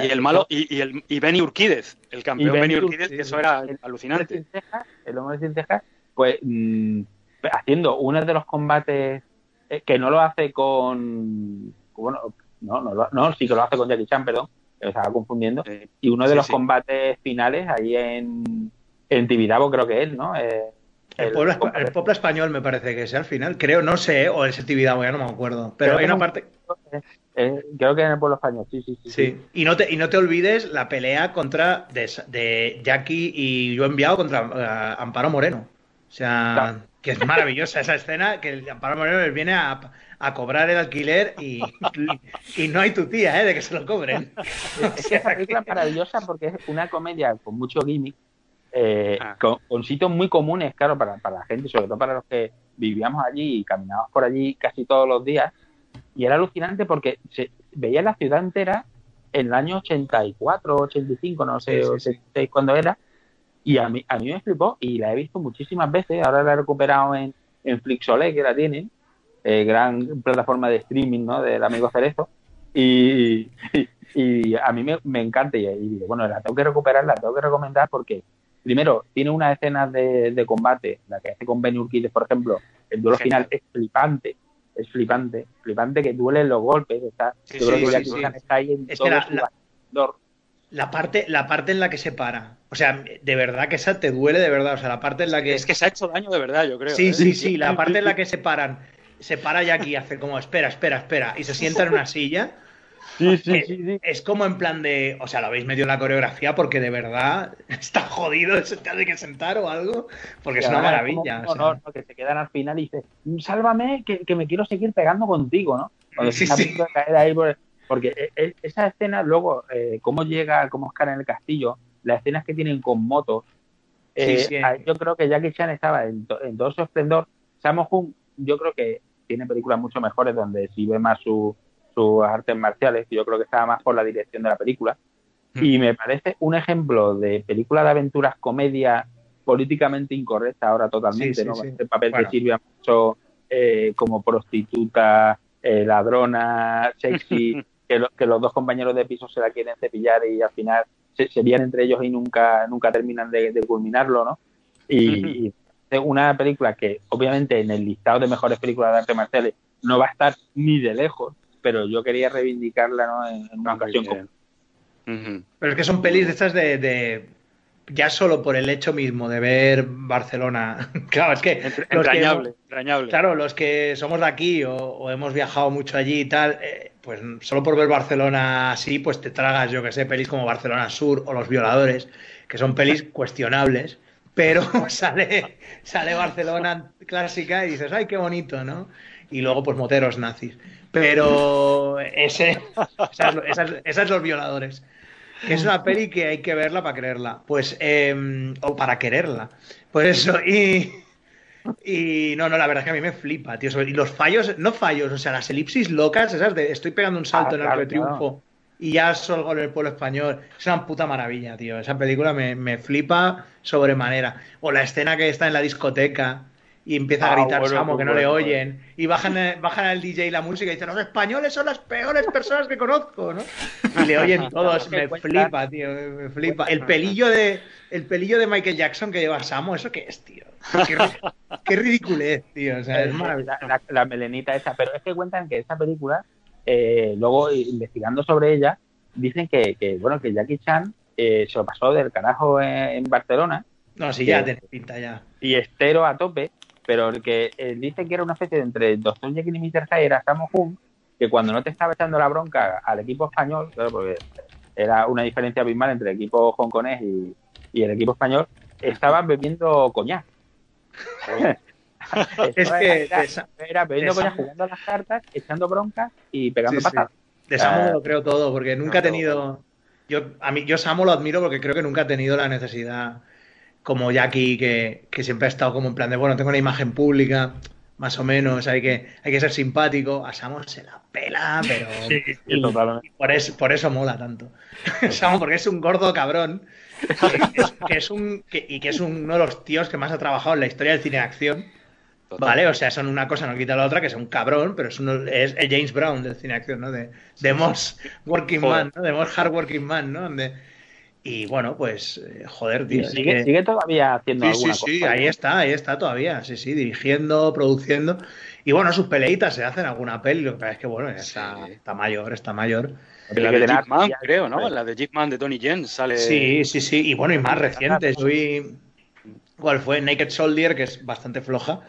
y el malo, y, el, y Benny Urquídez, el campeón Benny Urquídez, que eso era alucinante. el hombre sin cejas, pues mm, haciendo uno de los combates eh, que no lo hace con. Bueno, no, no, no, sí que lo hace con Jackie Chan, perdón, me estaba confundiendo. y uno de los combates finales ahí en, en Tibidabo creo que es, ¿no? Eh, el, pueblo, español me parece que es al final, creo, no sé, o es el Tibidabo, ya no me acuerdo. Pero hay una parte. Eh, creo que en el pueblo español, sí, sí, sí. sí. Y, no te, y no te olvides la pelea contra de, Jackie y yo enviado contra eh, Amparo Moreno. O sea, que es maravillosa esa escena, que el Amparo Moreno les viene a, a cobrar el alquiler y, y, no hay tu tía, ¿eh? De que se lo cobren. Es que esa película es maravillosa porque es una comedia con mucho gimmick eh, ah. con, sitios muy comunes, claro, para, para, la gente, sobre todo para los que vivíamos allí y caminábamos por allí casi todos los días. Y era alucinante porque se veía la ciudad entera en el año 84, 85, no sé, 86 cuando era. Y a mí, a mí me flipó y la he visto muchísimas veces. Ahora la he recuperado en, en Flixolé, que la tienen, eh, gran plataforma de streaming ¿no? del amigo Cerezo. Y, y, a mí me, me encanta. Y, y, bueno, la tengo que recuperar, la tengo que recomendar porque primero, tiene unas escenas de, combate, la que hace con Ben Urquide, por ejemplo, el duelo final es flipante, es flipante, flipante que duelen los golpes, está, sí, ahí en es la, parte, la parte en la que se para, o sea, de verdad que esa te duele de verdad, o sea, la parte en la que... Es que se ha hecho daño de verdad, yo creo. Sí, ¿eh? sí, sí, la parte en la que se paran, se para ya aquí, hace como, espera, espera, espera, y se sienta en una silla Sí, sí, sí, Es como en plan de. O sea, lo habéis medio la coreografía porque de verdad está jodido, se te hace que sentar o algo. Porque es una maravilla. no, que se quedan al final y dice Sálvame, que, me quiero seguir pegando contigo, ¿no? sí, sí. porque e, e, esa escena, luego, eh, cómo llega, cómo escala en el castillo, las escenas que tienen con motos. Eh, yo creo que Jackie Chan estaba en, todo su esplendor. Sammo Hung, yo creo que tiene películas mucho mejores donde si ve más su sus artes marciales, que yo creo que estaba más por la dirección de la película. Hmm. Y me parece un ejemplo de película de aventuras, comedia políticamente incorrecta ahora totalmente, ¿no? El papel que sirve mucho eh, como prostituta, eh, ladrona, sexy, que, que, los dos compañeros de piso se la quieren cepillar y al final se, se entre ellos y nunca nunca terminan de, culminarlo, ¿no? Y, una película que obviamente en el listado de mejores películas de arte marciales no va a estar ni de lejos, pero yo quería reivindicarla ¿no? en, una ocasión como... Pero es que son pelis de estas de, ya solo por el hecho mismo de ver Barcelona. claro, es que. Entrañable, Claro, los que somos de aquí o, hemos viajado mucho allí y tal, eh, pues solo por ver Barcelona así, pues te tragas, yo que sé, pelis como Barcelona Sur o Los Violadores, que son pelis cuestionables, pero sale, sale Barcelona clásica y dices, ay, qué bonito, ¿no? Y luego, pues moteros nazis. Pero ese, esas, esas, Los Violadores. Que es una peli que hay que verla para creerla. Pues, eh, o para quererla. Pues eso, y y no, no, la verdad es que a mí me flipa, tío. Y los fallos, no fallos, o sea, las elipsis locas, esas de estoy pegando un salto ah, en el de triunfo y ya salgo en el pueblo español. Es una puta maravilla, tío. Esa película me, me flipa sobremanera. O la escena que está en la discoteca y empieza a ah, gritar Samo que no le oyen. y bajan, bajan al DJ la música y dicen los españoles son las peores personas que conozco ¿no? y le oyen todos me flipa tío me flipa. El pelillo de el pelillo de Michael Jackson que lleva Samo eso qué es tío qué, ridiculez tío o sea, es maravilloso la, melenita esa. Pero es que cuentan que esa película eh, luego investigando sobre ella dicen que, que bueno que Jackie Chan eh, se lo pasó del carajo en, Barcelona. No, sí, ya tiene pinta ya. Y estero a tope, pero el que eh, dice que era una especie de entre Dr. Jekyll y Mr. Hyde era Samo Hung, que cuando no te estaba echando la bronca al equipo español, porque era una diferencia abismal entre el equipo hongkonés y, y el equipo español, estaban bebiendo coñac. es que era, bebiendo coñac, jugando las cartas, echando broncas y pegando patadas. De Samo lo creo todo, porque nunca ha tenido. Yo, a mí, yo Samo lo admiro porque creo que nunca ha tenido la necesidad como Jackie, que, que siempre ha estado como en plan de, bueno, tengo una imagen pública, más o menos, hay que, hay que ser simpático. A Samo se la pela, pero. Sí, por, eso, por eso mola tanto. Samo, porque es un gordo cabrón. Que es, un, y que es uno de los tíos que más ha trabajado en la historia del cine de acción. ¿Vale? O sea, son una cosa, no quita la otra, que es un cabrón, pero es, uno, es el James Brown del cine de acción, ¿no? De, de Moss Working Man, ¿no? De Moss Hard Working Man, ¿no? Donde, y bueno, pues, eh, joder, tío. Sigue, sigue, todavía haciendo sí, sí, Sí, ahí está, ahí está todavía. Sí, sí, dirigiendo, produciendo. Y bueno, sus peleitas se hacen alguna peli. Lo que pasa es que, bueno, está, está mayor, está mayor. La de Jeep Man, creo, ¿no? La de Jeep Man de Tony Jen sale. Sí, sí, sí. Y bueno, y más recientes. ¿Cuál fue? Naked Soldier, que es bastante floja.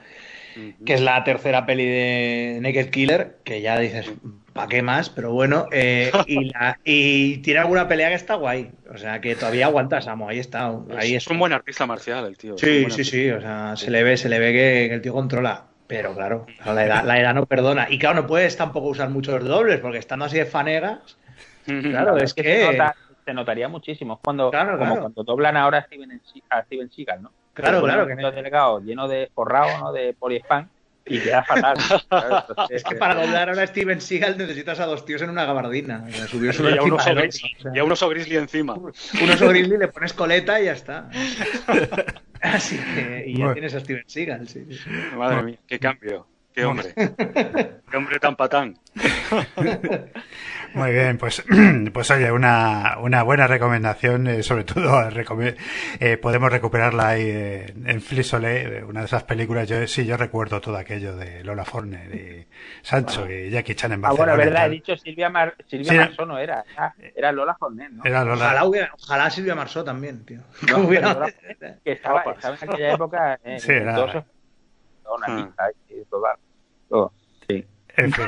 Que es la tercera peli de Naked Killer, que ya dices, ¿para qué más? Pero bueno, eh, y, tiene alguna pelea que está guay. O sea, que todavía aguanta Samo, ahí está. Ahí es, un buen artista marcial el tío. Sí, sí, sí, o sea, se le ve, se le ve que, el tío controla. Pero claro, la edad, la edad no perdona. Y claro, no puedes tampoco usar muchos dobles, porque estando así de fanegas, claro, es, que... Se, notaría muchísimo. Cuando, como cuando doblan ahora a Steven, a Steven Seagal, ¿no? Claro, claro. Que los delegados lleno de forrado, ¿no? De poliespan y queda fatal. es que para doblar ahora a Steven Seagal necesitas a dos tíos en una gabardina. y, a un oso y a un oso grizzly encima. Un oso grizzly le pones coleta y ya está. Así que y ya tienes a Steven Seagal. Sí. Madre mía, qué cambio. Qué hombre. Qué hombre tan patán. Muy bien, pues, pues oye, una, una buena recomendación, eh, sobre todo eh, podemos recuperarla ahí eh, en Flisole, una de esas películas, yo sí, yo recuerdo todo aquello de Lola Forner y Sancho y Jackie Chan en Barcelona. Ah, bueno, verdad, he dicho Silvia, Mar Silvia Marsó no era, era, Lola Forner, ¿no? Era Lola. Ojalá, ojalá Silvia Marsó también, tío. que estaba, estaba, en aquella época eh, sí, era... Dos, una ah. y todo, sí. En fin.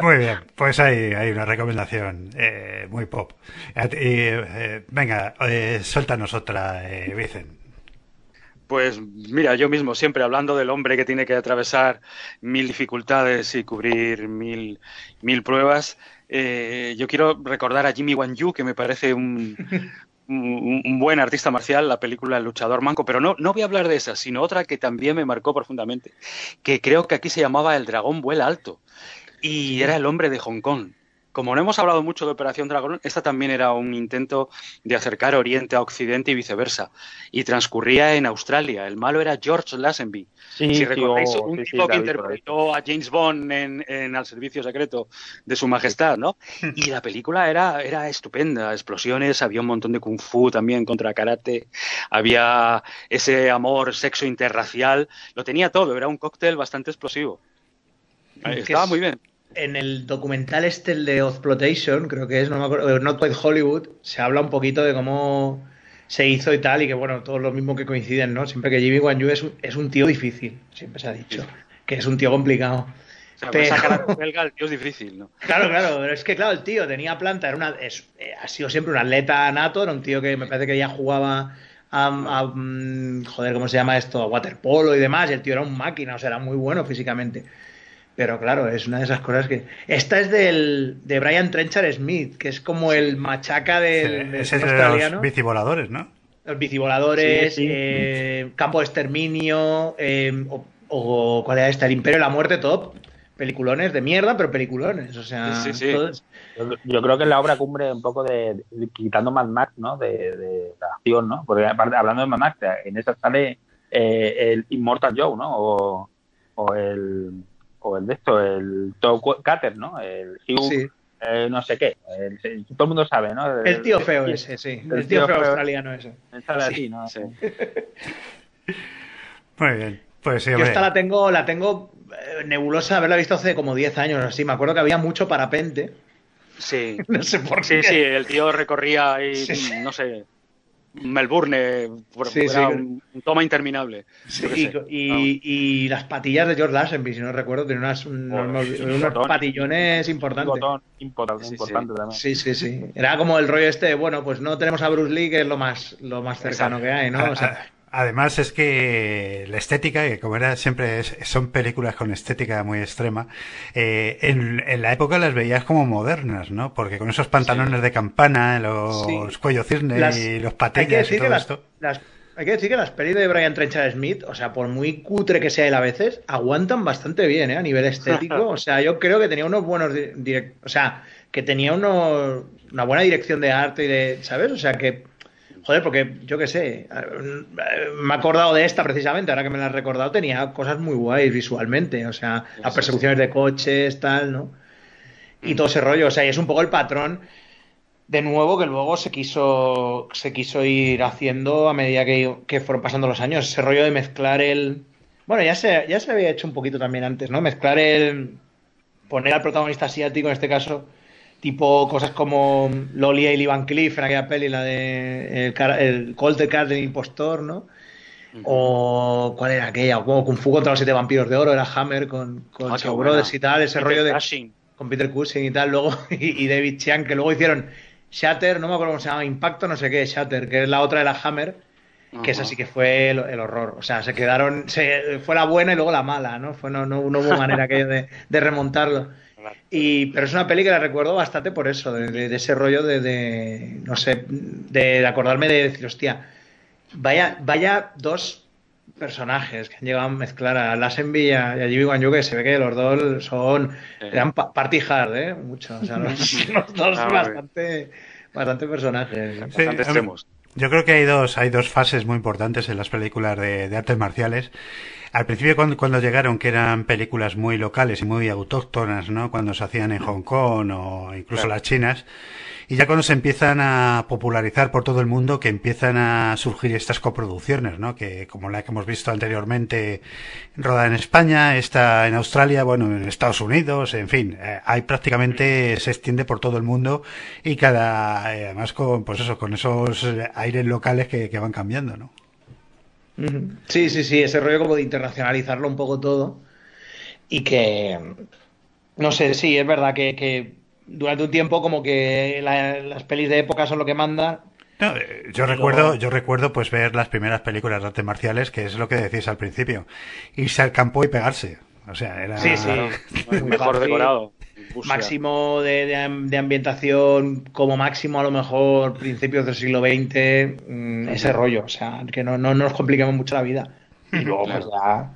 Muy bien, pues hay, hay una recomendación eh, muy pop. Y, eh, venga, eh, suéltanos otra, eh, Vicen. Pues mira, yo mismo siempre hablando del hombre que tiene que atravesar mil dificultades y cubrir mil, mil pruebas, eh, yo quiero recordar a Jimmy Wan Yu, que me parece un, un, buen artista marcial, la película El luchador manco, pero no, no voy a hablar de esa, sino otra que también me marcó profundamente, que creo que aquí se llamaba El dragón vuela alto y era el hombre de Hong Kong como no hemos hablado mucho de Operación Dragón, esta también era un intento de acercar Oriente a Occidente y viceversa. Y transcurría en Australia. El malo era George Lazenby. si recordáis, un tipo que interpretó a James Bond en, en, Al Servicio Secreto de Su Majestad, ¿no? Y la película era, era estupenda. Explosiones, había un montón de kung fu también contra karate, había ese amor, sexo interracial. Lo tenía todo. Era un cóctel bastante explosivo. Estaba muy bien en el documental este, el de Ozplotation, creo que es, no me acuerdo, Not Quite Hollywood, se habla un poquito de cómo se hizo y tal, y que bueno, todos los mismos que coinciden, ¿no? Siempre que Jimmy Wan Yu es un, es un tío difícil, siempre se ha dicho, que es un tío complicado. O sea, pero... sacar belga, el tío es difícil, ¿no? Claro, claro, pero es que claro, el tío tenía planta, era una, es, eh, ha sido siempre un atleta nato, era un tío que me parece que ya jugaba a, a, mm, joder, ¿cómo se llama esto? A waterpolo y demás, y el tío era un máquina, o sea, era muy bueno físicamente. Pero claro, es una de esas cosas que. Esta es del, de Brian Trenchard Smith, que es como el machaca del, sí, ese australiano. De los bicivoladores, ¿no? Los bicivoladores, sí, sí. Eh, Campo de Exterminio, eh, o, o, ¿cuál era esta? El Imperio de la Muerte Top. Peliculones de mierda, pero peliculones. O sea, sí, sí, todos... yo, yo, creo que es la obra cumbre un poco de, de quitando Mad Max, ¿no? De, de, la acción, ¿no? Porque hablando de Mad Max, en esa sale eh, el Immortal Joe, ¿no? O, o el o el de esto, el Toe Cutter, ¿no? El Hugh, sí. eh, no sé qué. El, el, todo el mundo sabe, ¿no? El, el tío feo el, ese, sí. El, tío, tío feo, feo australiano ese. Sale sí. así, ¿no? Sí. Muy bien. Pues sí, Yo esta la tengo, la tengo eh, nebulosa, haberla visto hace como 10 años así. Me acuerdo que había mucho parapente. Sí. no sé por sí, qué. Sí, sí, el tío recorría ahí, sí. no sé, Melbourne, por, sí, sí. Un, un, toma interminable. Sí, y, y, y, las patillas de George Lazenby, si no recuerdo, tenía unas, unos, oh, unos patillones importantes. Un botón importante, importante también. Sí, sí, sí. Era como el rollo este, bueno, pues no tenemos a Bruce Lee, que es lo más, lo más cercano Exacto. que hay, ¿no? O sea, Además es que la estética, que como era siempre es, son películas con estética muy extrema, eh, en, en, la época las veías como modernas, ¿no? Porque con esos pantalones sí. de campana, los sí. cuello cisne las, y los patillas y todo las, esto. Las, hay que decir que las pelis de Brian Trenchard Smith, o sea, por muy cutre que sea él a veces, aguantan bastante bien, ¿eh? A nivel estético. O sea, yo creo que tenía unos buenos direct... o sea, que tenía unos, una buena dirección de arte y de, ¿sabes? O sea, que Joder, porque yo qué sé, me he acordado de esta precisamente, ahora que me la has recordado, tenía cosas muy guays visualmente, o sea, las persecuciones de coches, tal, ¿no? Y todo ese rollo, o sea, y es un poco el patrón, de nuevo, que luego se quiso, se quiso ir haciendo a medida que, que fueron pasando los años, ese rollo de mezclar el... Bueno, ya se, ya se había hecho un poquito también antes, ¿no? Mezclar el... poner al protagonista asiático, en este caso, tipo cosas como Loli y Van Cliff en aquella peli, la de el, el Colt de Card del impostor, ¿no? Uh -huh. O cuál era aquella, o Kung Fu contra los siete vampiros de oro, era Hammer con, con ah, Brothers y tal, ese Peter rollo de Cushing. con Peter Cushing y tal, luego y, y, David Chiang, que luego hicieron Shatter, no me acuerdo cómo se llama, Impacto, no sé qué, Shatter, que es la otra de la Hammer, que uh -huh. esa sí que fue el, el, horror. O sea, se quedaron, se, fue la buena y luego la mala, ¿no? Fue, no, no, no hubo manera que de, de remontarlo. Y, pero es una peli que la recuerdo bastante por eso, de, de, de ese rollo de, de, no sé, de, acordarme de decir, hostia, vaya, vaya dos personajes que han llegado a mezclar a Lazenby y a, y a Jimmy Wan Yu, que se ve que los dos son, eran party hard, ¿eh? Mucho, o sea, los, los dos ah, bastante, bastante personajes. Sí, bastante extremos. Yo creo que hay dos, hay dos fases muy importantes en las películas de, de artes marciales al principio cuando, cuando, llegaron, que eran películas muy locales y muy autóctonas, ¿no? Cuando se hacían en Hong Kong o incluso claro. las chinas, y ya cuando se empiezan a popularizar por todo el mundo, que empiezan a surgir estas coproducciones, ¿no? Que como la que hemos visto anteriormente, rodada en España, está en Australia, bueno, en Estados Unidos, en fin, eh, hay prácticamente se extiende por todo el mundo y cada, eh, además con, pues eso, con esos aires locales que, que van cambiando, ¿no? Sí, sí, sí, ese rollo como de internacionalizarlo un poco todo y que, no sé, sí, es verdad que, que durante un tiempo como que la, las pelis de época son lo que manda. No, eh, yo recuerdo, luego... yo recuerdo pues ver las primeras películas de artes marciales, que es lo que decís al principio, irse al campo y pegarse. O sea, era sí, sí. mejor decorado. Máximo de, de, de, ambientación, como máximo a lo mejor principios del siglo XX, mmm, ese rollo. O sea, que no, no, no nos compliquemos mucho la vida. Y luego, pues ya,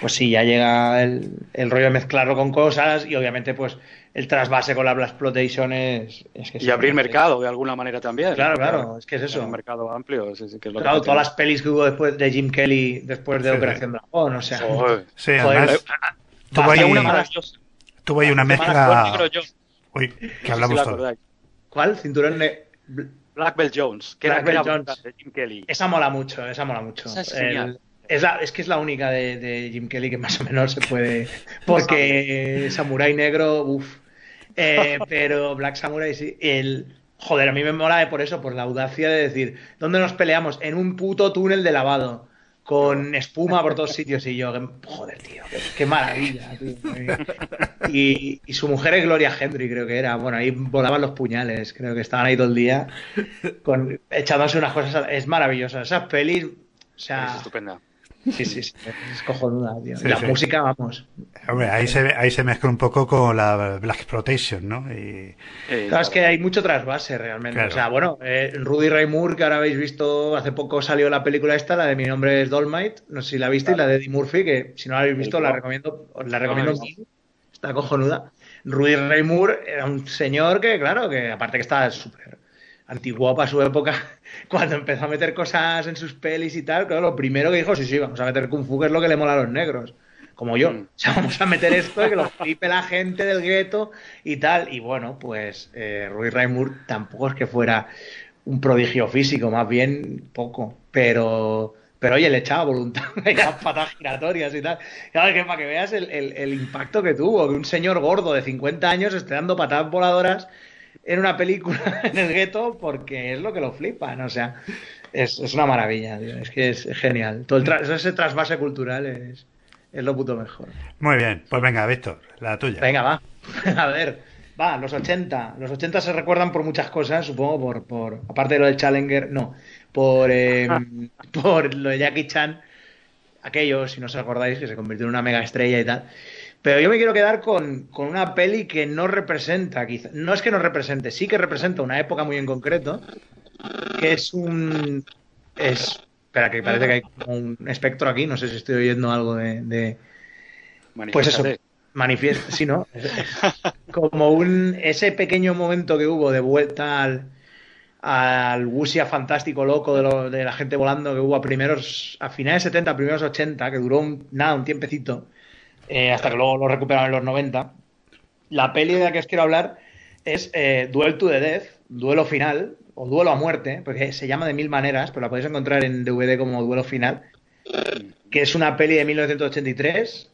pues sí, ya llega el, el rollo de mezclarlo con cosas y obviamente, pues el trasvase con la Black Exploitation es, que y abrir mercado de alguna manera también. Claro, claro, es que es eso. Un mercado amplio. claro, todas las pelis que hubo después de Jim Kelly después de Operación Dragón, o sea. Sí, además, tuvo ahí, una, tuvo ahí una mezcla. Uy, que hablamos todo. ¿Cuál? Cinturón de. Black Belt Jones, que Black era, Jones. de Jim Kelly. Esa mola mucho, esa mola mucho. es, es, que es la única de, Jim Kelly que más o menos se puede. Porque Samurai Negro, uff. Eh, pero Black Samurai sí. El, joder, a mí me mola por eso, por la audacia de decir, ¿dónde nos peleamos? En un puto túnel de lavado con espuma por todos sitios y yo, joder, tío, qué, maravilla. Y, su mujer es Gloria Henry, creo que era. Bueno, ahí volaban los puñales, creo que estaban ahí todo el día con, echándose unas cosas. Es maravillosa. Esas pelis, o sea... Es estupenda. Sí, sí, sí, es cojonuda, tío. la música, vamos. Hombre, ahí se, ahí se mezcla un poco con la Black Exploitation, ¿no? Y... Claro, es que hay mucho trasvase realmente. O sea, bueno, eh, Rudy Ray Moore, que ahora habéis visto, hace poco salió la película esta, la de Mi nombre es Dolmite, no sé si la visteis, la de Eddie Murphy, que si no la habéis visto, la recomiendo, os la recomiendo Está cojonuda. Rudy Ray Moore era un señor que, claro, que aparte que estaba súper antiguo para su época, cuando empezó a meter cosas en sus pelis y tal, claro, lo primero que dijo, sí, sí, vamos a meter Kung Fu, que es lo que le mola a los negros, como yo. Mm. O sea, vamos a meter esto, que lo flipe la gente del gueto y tal. Y bueno, pues eh, Rui Raimur tampoco es que fuera un prodigio físico, más bien poco, pero... Pero oye, le echaba voluntad, le patas giratorias y tal. Claro, que para que veas el, el, el, impacto que tuvo, que un señor gordo de 50 años esté dando patadas voladoras en una película en el gueto porque es lo que lo flipan, o sea, es, una maravilla, es que es genial. Todo el ese trasvase cultural es, es lo puto mejor. Muy bien, pues venga, Víctor, la tuya. Venga, va. A ver, va, los 80. Los 80 se recuerdan por muchas cosas, supongo, por, por aparte de lo del Challenger, no, por, em, por lo de Jackie Chan, aquello, si no os acordáis, que se convirtió en una mega estrella y tal. Pero yo me quiero quedar con, una peli que no representa, quizá, no es que no represente, sí que representa una época muy en concreto, que es un... Es, espera, que parece que hay como un espectro aquí, no sé si estoy oyendo algo de... pues eso, manifiesta, sí, ¿no? como un... Ese pequeño momento que hubo de vuelta al al Wuxia fantástico loco de, lo, de, la gente volando que hubo a primeros a finales 70, primeros 80, que duró un, nada, un tiempecito eh, hasta que luego lo recuperaron en los 90. La peli de la que os quiero hablar es eh, Duel to the Death, Duelo Final, o Duelo a Muerte, porque se llama de mil maneras, pero la podéis encontrar en DVD como Duelo Final, que es una peli de 1983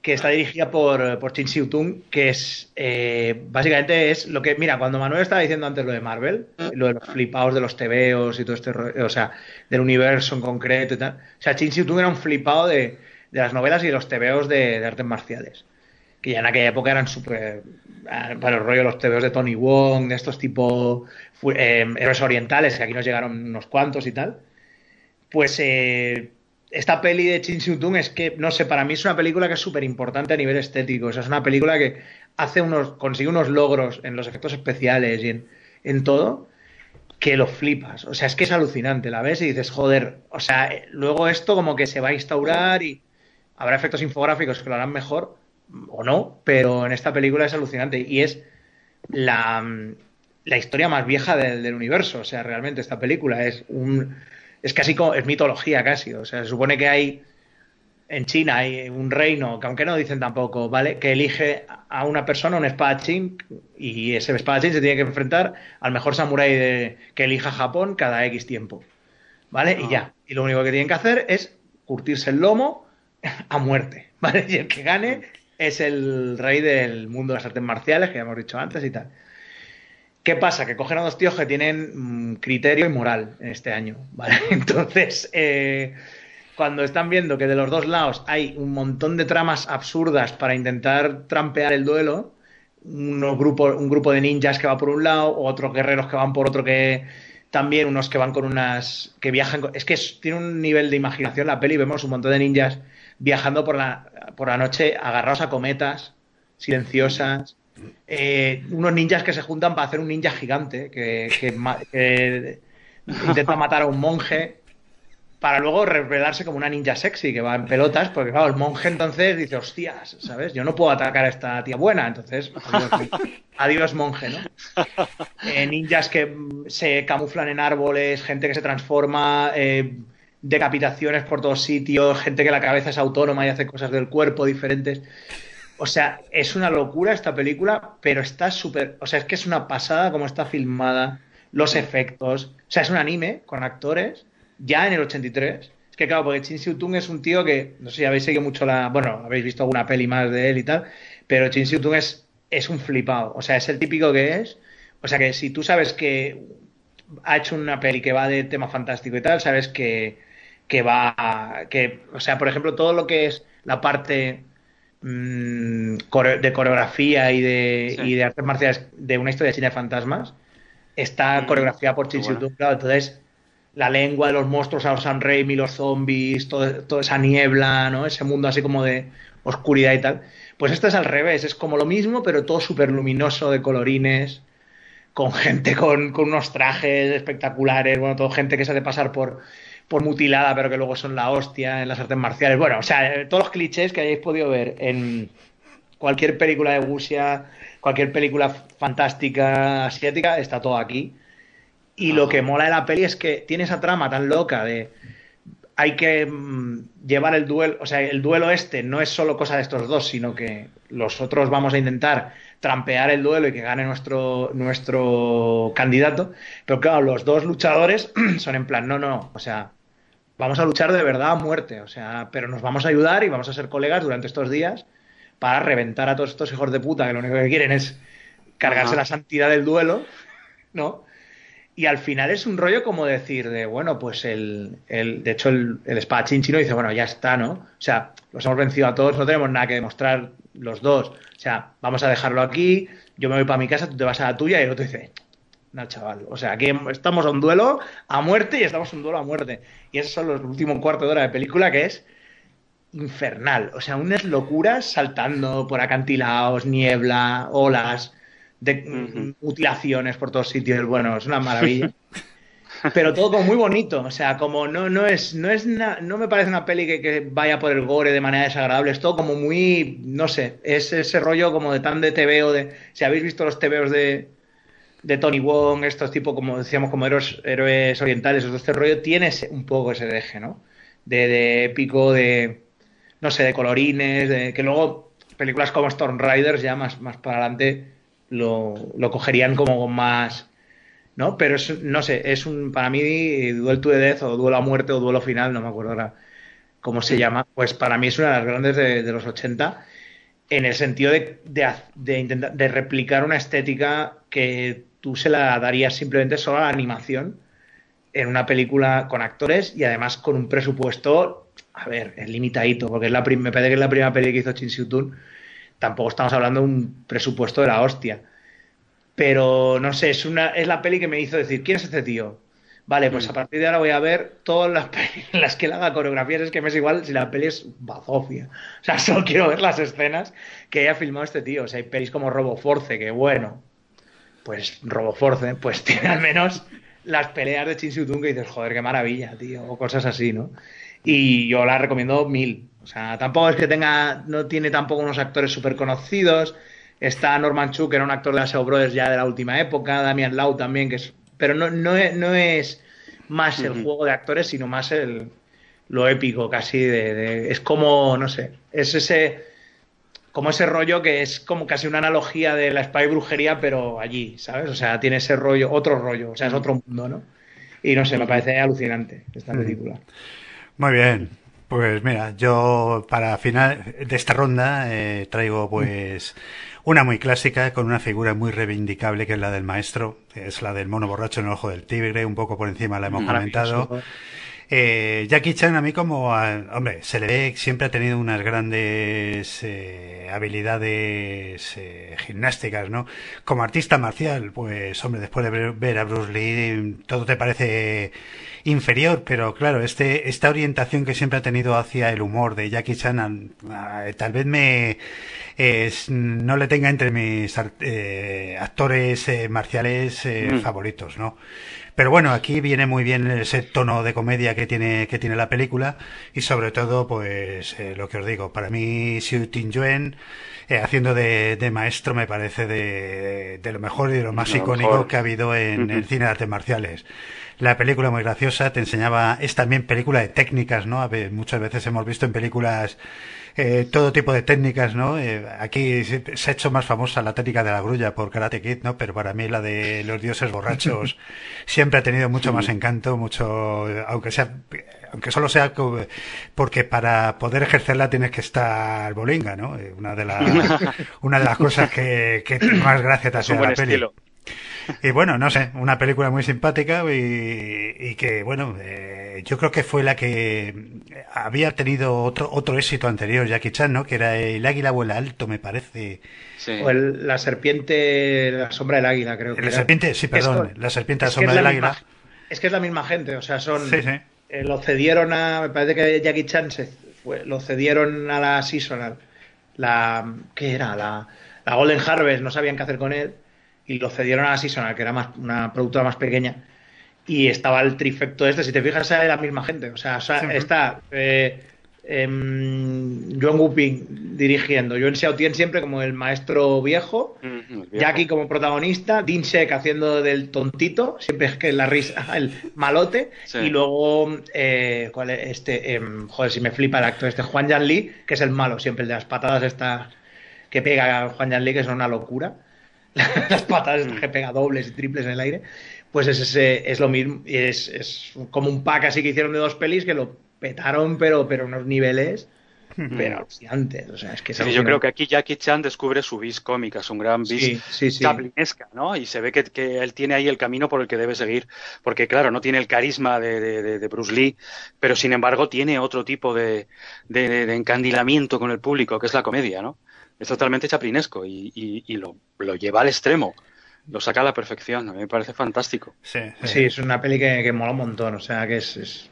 que está dirigida por, por Chin Siu Tung, que es eh, básicamente es lo que, mira, cuando Manuel estaba diciendo antes lo de Marvel, lo de los flipados de los TVOs y todo este o sea, del universo en concreto y tal, o sea, Chin Siu Tung era un flipado de, de las novelas y de los tebeos de, artes marciales. Que ya en aquella época eran súper. Ah, para el rollo de los tebeos de Tony Wong, de estos tipo eh, héroes orientales, que aquí nos llegaron unos cuantos y tal. Pues eh, esta peli de Chin Tung es que, no sé, para mí es una película que es súper importante a nivel estético. O sea, es una película que hace unos, consigue unos logros en los efectos especiales y en, en todo que lo flipas. O sea, es que es alucinante. La ves y dices, joder, o sea, luego esto como que se va a instaurar y Habrá efectos infográficos que lo harán mejor o no, pero en esta película es alucinante y es la, historia más vieja del, universo. O sea, realmente esta película es un es casi como, es mitología casi. O sea, se supone que hay en China hay un reino, que aunque no dicen tampoco, ¿vale? Que elige a una persona, un espadachín, y ese espadachín se tiene que enfrentar al mejor samurái de, que elija Japón cada X tiempo. ¿Vale? Y ah. ya. Y lo único que tienen que hacer es curtirse el lomo a muerte, ¿vale? Y el que gane es el rey del mundo de las artes marciales, que ya hemos dicho antes y tal. ¿Qué pasa? Que cogen a dos tíos que tienen mm, criterio y moral en este año, ¿vale? Entonces, eh, cuando están viendo que de los dos lados hay un montón de tramas absurdas para intentar trampear el duelo, unos grupos, un grupo de ninjas que va por un lado, o otros guerreros que van por otro que también, unos que van con unas... que viajan... es que tiene un nivel de imaginación la peli, vemos un montón de ninjas viajando por la, por la noche agarrados a cometas silenciosas. Eh, unos ninjas que se juntan para hacer un ninja gigante que, intenta matar a un monje. para luego revelarse como una ninja sexy que va en pelotas, porque claro, el monje entonces dice, hostias, ¿sabes? Yo no puedo atacar a esta tía buena, entonces, adiós, monje, ¿no? Eh, ninjas que se camuflan en árboles, gente que se transforma, eh, decapitaciones por todos sitios, gente que la cabeza es autónoma y hace cosas del cuerpo diferentes. O sea, es una locura esta película, pero está súper, o sea, es que es una pasada como está filmada, los efectos, o sea, es un anime con actores ya en el 83. Es que claro, porque Chin Siu Tung es un tío que, no sé si habéis seguido mucho la, bueno, habéis visto alguna peli más de él y tal, pero Chin Siu Tung es, es un flipado, o sea, es el típico que es, o sea, que si tú sabes que ha hecho una peli que va de tema fantástico y tal, sabes que, que va, que, o sea, por ejemplo, todo lo que es la parte mm, de coreografía y de, y de artes marciales de una historia china de fantasmas está mm, coreografiada por Siu Tung, claro, entonces la lengua de los monstruos a los San Raimi, los zombies, todo, toda esa niebla, ¿no? Ese mundo así como de oscuridad y tal. Pues esto es al revés, es como lo mismo, pero todo súper luminoso, de colorines, con gente con, con, unos trajes espectaculares, bueno, todo gente que se hace pasar por, por mutilada, pero que luego son la hostia en las artes marciales. Bueno, o sea, todos los clichés que hayáis podido ver en cualquier película de Wuxia, cualquier película fantástica asiática, está todo aquí. Y lo que mola de la peli es que tiene esa trama tan loca de hay que mm, llevar el duelo, o sea, el duelo este no es solo cosa de estos dos, sino que los otros vamos a intentar trampear el duelo y que gane nuestro, nuestro candidato. Pero claro, los dos luchadores son en plan, no, no, o sea, vamos a luchar de verdad a muerte, o sea, pero nos vamos a ayudar y vamos a ser colegas durante estos días para reventar a todos estos hijos de puta que lo único que quieren es cargarse la santidad del duelo, ¿no? Y al final es un rollo como decir de, bueno, pues el, el de hecho el, el espadachín chino dice, bueno, ya está, ¿no? O sea, los hemos vencido a todos, no tenemos nada que demostrar los dos. O sea, vamos a dejarlo aquí, yo me voy para mi casa, tú te vas a la tuya y el otro dice, no, chaval, o sea, aquí estamos a un duelo a muerte y estamos a un duelo a muerte. Y esos son los últimos cuartos de hora de película que es infernal. O sea, unas locuras saltando por acantilados, niebla, olas de mutilaciones por todos sitios. Bueno, es una maravilla. Pero todo como muy bonito, o sea, como no, no es, no es no me parece una peli que, vaya por el gore de manera desagradable, es todo como muy, no sé, es ese rollo como de tan de TVO, de, si habéis visto los TVOs de, de Tony Wong, estos tipos, como decíamos, como héroes, héroes orientales, este rollo tiene un poco ese deje, ¿no? De, de épico, de, no sé, de colorines, de que luego películas como Storm Riders ya más, más para adelante lo, lo cogerían como más, ¿no? Pero es, no sé, es un, para mí, Duel to the Death o Duelo a Muerte o Duelo Final, no me acuerdo ahora cómo se llama, pues para mí es una de las grandes de, los 80 en el sentido de, de, intentar, de replicar una estética que tú se la darías simplemente solo a la animación en una película con actores y además con un presupuesto, a ver, es limitadito, porque es la me parece que es la primera película que hizo Chin Siu tampoco estamos hablando de un presupuesto de la hostia. Pero no sé, es una es la peli que me hizo decir, ¿quién es este tío? Vale, pues mm. a partir de ahora voy a ver todas las pelis en las que él haga coreografías. Es que me es igual si la peli es bazofia. O sea, solo quiero ver las escenas que haya filmado este tío. O sea, hay pelis como Roboforce, que bueno, pues Roboforce, pues tiene al menos las peleas de Chin que dices, joder, qué maravilla, tío, o cosas así, ¿no? Y yo la recomiendo mil. O sea, tampoco es que tenga, no tiene tampoco unos actores súper conocidos. Está Norman Chu, que era un actor de la Show Brothers ya de la última época, Damian Lau también, que es. Pero no, no, es, no es más el juego de actores, sino más el lo épico casi de, es como, no sé, es ese como ese rollo que es como casi una analogía de la spy brujería, pero allí, ¿sabes? O sea, tiene ese rollo, otro rollo, o sea, es otro mundo, ¿no? Y no sé, me parece alucinante esta película. Muy bien, pues mira, yo para final de esta ronda eh, traigo pues una muy clásica con una figura muy reivindicable que es la del maestro, es la del mono borracho en el ojo del tigre, un poco por encima la hemos comentado. Eh, Jackie Chan a mí como, hombre, se le ve, siempre ha tenido unas grandes eh, habilidades eh, gimnásticas, ¿no? Como artista marcial, pues, hombre, después de ver a Bruce Lee, todo te parece inferior, pero claro, este, esta orientación que siempre ha tenido hacia el humor de Jackie Chan, tal vez me no le tenga entre mis eh, actores eh, marciales mm. favoritos, ¿no? Pero bueno, aquí viene muy bien ese tono de comedia que tiene, que tiene la película y sobre todo, pues eh, lo que os digo, para mí Xiu Yuen eh, haciendo de, maestro me parece de, lo mejor y de lo más icónico que ha habido en el cine de artes marciales. La película muy graciosa, te enseñaba, es también película de técnicas, ¿no? A ver, muchas veces hemos visto en películas eh, todo tipo de técnicas, ¿no? Eh, aquí se ha hecho más famosa la técnica de la grulla por Karate Kid, ¿no? Pero para mí la de los dioses borrachos siempre ha tenido mucho más encanto, mucho, aunque sea, aunque solo sea porque para poder ejercerla tienes que estar bolinga, ¿no? Eh, una de las, una de las cosas que, que más gracia te hace la peli. Y bueno, no sé, una película muy simpática y, que, bueno, eh, yo creo que fue la que había tenido otro, otro éxito anterior, Jackie Chan, ¿no? Que era El Águila vuela alto, me parece. O la serpiente, la sombra del águila, creo que La serpiente, sí, perdón, la serpiente, la sombra del águila. es que es la misma gente, o sea, son... Sí, sí. Eh, lo cedieron a... Me parece que Jackie Chan se fue, lo cedieron a la Seasonal. La... ¿Qué era? La, la Golden Harvest, no sabían qué hacer con él y lo cedieron a la Seasonal, que era más, una productora más pequeña, y estaba el trifecto este. Si te fijas, es la misma gente. O sea, está eh, em, John Whooping dirigiendo, John Xiaotien siempre como el maestro viejo, Jackie como protagonista, Dean Sheck haciendo del tontito, siempre es que la risa, el malote, y luego, eh, ¿cuál es? Este, em, joder, si me flipa el actor este, Juan Yan Lee, que es el malo siempre, el de las patadas estas que pega Juan Yan Lee, que son una locura. las patas que pega dobles y triples en el aire, pues es, es lo mismo, es, es como un pack así que hicieron de dos pelis que lo petaron, pero, pero unos niveles pero alucinantes. O sea, es que yo creo que aquí Jackie Chan descubre su vis cómica, su gran vis sí, chaplinesca, ¿no? Y se ve que, que, él tiene ahí el camino por el que debe seguir, porque claro, no tiene el carisma de, de, de Bruce Lee, pero sin embargo tiene otro tipo de, de, encandilamiento con el público, que es la comedia, ¿no? Es totalmente chaplinesco y, lo, lleva al extremo. Lo saca a la perfección, a mí me parece fantástico. Sí, sí. es una peli que, mola un montón, o sea, que es,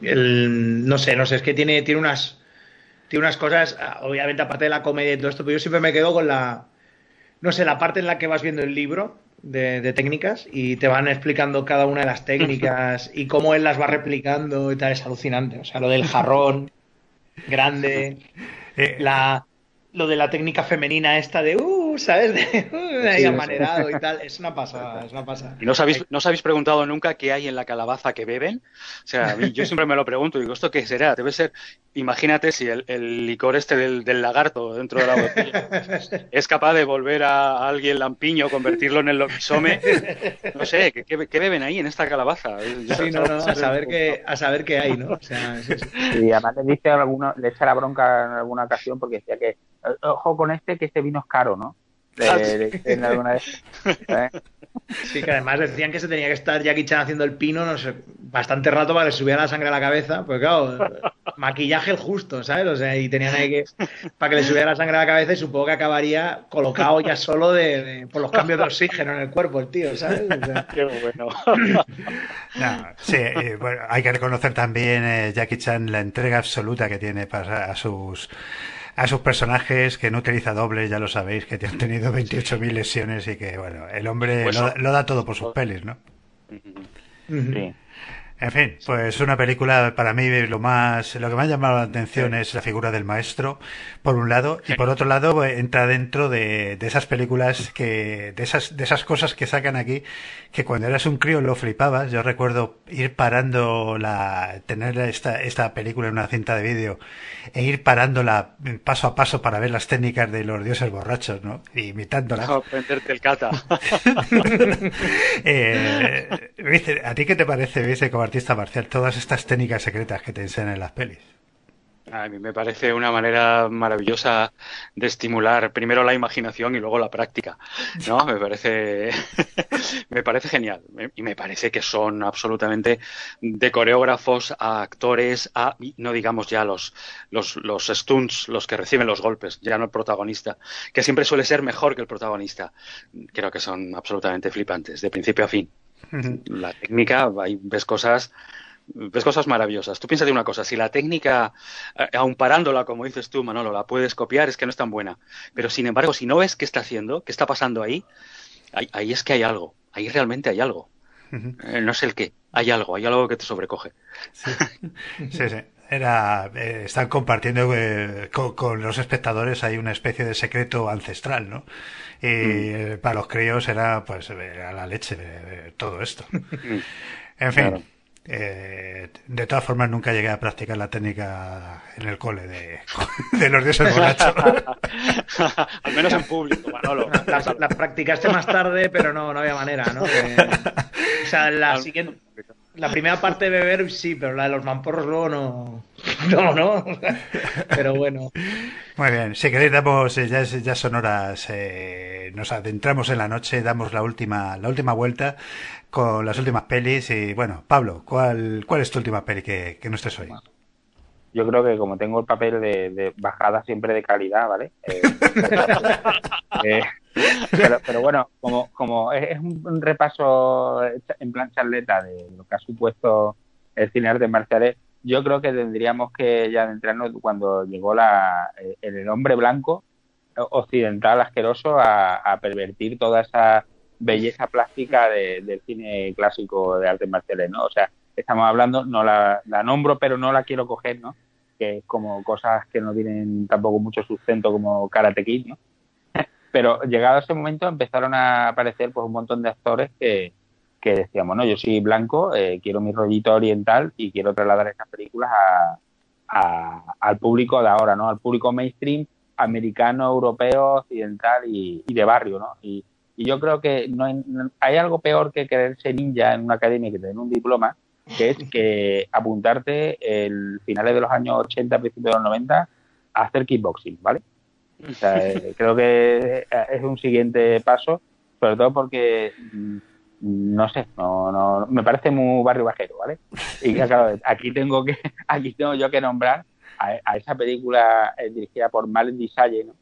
el, no sé, no sé, es que tiene, tiene unas tiene unas cosas, obviamente aparte de la comedia y todo esto, pero yo siempre me quedo con la, no sé, la parte en la que vas viendo el libro de, de técnicas y te van explicando cada una de las técnicas y cómo él las va replicando y tal, es alucinante. O sea, lo del jarrón grande, eh, la, lo de la técnica femenina esta de, uh, ¿sabes? De, uh, ahí amanerado y tal. Es una pasada, es una pasada. ¿Y no os, habéis, no os habéis preguntado nunca qué hay en la calabaza que beben? O sea, yo siempre me lo pregunto, digo, ¿esto qué será? Debe ser, imagínate si el, licor este del, lagarto dentro de la botella es capaz de volver a, alguien lampiño, convertirlo en el lomisome. No sé, ¿qué, beben ahí en esta calabaza? sí, no, no, a saber, qué, a saber qué hay, ¿no? O sea, Y además le dice alguna, le echa la bronca en alguna ocasión porque decía que ojo con este, que este vino es caro, ¿no? Sí, que además decían que se tenía que estar Jackie Chan haciendo el pino, no sé, bastante rato para que le subiera la sangre a la cabeza, pues claro, maquillaje el justo, ¿sabes? O sea, y tenían ahí que, para que le subiera la sangre a la cabeza y supongo que acabaría colocado ya solo de, por los cambios de oxígeno en el cuerpo el tío, ¿sabes? Qué bueno. sí, bueno, hay que reconocer también eh, Jackie Chan la entrega absoluta que tiene para a sus a sus personajes que no utiliza dobles, ya lo sabéis, que han tenido 28.000 lesiones y que, bueno, el hombre pues lo, da todo por sus pelis, ¿no? Sí. En fin, pues una película para mí lo más lo que me ha llamado la atención es la figura del maestro por un lado y por otro lado entra dentro de, de, esas películas que de esas de esas cosas que sacan aquí que cuando eras un crío lo flipabas. Yo recuerdo ir parando la tener esta esta película en una cinta de vídeo e ir parándola paso a paso para ver las técnicas de los dioses borrachos, ¿no? Imitándolas. No, prenderte el cata. eh, ¿a ti qué te parece, dice como artista marcial, todas estas técnicas secretas que te enseñan en las pelis? A mí me parece una manera maravillosa de estimular primero la imaginación y luego la práctica, ¿no? Me parece, me parece genial y me parece que son absolutamente de coreógrafos a actores a, no digamos ya los, los, los stunts, los que reciben los golpes, ya no el protagonista, que siempre suele ser mejor que el protagonista. Creo que son absolutamente flipantes, de principio a fin. La técnica, ahí ves cosas ves cosas maravillosas. Tú piensas de una cosa, si la técnica, eh, aun parándola, como dices tú, Manolo, la puedes copiar, es que no es tan buena. Pero sin embargo, si no ves qué está haciendo, qué está pasando ahí, ahí, es que hay algo, ahí realmente hay algo. Eh, no sé el qué, hay algo, hay algo que te sobrecoge. Sí, sí. Era, eh, están compartiendo con, los espectadores hay una especie de secreto ancestral, ¿no? Y mm. para los críos era pues a la leche de, todo esto. Mm. En fin. Eh, de todas formas, nunca llegué a practicar la técnica en el cole de, los dioses borrachos. Al menos en público, Manolo. La, practicaste más tarde, pero no, no había manera, ¿no? o sea, la siguiente. La primera parte de beber sí, pero la de los mamporros luego no. No, no. Pero bueno. Muy bien. Si queréis, damos, eh, ya, ya son horas. Eh, nos adentramos en la noche, damos la última, la última vuelta con las últimas pelis. Y bueno, Pablo, ¿cuál, cuál es tu última peli que, que no estés hoy? Yo creo que como tengo el papel de, bajada siempre de calidad, ¿vale? Eh, eh, pero, pero, bueno, como, como es un, repaso en plan charleta de lo que ha supuesto el cine de marciales, yo creo que tendríamos que ya adentrarnos cuando llegó la, eh, el hombre blanco occidental asqueroso a, a pervertir toda esa belleza plástica del cine clásico de artes marciales, ¿no? O sea, estamos hablando, no la, nombro, pero no la quiero coger, ¿no? Que es como cosas que no tienen tampoco mucho sustento como Karate Kid, ¿no? Pero llegado ese momento empezaron a aparecer pues un montón de actores que, que decían, bueno, yo soy blanco, eh, quiero mi rollito oriental y quiero trasladar estas películas a, al público de ahora, ¿no? Al público mainstream americano, europeo, occidental y, y de barrio, ¿no? Y, y yo creo que no hay, algo peor que querer ser ninja en una academia que tener un diploma, que es que apuntarte el finales de los años 80, principios de los 90 a hacer kickboxing, ¿vale? O sea, eh, creo que es un siguiente paso, sobre todo porque mm, no sé, no, no, me parece muy barrio bajero, ¿vale? Y claro, aquí tengo que, aquí tengo yo que nombrar a, esa película eh, dirigida por Malen Disalle, ¿no?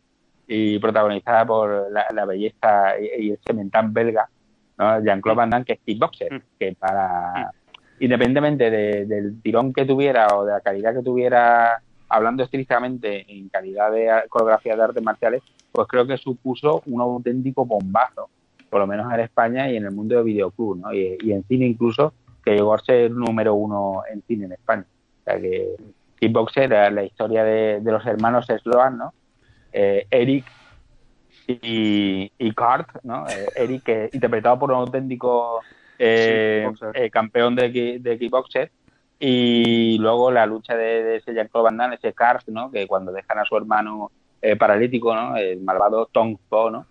y protagonizada por la, belleza y, el cementán belga, ¿no? Jean-Claude Van Damme, que es kickboxer, mm. que para, independientemente del tirón que tuviera o de la calidad que tuviera, hablando estrictamente en calidad de coreografía de artes marciales, pues creo que supuso un auténtico bombazo, por lo menos en España y en el mundo de videoclub, ¿no? Y, en cine incluso, que llegó a ser número uno en cine en España. O sea que Kickboxer era la historia de, los hermanos Sloan, ¿no? Eh, Eric y, y Kurt, ¿no? Eh, Eric, interpretado por un auténtico eh, campeón de, de kickboxer, y luego la lucha de, ese Jean-Claude Van Damme, ese Kurt, ¿no? Que cuando dejan a su hermano paralítico, ¿no? El malvado Tong Po, ¿no?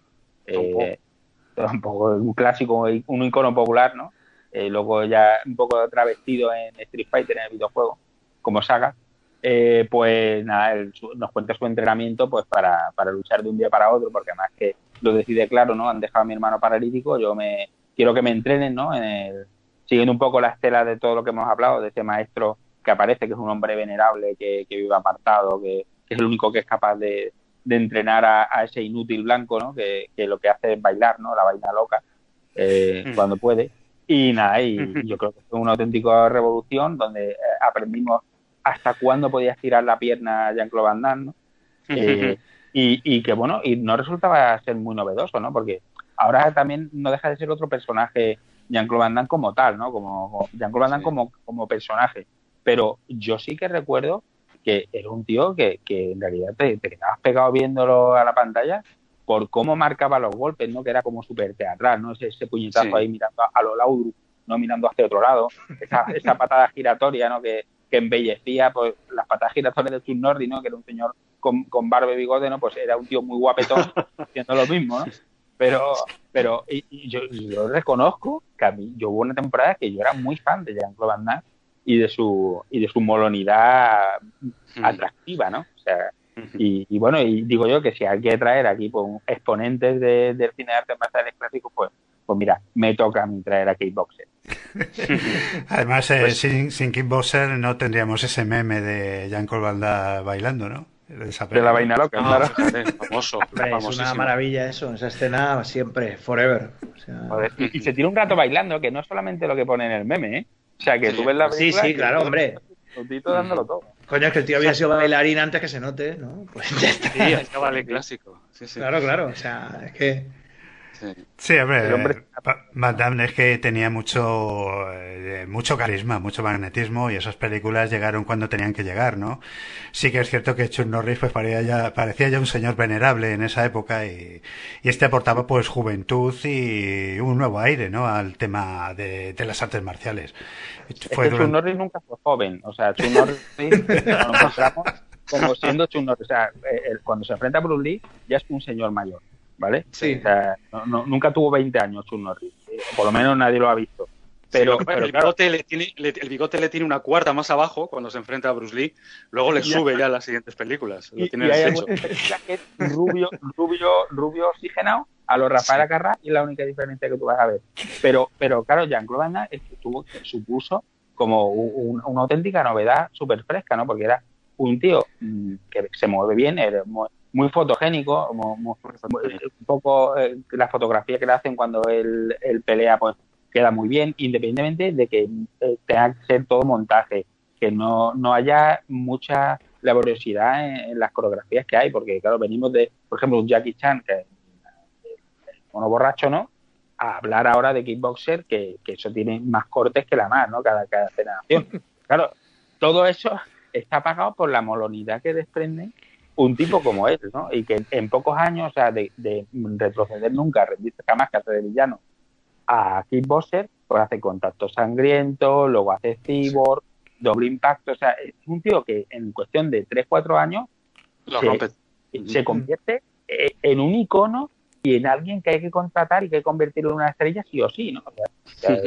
un poco un clásico, un icono popular, ¿no? luego ya un poco travestido en Street Fighter en el videojuego, como saga eh, pues nada, nos cuenta su entrenamiento pues para, para luchar de un día para otro, porque además que lo decide claro, ¿no? Han dejado a mi hermano paralítico, yo me quiero que me entrenen, ¿no? En el, siguiendo un poco la estela de todo lo que hemos hablado, de ese maestro que aparece, que es un hombre venerable, que, vive apartado, que, es el único que es capaz de, entrenar a, ese inútil blanco, ¿no? Que, lo que hace es bailar, ¿no? La vaina loca, eh, mm. cuando puede. Y nada, y yo creo que fue una auténtica revolución donde eh, aprendimos hasta cuándo podía estirar la pierna Jean-Claude Van Damme, ¿no? Eh, y, que bueno, y no resultaba ser muy novedoso, ¿no? Porque ahora también no deja de ser otro personaje Jean-Claude Van Damme como tal, ¿no? Como Jean-Claude Van Damme como, como personaje. Pero yo sí que recuerdo que era un tío que, que en realidad te, quedabas pegado viéndolo a la pantalla por cómo marcaba los golpes, ¿no? Que era como súper teatral, ¿no? Ese, ese puñetazo ahí mirando a, lo laudru, ¿no? Mirando hacia otro lado. Esa, esa patada giratoria, ¿no? Que, que embellecía pues las patas giratorias de Chuck Nordi, ¿no? Que era un señor con, con barba y bigote, ¿no? Pues era un tío muy guapetón haciendo lo mismo, ¿no? Pero, pero y, yo, yo, reconozco que a mí, yo hubo una temporada que yo era muy fan de Jean-Claude Van Damme y de su y de su molonidad atractiva, ¿no? O sea, y, y, bueno, y digo yo que si hay que traer aquí pues, exponentes de, del cine de artes marciales clásicos, pues pues mira, me toca a mí traer a Kickboxer. Además, eh, pues sin, sin Kickboxer no tendríamos ese meme de Jean Colvalda bailando, ¿no? De, la vaina loca, claro. famoso. es una maravilla eso, esa escena siempre, forever. y, se tira un rato bailando, que no es solamente lo que pone en el meme, ¿eh? O sea, que tú ves la película... Sí, sí, claro, hombre. dándolo todo. Coño, es que el tío había sido bailarín antes que se note, ¿no? Pues ya está. Sí, estaba el clásico. Sí, sí. Claro, claro. O sea, es que... Sí, hombre, Van es que tenía mucho, eh, mucho carisma, mucho magnetismo y esas películas llegaron cuando tenían que llegar, ¿no? Sí que es cierto que Chuck Norris pues, parecía, ya, parecía ya un señor venerable en esa época y, este aportaba pues juventud y un nuevo aire, ¿no? Al tema de, las artes marciales. Fue Chuck Norris nunca fue joven, o sea, Chuck Norris nos encontramos como siendo Chuck Norris, o sea, eh, cuando se enfrenta a Bruce Lee ya es un señor mayor. ¿Vale? Sí. nunca tuvo 20 años Chuck Norris, por lo menos nadie lo ha visto. Pero, el, bigote le tiene, el bigote le tiene una cuarta más abajo cuando se enfrenta a Bruce Lee, luego le sube ya a las siguientes películas. Lo tiene hay que rubio, rubio, rubio oxigenado a los Rafael Acarra y es la única diferencia que tú vas a ver. Pero, pero claro, Jean-Claude Van Damme tuvo, supuso como una auténtica novedad súper fresca, ¿no? Porque era un tío mm, que se mueve bien, era muy fotogénico, un poco eh, la fotografía que le hacen cuando él, pelea pues queda muy bien, independientemente de que eh, tenga que ser todo montaje, que no, no haya mucha laboriosidad en, las coreografías que hay, porque claro, venimos de, por ejemplo, un Jackie Chan, que es uno borracho, ¿no? A hablar ahora de kickboxer, que, que eso tiene más cortes que la más, ¿no? Cada, cada Claro, todo eso está pagado por la molonidad que desprenden un tipo como él, ¿no? Y que en pocos años, o sea, de, retroceder nunca, rendirse jamás que hace de villano a Kickboxer, pues hace contacto sangriento, luego hace cyborg, doble impacto, o sea, es un tío que en cuestión de 3-4 años se, convierte eh, en un icono y en alguien que hay que contratar y que hay que convertirlo en una estrella sí o sí, ¿no? O sea,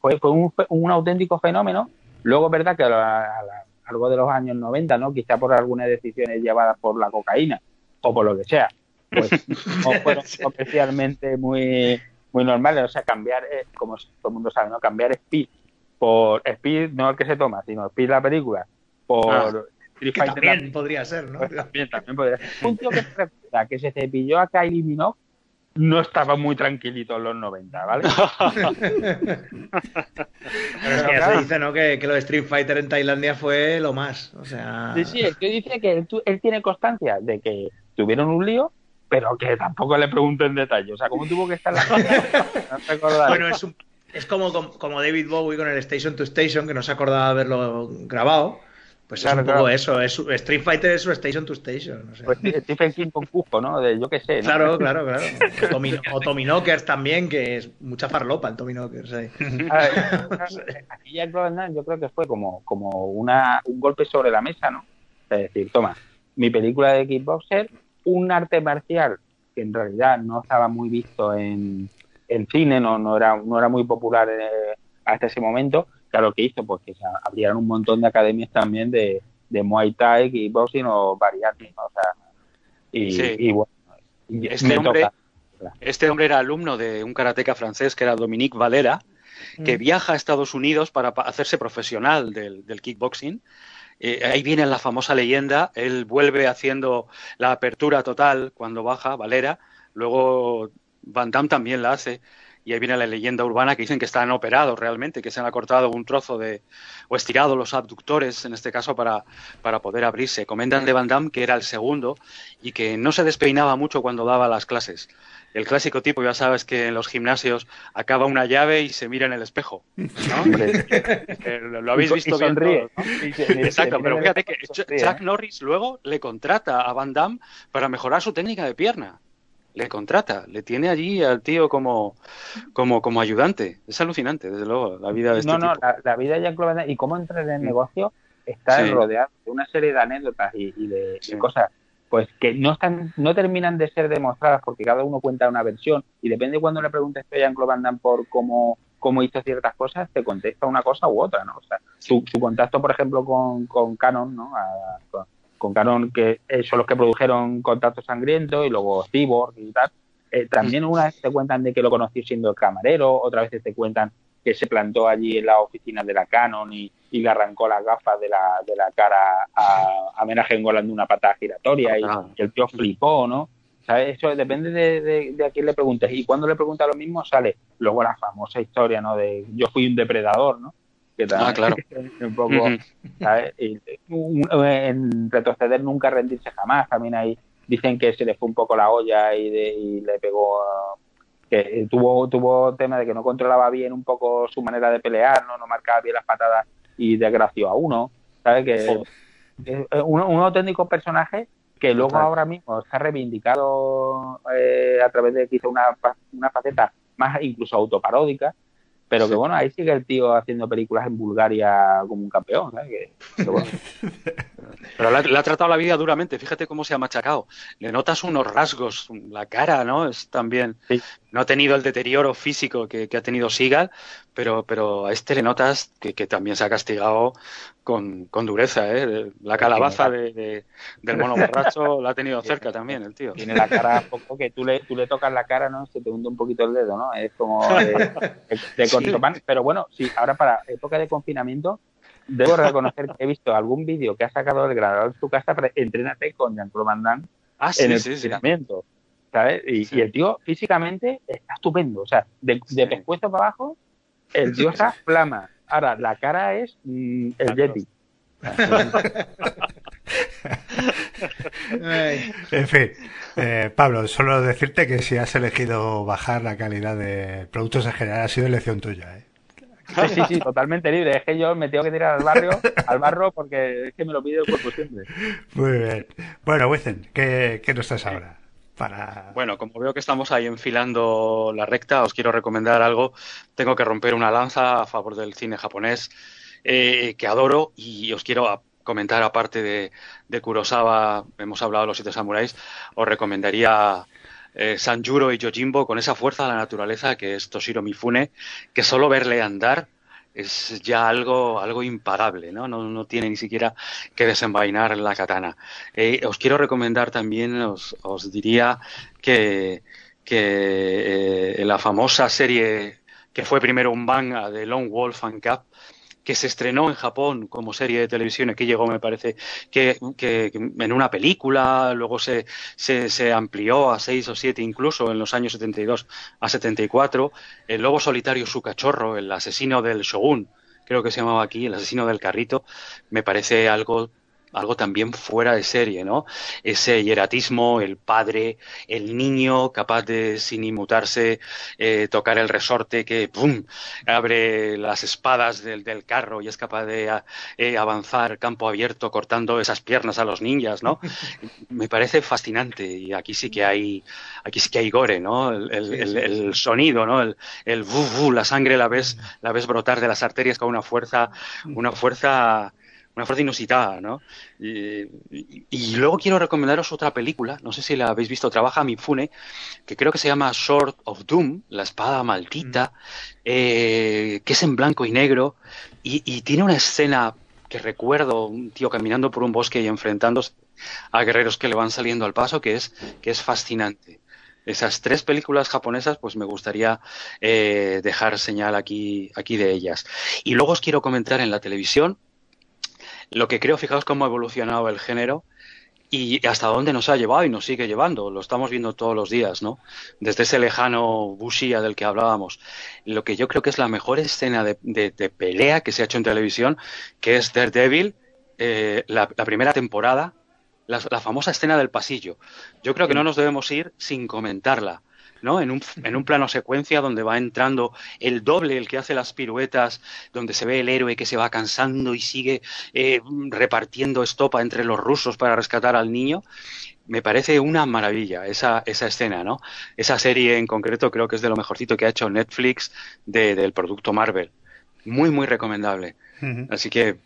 fue, fue un, un, auténtico fenómeno. Luego verdad que a la algo de los años 90, ¿no? Quizá por algunas decisiones llevadas por la cocaína o por lo que sea, pues no fueron especialmente muy, muy normales. O sea, cambiar, eh, como todo el mundo sabe, ¿no? Cambiar Speed por Speed, no el que se toma, sino Speed la película, por ah, también podría ser, ¿no? Pues también, también podría ser. Un tío que, que se cepilló a Kylie Minogue no estaba muy tranquilito en los 90, ¿vale? Pero es que ya se dice, ¿no? Que, lo de Street Fighter en Tailandia fue lo más, o sea... Sí, sí, es que dice que él, tiene constancia de que tuvieron un lío, pero que tampoco le pregunto en detalle, o sea, ¿cómo tuvo que estar la no Bueno, es, es como, como David Bowie con el Station to Station, que no se acordaba haberlo grabado, pues es un poco eso, es, Street Fighter es su Station to Station. Pues Stephen King con Cusco, ¿no? De yo qué sé. Claro, claro, claro. O, Tommy, Knockers también, que es mucha farlopa el Tommy Knockers. Ahí. aquí ya yo creo que fue como, como una, un golpe sobre la mesa, ¿no? Es decir, toma, mi película de kickboxer, un arte marcial que en realidad no estaba muy visto en, en cine, no, no, era, no era muy popular eh, hasta ese momento, Claro, que hizo? Pues que se abrieron un montón de academias también de, de Muay Thai, kickboxing o variantes, o sea, y, bueno, este hombre, este hombre era alumno de un karateca francés que era Dominique Valera, que mm. viaja a Estados Unidos para hacerse profesional del, kickboxing. Eh, ahí viene la famosa leyenda, él vuelve haciendo la apertura total cuando baja, Valera, luego Van Damme también la hace, y ahí viene la leyenda urbana que dicen que están operados realmente, que se han acortado un trozo de, o estirado los abductores, en este caso, para, para poder abrirse. Comentan de Van Damme que era el segundo y que no se despeinaba mucho cuando daba las clases. El clásico tipo, ya sabes que en los gimnasios acaba una llave y se mira en el espejo. lo habéis visto bien Exacto, pero fíjate que Chuck Norris luego le contrata a Van Damme para mejorar su técnica de pierna le contrata, le tiene allí al tío como, como, como ayudante. Es alucinante, desde luego, la vida de este No, no, la, vida de Jean-Claude y cómo entrar en el mm. negocio está rodeado de una serie de anécdotas y, de, cosas pues que no están no terminan de ser demostradas porque cada uno cuenta una versión y depende cuando le preguntes a Jean-Claude Van Damme por cómo, cómo hizo ciertas cosas, te contesta una cosa u otra, ¿no? O sea, su, contacto, por ejemplo, con, con Canon, ¿no? con Canon, que eh, son los que produjeron Contacto Sangriento y luego Cyborg y tal. Eh, también una vez te cuentan de que lo conoció siendo el camarero, otra vez te cuentan que se plantó allí en la oficina de la Canon y, le arrancó las gafas de la, de la cara a, a Menaje engolando una patada giratoria y, el tío flipó, ¿no? Eso depende de, de, a quién le preguntes. Y cuando le pregunta lo mismo sale luego la famosa historia, ¿no? De yo fui un depredador, ¿no? Que ah, claro. un poco, ¿sabes? en retroceder nunca, rendirse jamás. También ahí dicen que se le fue un poco la olla y, y le pegó que tuvo tuvo tema de que no controlaba bien un poco su manera de pelear, no no marcaba bien las patadas y desgració a uno, ¿sabes? Que es un, un auténtico personaje que luego ahora mismo se ha reivindicado eh, a través de que hizo una, una faceta más incluso autoparódica, pero que bueno, ahí sigue el tío haciendo películas en Bulgaria como un campeón, ¿sabes? Pero le ha, tratado la vida duramente, fíjate cómo se ha machacado. Le notas unos rasgos, la cara, ¿no? Es también. No ha tenido el deterioro físico que, ha tenido Sigal, pero, pero a este le notas que, también se ha castigado con, dureza, ¿eh? La calabaza de, del mono borracho la ha tenido cerca también, el tío. Tiene la cara poco que tú le, tú le tocas la cara, ¿no? Se te hunde un poquito el dedo, ¿no? Es como de, de, Pero bueno, sí, ahora para época de confinamiento debo reconocer que he visto algún vídeo que ha sacado el grabador en su casa para entrenarte con Jean-Claude Van Damme ah, en el sí, ¿sabes? Y, el tío físicamente está estupendo. O sea, de, pescuezo para abajo, el tío está flama. Ahora, la cara es mm, el Yeti. en fin, eh, Pablo, solo decirte que si has elegido bajar la calidad de productos en general ha sido elección tuya. ¿eh? Sí, sí, sí, totalmente libre. Es que yo me tengo que tirar al barrio, al barro, porque es que me lo pide el cuerpo siempre. Muy bien. Bueno, Wizen, ¿qué, qué nos traes ahora? Para... Bueno, como veo que estamos ahí enfilando la recta, os quiero recomendar algo. Tengo que romper una lanza a favor del cine japonés eh, que adoro y os quiero comentar, aparte de, de Kurosawa, hemos hablado de los siete samuráis, os recomendaría eh, Sanjuro y Yojimbo con esa fuerza de la naturaleza que es Toshiro Mifune, que solo verle andar es ya algo, algo impagable, ¿no? ¿no? tiene ni siquiera que desenvainar la katana. Eh, os quiero recomendar también, os, os diría que, que eh, la famosa serie que fue primero un manga de Lone Wolf and Cup, que se estrenó en Japón como serie de televisión, que llegó, me parece, que, en una película, luego se, se, amplió a seis o siete incluso en los años 72 a 74, El Lobo Solitario, su cachorro, el asesino del Shogun, creo que se llamaba aquí, el asesino del carrito, me parece algo algo también fuera de serie, ¿no? Ese hieratismo, el padre, el niño capaz de, sin inmutarse, eh, tocar el resorte que, ¡pum!, abre las espadas del, del carro y es capaz de eh, avanzar campo abierto cortando esas piernas a los ninjas, ¿no? Me parece fascinante y aquí sí que hay, aquí sí que hay gore, ¿no? El, el, el, sonido, ¿no? El, el bu, la sangre la ves, la ves brotar de las arterias con una fuerza, una fuerza una fuerza inusitada, ¿no? Y, luego quiero recomendaros otra película, no sé si la habéis visto, trabaja Mifune, que creo que se llama Sword of Doom, la espada maldita, mm. eh, que es en blanco y negro, y, tiene una escena que recuerdo, un tío caminando por un bosque y enfrentándose a guerreros que le van saliendo al paso, que es, que es fascinante esas tres películas japonesas, pues me gustaría eh, dejar señal aquí, aquí de ellas. Y luego os quiero comentar en la televisión lo que creo, fijaos cómo ha evolucionado el género y hasta dónde nos ha llevado y nos sigue llevando. Lo estamos viendo todos los días, ¿no? Desde ese lejano Bushia del que hablábamos. Lo que yo creo que es la mejor escena de, pelea que se ha hecho en televisión, que es Daredevil, eh, la, primera temporada, la, famosa escena del pasillo. Yo creo que no nos debemos ir sin comentarla. ¿No? En un, en un plano secuencia donde va entrando el doble, el que hace las piruetas, donde se ve el héroe que se va cansando y sigue eh, repartiendo estopa entre los rusos para rescatar al niño. Me parece una maravilla esa, esa escena, ¿no? Esa serie en concreto creo que es de lo mejorcito que ha hecho Netflix del producto Marvel. Muy, muy recomendable. Así que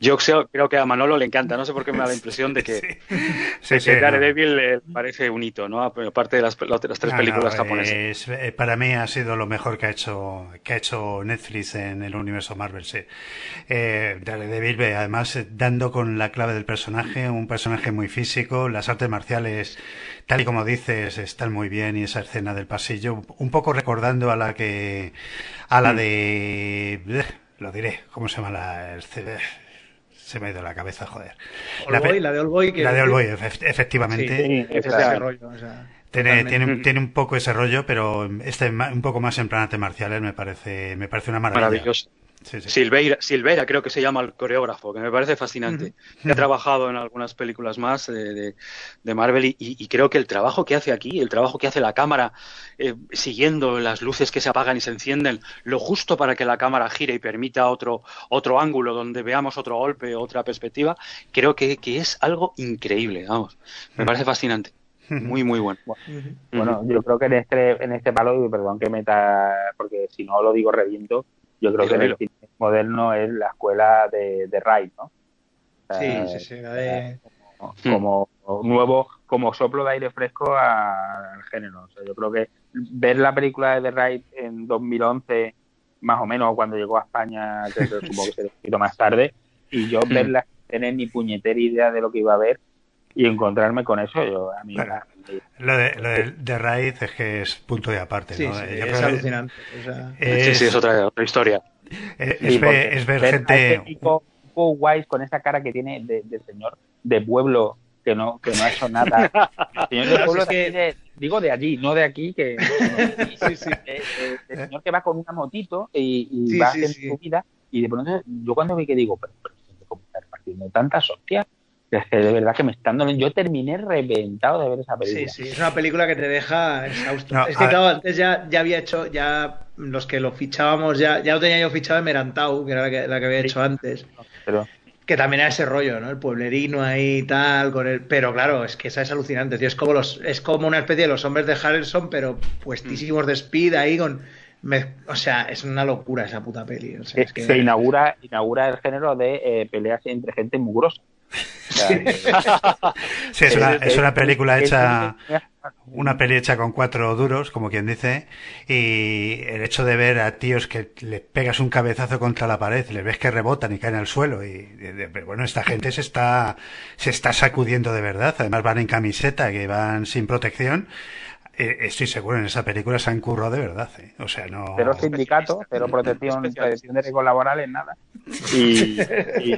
yo creo, que a Manolo le encanta, no sé por qué me da la impresión de que, Daredevil parece un hito, ¿no? Aparte de las, tres películas japonesas. Eh, para mí ha sido lo mejor que ha hecho que ha hecho Netflix en el universo Marvel, sí. Eh, Daredevil, además, eh, dando con la clave del personaje, un personaje muy físico, las artes marciales, tal y como dices, están muy bien y esa escena del pasillo, un poco recordando a la que a la mm. de lo diré, ¿cómo se llama la el CD? Se me ha ido la cabeza, joder. la, la, de Olboy. Que la de Olboy, efectivamente. tiene, tiene, tiene, un poco ese rollo, pero este un poco más en plan arte marciales me parece, me parece una maravilla. Maravilloso. Silveira, creo que se llama el coreógrafo, que me parece fascinante. He trabajado en algunas películas más de, Marvel y, creo que el trabajo que hace aquí, el trabajo que hace la cámara, eh, siguiendo las luces que se apagan y se encienden, lo justo para que la cámara gire y permita otro, otro ángulo donde veamos otro golpe, otra perspectiva, creo que, es algo increíble, vamos. Me parece fascinante. Muy, muy bueno. Bueno, yo creo que en este, en este palo, y perdón que meta, porque si no lo digo reviento, yo creo que el cine moderno es la escuela de, de Wright, ¿no? sí, sí, sí, como, nuevo, como soplo de aire fresco al género. O sea, yo creo que ver la película de The Wright en 2011, más o menos, cuando llegó a España, que supongo que se un poquito más tarde, y yo verla tener ni puñetera idea de lo que iba a ver, y encontrarme con eso, yo a mí lo de, de, raíz es que es punto de aparte, sí, ¿no? Sí, es alucinante. Sí, sí, es otra, otra historia. Es, ver, gente... Tipo, guays con esa cara que tiene de, señor de pueblo que no, que no ha hecho nada. El señor de pueblo que... digo de allí, no de aquí, que sí, sí. El, señor que va con una motito y, y va haciendo su vida y de pronto yo cuando vi que digo, pero, pero, ¿cómo está repartiendo tantas hostias? Es que de verdad que me están dando. Yo terminé reventado de ver esa película. Sí, sí, es una película que te deja exhausto. es que, claro, antes ya, ya había hecho, ya los que lo fichábamos, ya, ya lo tenía yo fichado en Merantau, que era la que, la que había hecho antes. Pero... Que también era ese rollo, ¿no? El pueblerino ahí y tal, con el. Pero claro, es que esa es alucinante, tío. Es como, los, es como una especie de los hombres de Harrelson, pero puestísimos de speed ahí con. o sea, es una locura esa puta peli. O sea, es que... Se inaugura, inaugura el género de eh, peleas entre gente mugrosa. sí, es una, es una película hecha, una peli hecha con cuatro duros, como quien dice, y el hecho de ver a tíos que le pegas un cabezazo contra la pared, les ves que rebotan y caen al suelo, y bueno, esta gente se está, se está sacudiendo de verdad, además van en camiseta, que van sin protección, eh, estoy seguro, en esa película se han currado de verdad. ¿eh? O sea, no. Cero sindicato, cero protección, protección de riesgos laborales, nada. Y,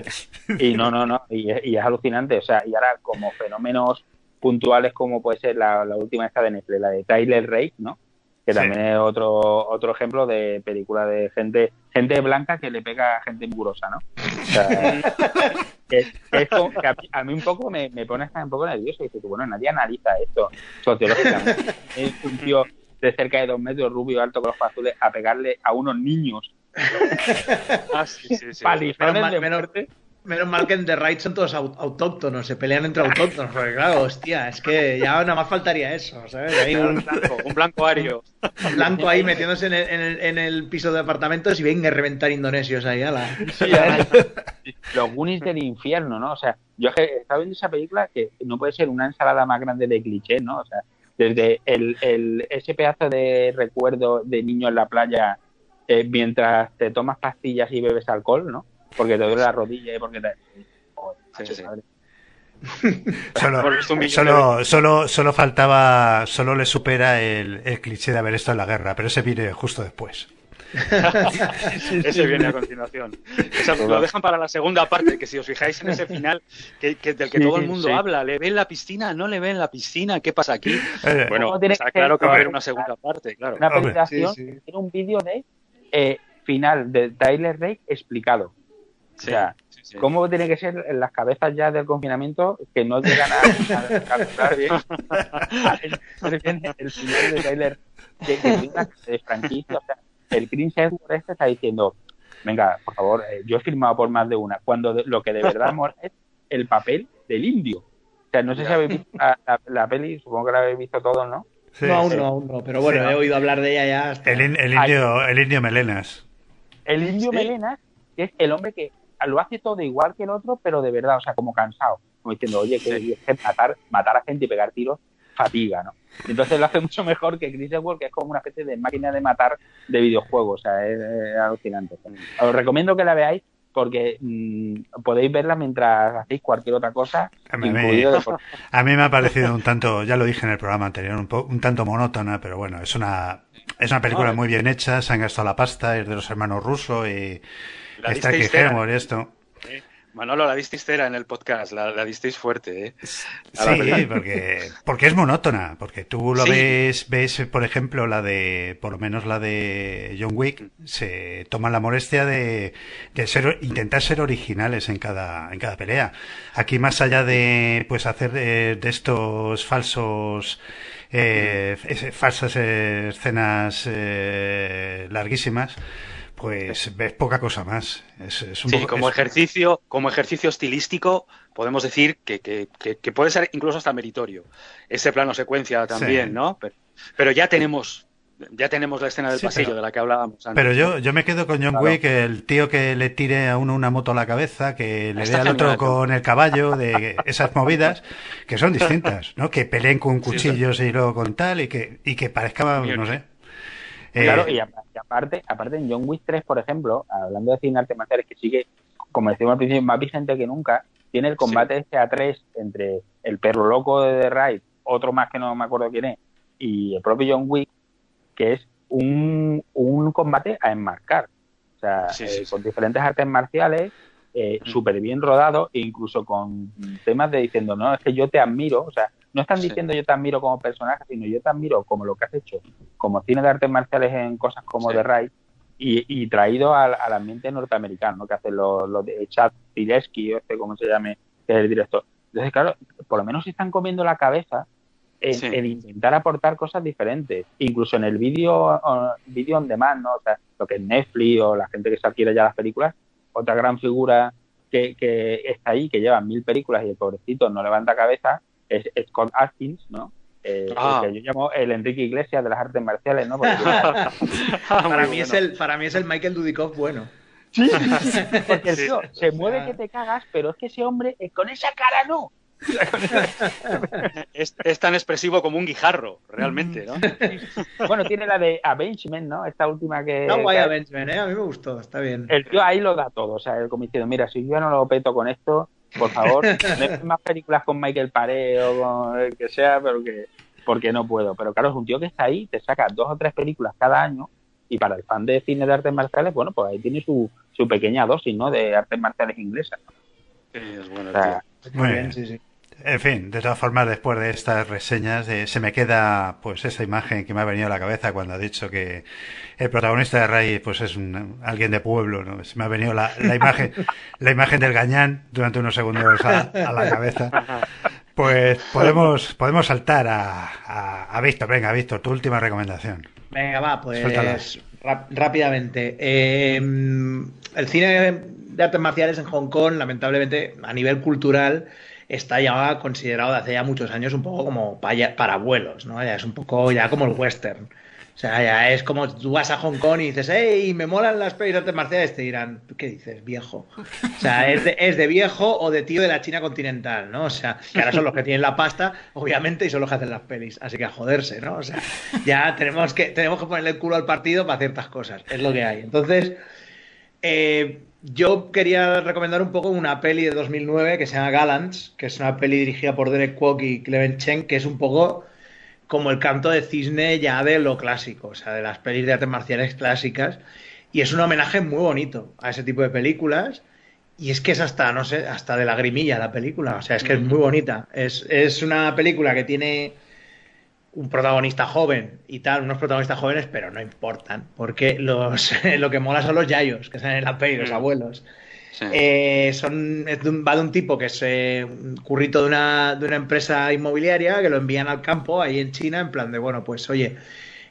y, no, no, no. Y, es alucinante. O sea, y ahora, como fenómenos puntuales, como puede ser la, última esta de Netflix, la de Tyler Rake, ¿no? Que también es otro, otro ejemplo de película de gente gente blanca que le pega a gente mugrosa, ¿no? O sea, es, a, mí, un poco me, me pone un poco nervioso y dice, bueno, nadie analiza esto sociológicamente. Es un tío de cerca de dos metros, rubio, alto, con los azules, a pegarle a unos niños. ah, sí, sí, sí. de Menos mal que en The Right son todos autóctonos, se pelean entre autóctonos, porque claro, hostia, es que ya nada más faltaría eso, ¿sabes? un, blanco, un blanco ario. Un blanco ahí metiéndose en el, en el, piso de apartamentos y venga a reventar indonesios ahí, a la... Los Goonies del infierno, ¿no? O sea, yo estaba viendo esa película que no puede ser una ensalada más grande de cliché, ¿no? O sea, desde el, el, ese pedazo de recuerdo de niño en la playa eh, mientras te tomas pastillas y bebes alcohol, ¿no? Porque te duele la rodilla y porque te... solo, solo, solo, faltaba, solo le supera el, el, cliché de haber estado en la guerra, pero ese viene justo después. ese viene a continuación. lo dejan para la segunda parte, que si os fijáis en ese final, que, del que todo el mundo habla, ¿le ven la piscina? ¿No le ven la piscina? ¿Qué pasa aquí? Eh, bueno, está claro que va a haber una segunda parte, claro. Una presentación, tiene un vídeo de eh, final de Tyler Rake explicado o sea, ¿cómo tiene que ser en las cabezas ya del confinamiento que no llegan a, calcular bien el, final de Tyler de, de, franquicia? O sea, el Chris Edward este está diciendo, venga, por favor, eh, yo he firmado por más de una, cuando lo que de verdad mola es el papel del indio. O sea, no sé si habéis visto la, peli, supongo que la habéis visto todos, ¿no? no, aún no, aún no, pero bueno, he oído hablar de ella ya. Hasta... El, el, indio, el indio Melenas. El indio Melenas, que es el hombre que lo hace todo igual que el otro, pero de verdad, o sea, como cansado, como diciendo, oye, que, matar, matar a gente y pegar tiros fatiga, ¿no? Entonces lo hace mucho mejor que Chris Edward, que es como una especie de máquina de matar de videojuegos, o sea, es, alucinante. Os recomiendo que la veáis porque mm, podéis verla mientras hacéis cualquier otra cosa. A mí, me, a mí me ha parecido un tanto, ya lo dije en el programa anterior, un, un tanto monótona, pero bueno, es una, es una película muy bien hecha, se han gastado la pasta, es de los hermanos rusos y, Está aquí Hemor esto. Manolo, la disteis cera en el podcast, la, la disteis fuerte, ¿eh? Sí, porque, porque es monótona, porque tú lo ves, ves, por ejemplo, la de, por lo menos la de John Wick, se toman la molestia de, de ser, intentar ser originales en cada, en cada pelea. Aquí más allá de, pues hacer de, de estos falsos, eh, falsas escenas eh, larguísimas, pues ves poca cosa más. Es, es un sí, poco, como es... ejercicio, como ejercicio estilístico, podemos decir que, que, que, que, puede ser incluso hasta meritorio. Ese plano secuencia también, sí. ¿no? Pero, pero, ya tenemos. Ya tenemos la escena del sí, pasillo pero, de la que hablábamos antes. Pero yo, yo me quedo con John claro. Wick, el tío que le tire a uno una moto a la cabeza, que le dé al otro con el caballo, de esas movidas, que son distintas, ¿no? Que peleen con cuchillos sí, y luego con tal, y que, y que parezca, no sé, Claro, eh, y aparte, aparte en John Wick 3, por ejemplo, hablando de cine artes marciales, que sigue, como decimos al principio, más vigente que nunca, tiene el combate sí. este a tres entre el perro loco de The Raid, otro más que no me acuerdo quién es, y el propio John Wick, que es un, un combate a enmarcar. O sea, sí, sí, eh, con diferentes artes marciales, eh, súper bien rodado, e incluso con temas de diciendo, no, es que yo te admiro, o sea, no están diciendo sí. yo te admiro como personaje, sino yo te admiro como lo que has hecho, como cine de artes marciales en cosas como sí. The Raid, y, y, traído al, al, ambiente norteamericano, ¿no? que hacen los, los de Chad Tileski, o este, como se llame, que es el director. Entonces, claro, por lo menos se están comiendo la cabeza en, sí. en intentar aportar cosas diferentes, incluso en el vídeo video on demand, ¿no? O sea, lo que es Netflix o la gente que se adquiere ya las películas, otra gran figura que, que está ahí, que lleva mil películas y el pobrecito no levanta cabeza, es Scott Atkins, ¿no? Eh, ah. que yo llamo el Enrique Iglesias de las artes marciales, ¿no? Porque, para, mí es el, para mí es el Michael Dudikoff bueno. Sí, porque el tío se mueve que te cagas, pero es que ese hombre con esa cara no. Es, es, tan expresivo como un guijarro, realmente, ¿no? bueno, tiene la de Avengement, ¿no? Esta última que... No, guay Avengement, ¿eh? A mí me gustó, está bien. El tío ahí lo da todo, o sea, el comité, mira, si yo no lo peto con esto, por favor, no más películas con Michael Paré o con el que sea, pero que porque no puedo. Pero claro, es un tío que está ahí, te saca dos o tres películas cada año y para el fan de cine de artes marciales, bueno, pues ahí tiene su, su pequeña dosis, ¿no? De artes marciales inglesas. Sí, es bueno, o sea, Muy bien, sí, sí. En fin, de todas formas, después de estas reseñas, eh, se me queda pues esa imagen que me ha venido a la cabeza cuando ha dicho que el protagonista de Ray pues es un, alguien de pueblo, ¿no? Se me ha venido la, la imagen, la imagen del gañán durante unos segundos a, a la cabeza. Pues podemos, podemos saltar a, a, a, Víctor. Venga, Víctor, tu última recomendación. Venga, va, pues rápidamente. Eh, el cine de artes marciales en Hong Kong, lamentablemente, a nivel cultural, está ya considerado de hace ya muchos años un poco como para, abuelos, ¿no? Ya es un poco ya como el western. O sea, ya es como tú vas a Hong Kong y dices, hey, me molan las pelis de artes marciales, te dirán, ¿qué dices, viejo? O sea, es de, es de, viejo o de tío de la China continental, ¿no? O sea, que ahora son los que tienen la pasta, obviamente, y son los que hacen las pelis. Así que a joderse, ¿no? O sea, ya tenemos que, tenemos que ponerle el culo al partido para ciertas cosas. Es lo que hay. Entonces, eh, yo quería recomendar un poco una peli de 2009 que se llama Gallants, que es una peli dirigida por Derek Kwok y Clement Chen, que es un poco como el canto de cisne ya de lo clásico, o sea, de las pelis de artes marciales clásicas. Y es un homenaje muy bonito a ese tipo de películas. Y es que es hasta, no sé, hasta de lagrimilla la película. O sea, es que es muy bonita. Es, es una película que tiene un protagonista joven y tal, unos protagonistas jóvenes, pero no importan, porque los, lo que mola son los yayos, que salen en la peli, los abuelos. Sí. Eh, son, es de un, va de un tipo que es eh, un currito de una, de una empresa inmobiliaria que lo envían al campo ahí en China, en plan de, bueno, pues oye,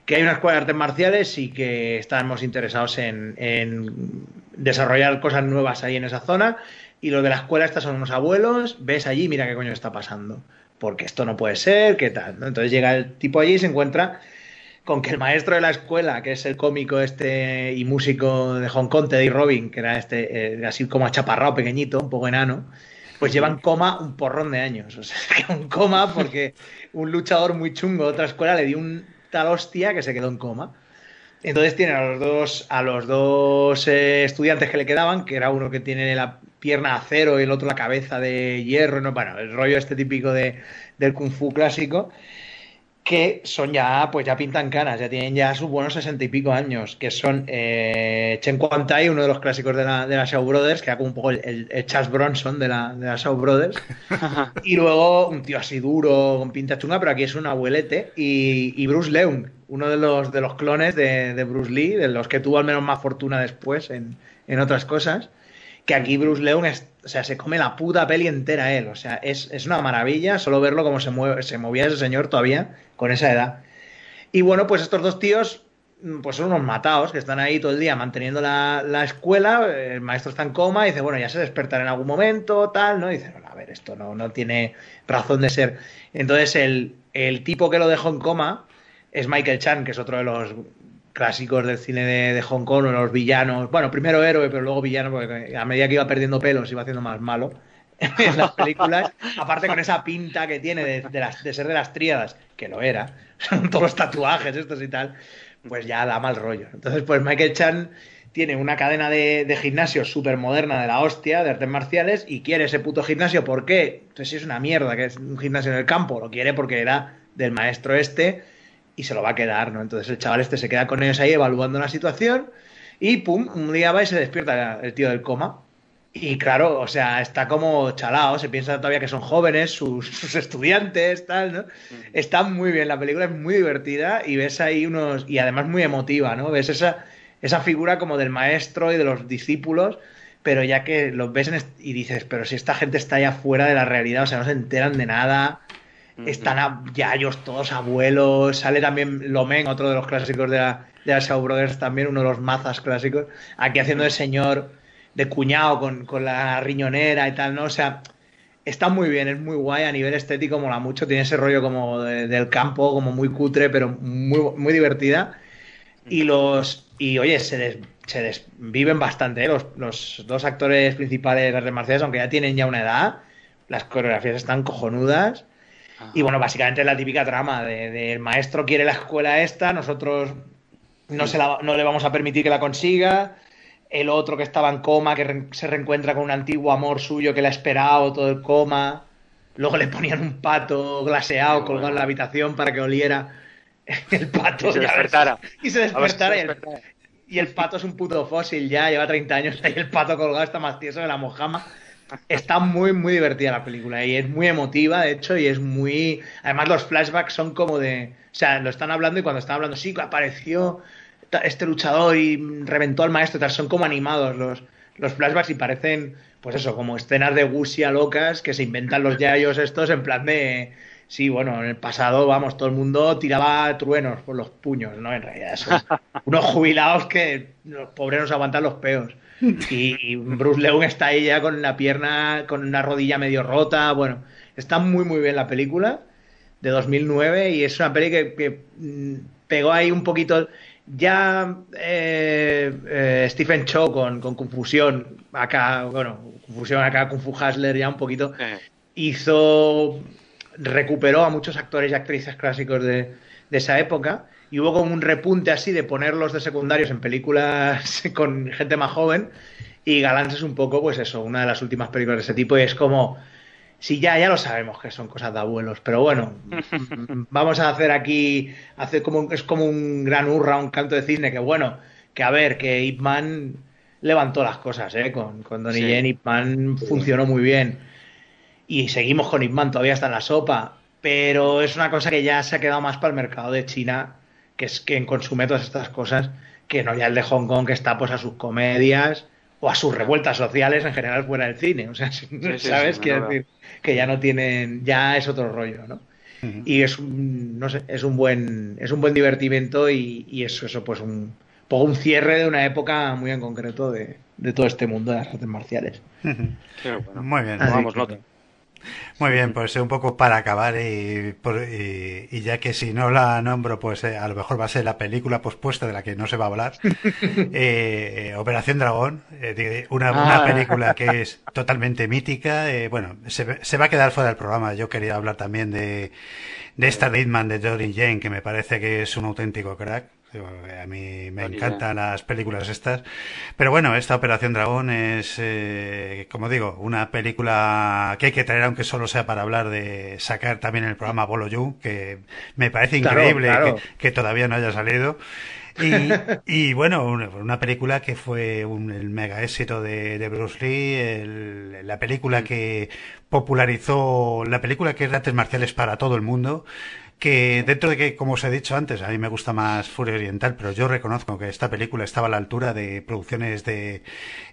que hay una escuela de artes marciales y que estamos interesados en, en desarrollar cosas nuevas ahí en esa zona. Y los de la escuela, estas son unos abuelos, ves allí, mira qué coño está pasando porque esto no puede ser, qué tal. Entonces llega el tipo allí y se encuentra con que el maestro de la escuela, que es el cómico este y músico de Hong Kong, Teddy Robin, que era este, eh, así como achaparrado, pequeñito, un poco enano, pues lleva en coma un porrón de años. O sea, un coma porque un luchador muy chungo de otra escuela le dio un tal hostia que se quedó en coma. Entonces tiene a los dos, a los dos eh, estudiantes que le quedaban, que era uno que tiene la pierna de acero y el otro la cabeza de hierro, ¿no? bueno, el rollo este típico de, del kung fu clásico, que son ya, pues ya pintan canas, ya tienen ya sus buenos sesenta y pico años, que son eh, Chen Kuan Tai, uno de los clásicos de la, de la Shaw Brothers, que era como un poco el, el, Charles Bronson de la, de la Shaw Brothers, y luego un tío así duro, con pinta chunga, pero aquí es un abuelete, y, y Bruce Leung, uno de los, de los clones de, de, Bruce Lee, de los que tuvo al menos más fortuna después en, en otras cosas, que aquí Bruce Leung o sea, se come la puta peli entera él. O sea, es, es una maravilla solo verlo como se, mueve, se movía ese señor todavía con esa edad. Y bueno, pues estos dos tíos pues son unos matados que están ahí todo el día manteniendo la, la, escuela, el maestro está en coma y dice, bueno, ya se despertará en algún momento, tal, ¿no? Y dice, bueno, a ver, esto no, no tiene razón de ser. Entonces el, el tipo que lo dejó en coma es Michael Chan, que es otro de los clásicos del cine de, Hong Kong, los villanos, bueno, primero héroe, pero luego villano, porque a medida que iba perdiendo pelos iba haciendo más malo en las películas, aparte con esa pinta que tiene de, de, las, de ser de las tríadas, que lo era, son todos los tatuajes estos y tal, pues ya da mal rollo. Entonces, pues Michael Chan tiene una cadena de, de gimnasio súper moderna de la hostia, de artes marciales, y quiere ese puto gimnasio. ¿Por qué? Entonces, si es una mierda que es un gimnasio en el campo, lo quiere porque era del maestro este y se lo va a quedar, ¿no? Entonces el chaval este se queda con ellos ahí evaluando la situación y pum, un día va y se despierta el tío del coma. Y claro, o sea, está como chalado, se piensa todavía que son jóvenes, sus, sus estudiantes, tal, ¿no? Está muy bien, la película es muy divertida y ves ahí unos, y además muy emotiva, ¿no? Ves esa, esa figura como del maestro y de los discípulos, pero ya que los ves en y dices, pero si esta gente está ya fuera de la realidad, o sea, no se enteran de nada, están ya ellos todos abuelos. Sale también Lomen, otro de los clásicos de la, de la Brothers, también uno de los mazas clásicos. Aquí haciendo de señor de cuñado con, con, la riñonera y tal, ¿no? O sea, está muy bien, es muy guay a nivel estético, mola mucho. Tiene ese rollo como de, del campo, como muy cutre, pero muy, muy divertida. Y los. Y oye, se, des, se desviven bastante, ¿eh? los, los, dos actores principales de artes marciales, aunque ya tienen ya una edad, las coreografías están cojonudas. Y bueno, básicamente es la típica trama de, de, el maestro quiere la escuela esta, nosotros no, se la, no le vamos a permitir que la consiga. El otro que estaba en coma, que re, se reencuentra con un antiguo amor suyo que le ha esperado todo el coma. Luego le ponían un pato glaseado colgado en la habitación para que oliera el pato. Y se despertara. Y se despertara. Y el, y el pato es un puto fósil ya, lleva 30 años ahí el pato colgado, está más tieso que la mojama está muy, muy divertida la película y es muy emotiva, de hecho, y es muy... Además los flashbacks son como de... O sea, lo están hablando y cuando están hablando, sí, apareció este luchador y reventó al maestro, tal, son como animados los, los flashbacks y parecen, pues eso, como escenas de gusia locas que se inventan los yayos estos en plan de... Sí, bueno, en el pasado, vamos, todo el mundo tiraba truenos por los puños, ¿no? En realidad son unos jubilados que los pobres nos aguantan los peos. Y Bruce Leung está ahí ya con la pierna, con una rodilla medio rota. Bueno, está muy, muy bien la película de 2009 y es una peli que, que pegó ahí un poquito. Ya eh, eh, Stephen Chow con, con, Confusión, acá, bueno, Confusión acá, Kung Fu Hustler ya un poquito, hizo, recuperó a muchos actores y actrices clásicos de, de esa época y hubo como un repunte así de ponerlos de secundarios en películas con gente más joven y Galán es un poco pues eso, una de las últimas películas de ese tipo y es como sí ya ya lo sabemos que son cosas de abuelos, pero bueno, vamos a hacer aquí hacer como es como un gran hurra, un canto de cisne que bueno, que a ver, que Ip Man levantó las cosas, ¿eh? con, con Donnie sí. Yen, Ip Man funcionó muy bien. Y seguimos con Ip Man, todavía está en la sopa, pero es una cosa que ya se ha quedado más para el mercado de China que es quien consume todas estas cosas, que no ya el de Hong Kong que está pues a sus comedias o a sus revueltas sociales en general fuera del cine. O sea, sí, ¿sabes? Sí, Quiero decir que ya no tienen, ya es otro rollo, ¿no? Uh -huh. Y es un, no sé, es un buen, es un buen divertimento y, y eso, eso, pues un, poco un cierre de una época muy en concreto de, de todo este mundo de las artes marciales. Uh -huh. bueno. Muy bien, vamos, nota. Muy bien, pues un poco para acabar y, por, y, y, ya que si no la nombro, pues eh, a lo mejor va a ser la película pospuesta de la que no se va a hablar. eh, Operación Dragón, eh, una, ah. una, película que es totalmente mítica. Eh, bueno, se, se, va a quedar fuera del programa. Yo quería hablar también de, de esta Ritman de Dorian Jane, que me parece que es un auténtico crack. A mí me encantan las películas estas. Pero bueno, esta Operación Dragón es, eh, como digo, una película que hay que traer, aunque solo sea para hablar de sacar también el programa Bolo You, que me parece increíble Que, todavía no haya salido. Y, bueno, una, película que fue un, el mega éxito de, Bruce Lee, la película que popularizó, la película que es de artes marciales para todo el mundo que dentro de que, como os he dicho antes, a mí me gusta más Furia Oriental, pero yo reconozco que esta película estaba a la altura de producciones de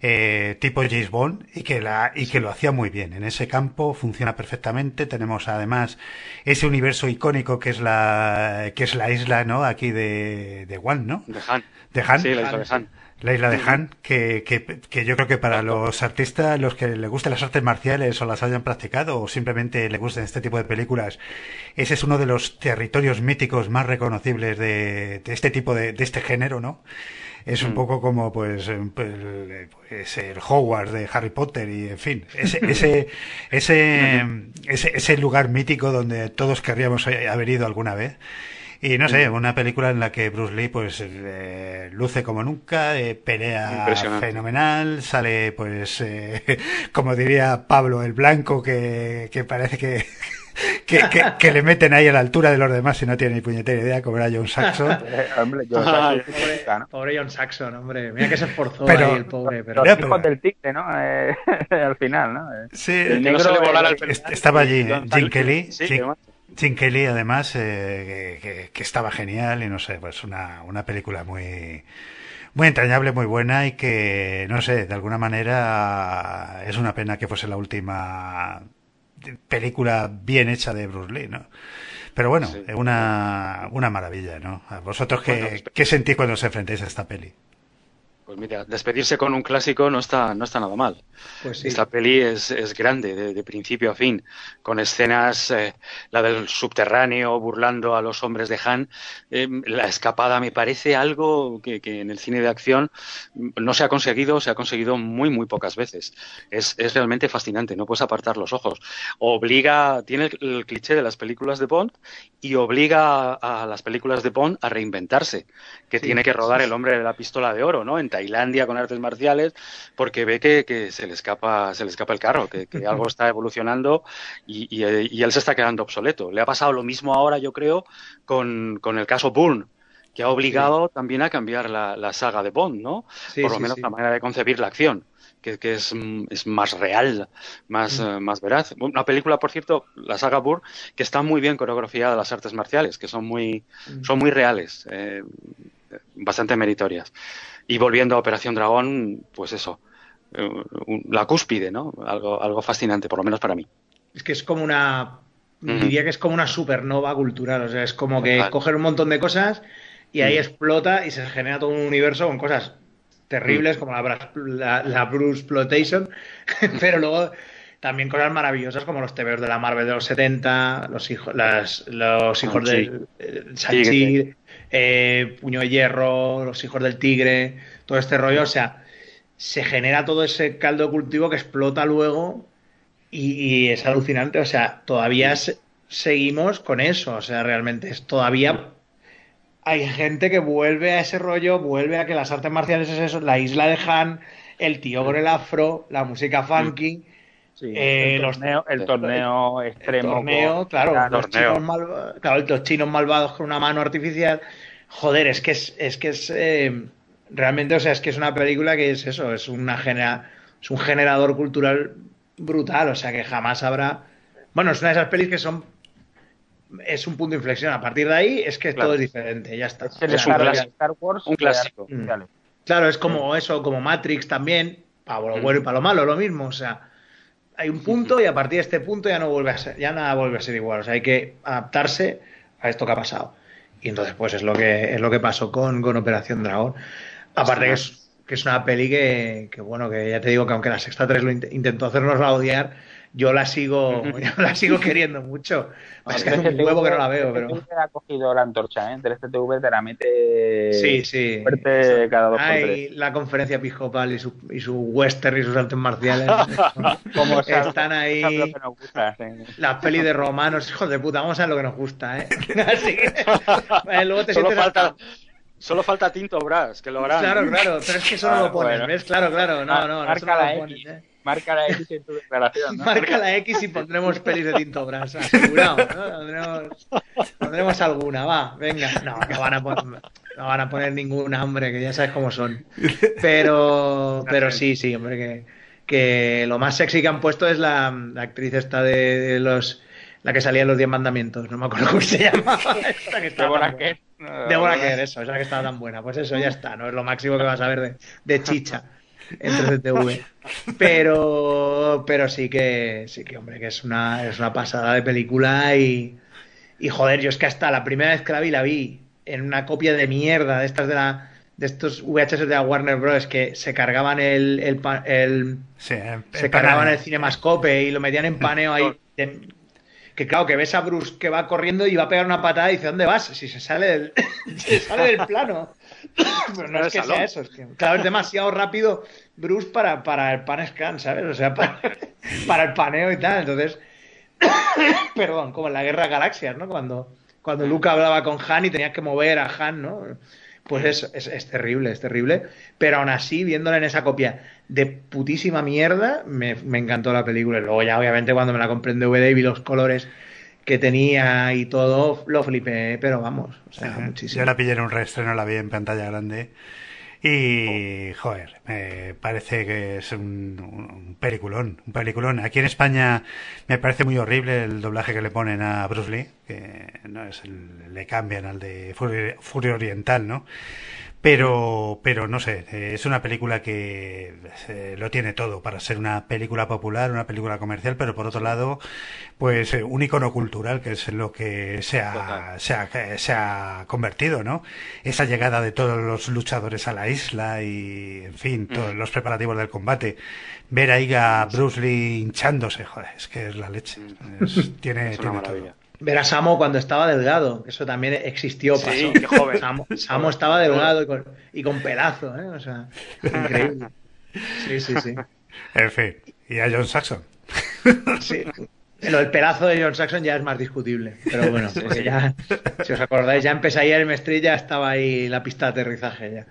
eh, tipo James Bond y que la y que lo hacía muy bien. En ese campo funciona perfectamente. Tenemos además ese universo icónico que es la que es la isla, ¿no? Aquí de de Wan, ¿no? De Han. De Han. Sí, la isla de Han la isla de Han, que, que, que, yo creo que para los artistas, los que les gusten las artes marciales o las hayan practicado o simplemente les gusten este tipo de películas, ese es uno de los territorios míticos más reconocibles de, de este tipo de, de este género, ¿no? es un mm. poco como pues, pues, pues, el Hogwarts de Harry Potter y en fin ese ese ese, ese, ese lugar mítico donde todos querríamos haber ido alguna vez y no sé, una película en la que Bruce Lee pues eh, luce como nunca, eh, pelea fenomenal, sale pues eh, como diría Pablo el Blanco que, que parece que, que, que, le meten ahí a la altura de los demás y no tiene ni puñetera idea, como era John Saxon. hombre, John Saxon pobre, John Saxon, hombre. Mira que se esforzó pero, ahí el pobre. Pero... Los hijos del tigre, ¿no? al final, ¿no? Sí, el negro, estaba allí, Jim Kelly. Sí, Jim Kelly, además, eh, que, estaba genial y no sé, pues una, una película muy, muy entrañable, muy buena y que, no sé, de alguna manera es una pena que fuese la última película bien hecha de Bruce Lee, ¿no? Pero bueno, es una, una maravilla, ¿no? ¿Vosotros qué, qué sentís cuando os enfrentáis a esta peli? Pues mira, despedirse con un clásico no está, no está nada mal. Pues Esta peli es, es grande, de, principio a fin, con escenas, eh, la del subterráneo burlando a los hombres de Han. Eh, la escapada me parece algo que, que, en el cine de acción no se ha conseguido, se ha conseguido muy, muy pocas veces. Es, es realmente fascinante, no puedes apartar los ojos. Obliga, tiene el, cliché de las películas de Bond y obliga a, las películas de Bond a reinventarse, que tiene que rodar el hombre de la pistola de oro, ¿no? Tailandia con artes marciales porque ve que, se le escapa se le escapa el carro, que, algo está evolucionando y, él se está quedando obsoleto. Le ha pasado lo mismo ahora, yo creo, con, el caso Bourne que ha obligado también a cambiar la, saga de Bond, ¿no? Por lo menos la manera de concebir la acción. Que, es, más real, más, mm. más veraz. Una película, por cierto, la saga Bourne, que está muy bien coreografiada las artes marciales, que son muy, mm. son muy reales, eh, bastante meritorias. Y volviendo a Operación Dragón, pues eso, eh, la cúspide, ¿no? Algo, algo fascinante, por lo menos para mí. Es que es como una, diría que es como una supernova cultural, o sea, es como que coger un montón de cosas y ahí explota y se genera todo un universo con cosas terribles como la, la, Bruce Exploitation, pero luego también cosas maravillosas como los TVOs de la Marvel de los 70, los hijos, las, los hijos del Sanchi, eh, Puño de Hierro, Los Hijos del Tigre, todo este rollo, o sea, se genera todo ese caldo cultivo que explota luego y, es alucinante, o sea, todavía seguimos con eso, o sea, realmente es todavía hay gente que vuelve a ese rollo, vuelve a que las artes marciales es eso, la isla de Han, el tío con el afro, la música funky. Eh, el, torneo, el torneo extremo. torneo, claro, los Chinos claro, los chinos malvados con una mano artificial. Joder, es que es, es que es eh, realmente, o sea, es que es una película que es eso, es una genera, es un generador cultural brutal, o sea, que jamás habrá. Bueno, es una de esas pelis que son es un punto de inflexión. A partir de ahí es que todo es diferente, ya está. Es, un, clásico, Star Wars un clásico. Claro, es como eso, como Matrix también, para lo bueno y para lo malo, lo mismo, o sea hay un punto y a partir de este punto ya no vuelve a ser, ya nada vuelve a ser igual. O sea, hay que adaptarse a esto que ha pasado. Y entonces, pues es lo que es lo que pasó con, con Operación Dragón. Aparte que es, que es una peli que, que, bueno, que ya te digo que aunque la sexta 3 lo intentó hacernos odiar, yo la sigo, yo la sigo queriendo mucho. es que es un huevo que no la veo, pero. ha cogido la antorcha, ¿eh? Del TV te la mete sí, sí. fuerte cada dos la conferencia episcopal y su, y su western y sus artes marciales. Como están ahí. Las pelis de romanos, hijos de puta, vamos a ver lo que nos gusta, ¿eh? Así que, luego te solo falta, Solo falta Tinto Brass, que lo harán. Claro, claro, pero es que eso no lo pones, ¿ves? Claro, claro, no, no, marca no la lo pones, ¿eh? Marca la X en tu declaración, ¿no? Marca la X y pondremos pelis de Tinto Brass, asegurado, ¿no? Pondremos, pondremos alguna, va, venga. No, no van a poner, no van a poner ninguna, hombre, que ya sabes cómo son. Pero, pero sí, sí, hombre, que, que lo más sexy que han puesto es la, la actriz esta de, de los la que salía en los Diez Mandamientos, no me acuerdo cómo se llamaba. Esta que estaba. Deborah Kerr, eso, esa que estaba tan buena. Pues eso, ya está, no es lo máximo que vas a ver de, de chicha en 3DTV. Pero, pero sí que, sí que, hombre, que es una, es una pasada de película y, y joder, yo es que hasta la primera vez que la vi, la vi en una copia de mierda de estas de la de estos VHS de la Warner Bros. que se cargaban el, el, pa- el- Sí, se cargaban el cinemascope y lo metían en paneo ahí. de- que claro, que ves a Bruce que va corriendo y va a pegar una patada y dice, ¿dónde vas? Si se sale del, se sale del plano. Pero no es que salón. sea eso, es que claro, es demasiado rápido Bruce para, para el pan scan, ¿sabes? O sea, para, para el paneo y tal. Entonces, perdón, como en la Guerra de Galaxias, ¿no? Cuando, cuando Luke hablaba con Han y tenías que mover a Han, ¿no? Pues es, es, es terrible, es terrible. Pero aún así, viéndola en esa copia de putísima mierda, me, me encantó la película. Y luego ya, obviamente, cuando me la compré en DVD y vi los colores que tenía y todo, lo flipé, pero vamos, o sea, muchísimo. Yo la pillé en un reestreno, la vi en pantalla grande. Y, joder, me parece que es un, un peliculón, un peliculón. Aquí en España me parece muy horrible el doblaje que le ponen a Bruce Lee, que no es el- le cambian al de Furia, Furia Oriental, ¿no? Pero, pero no sé, eh, es una película que eh, lo tiene todo para ser una película popular, una película comercial, pero por otro lado, pues eh, un icono cultural, que es lo que se ha, se ha, se ha convertido, ¿no? Esa llegada de todos los luchadores a la isla y, en fin, todos Mm. los preparativos del combate. Ver ahí a Bruce Lee hinchándose, joder, es que es la leche. Es- tiene, Es una tiene maravilla. todo. Ver a Samo cuando estaba delgado, eso también existió, Sí, pasó. qué joven. Samo, Samo estaba delgado y con, y con pelazo, ¿eh? O sea, increíble. Sí, sí, sí. En fin, y a John Saxon. Sí. Lo del pelazo de John Saxon ya es más discutible, pero bueno, porque ya, si os acordáis, ya empecé ahí el Mestre ya estaba ahí la pista de aterrizaje ya.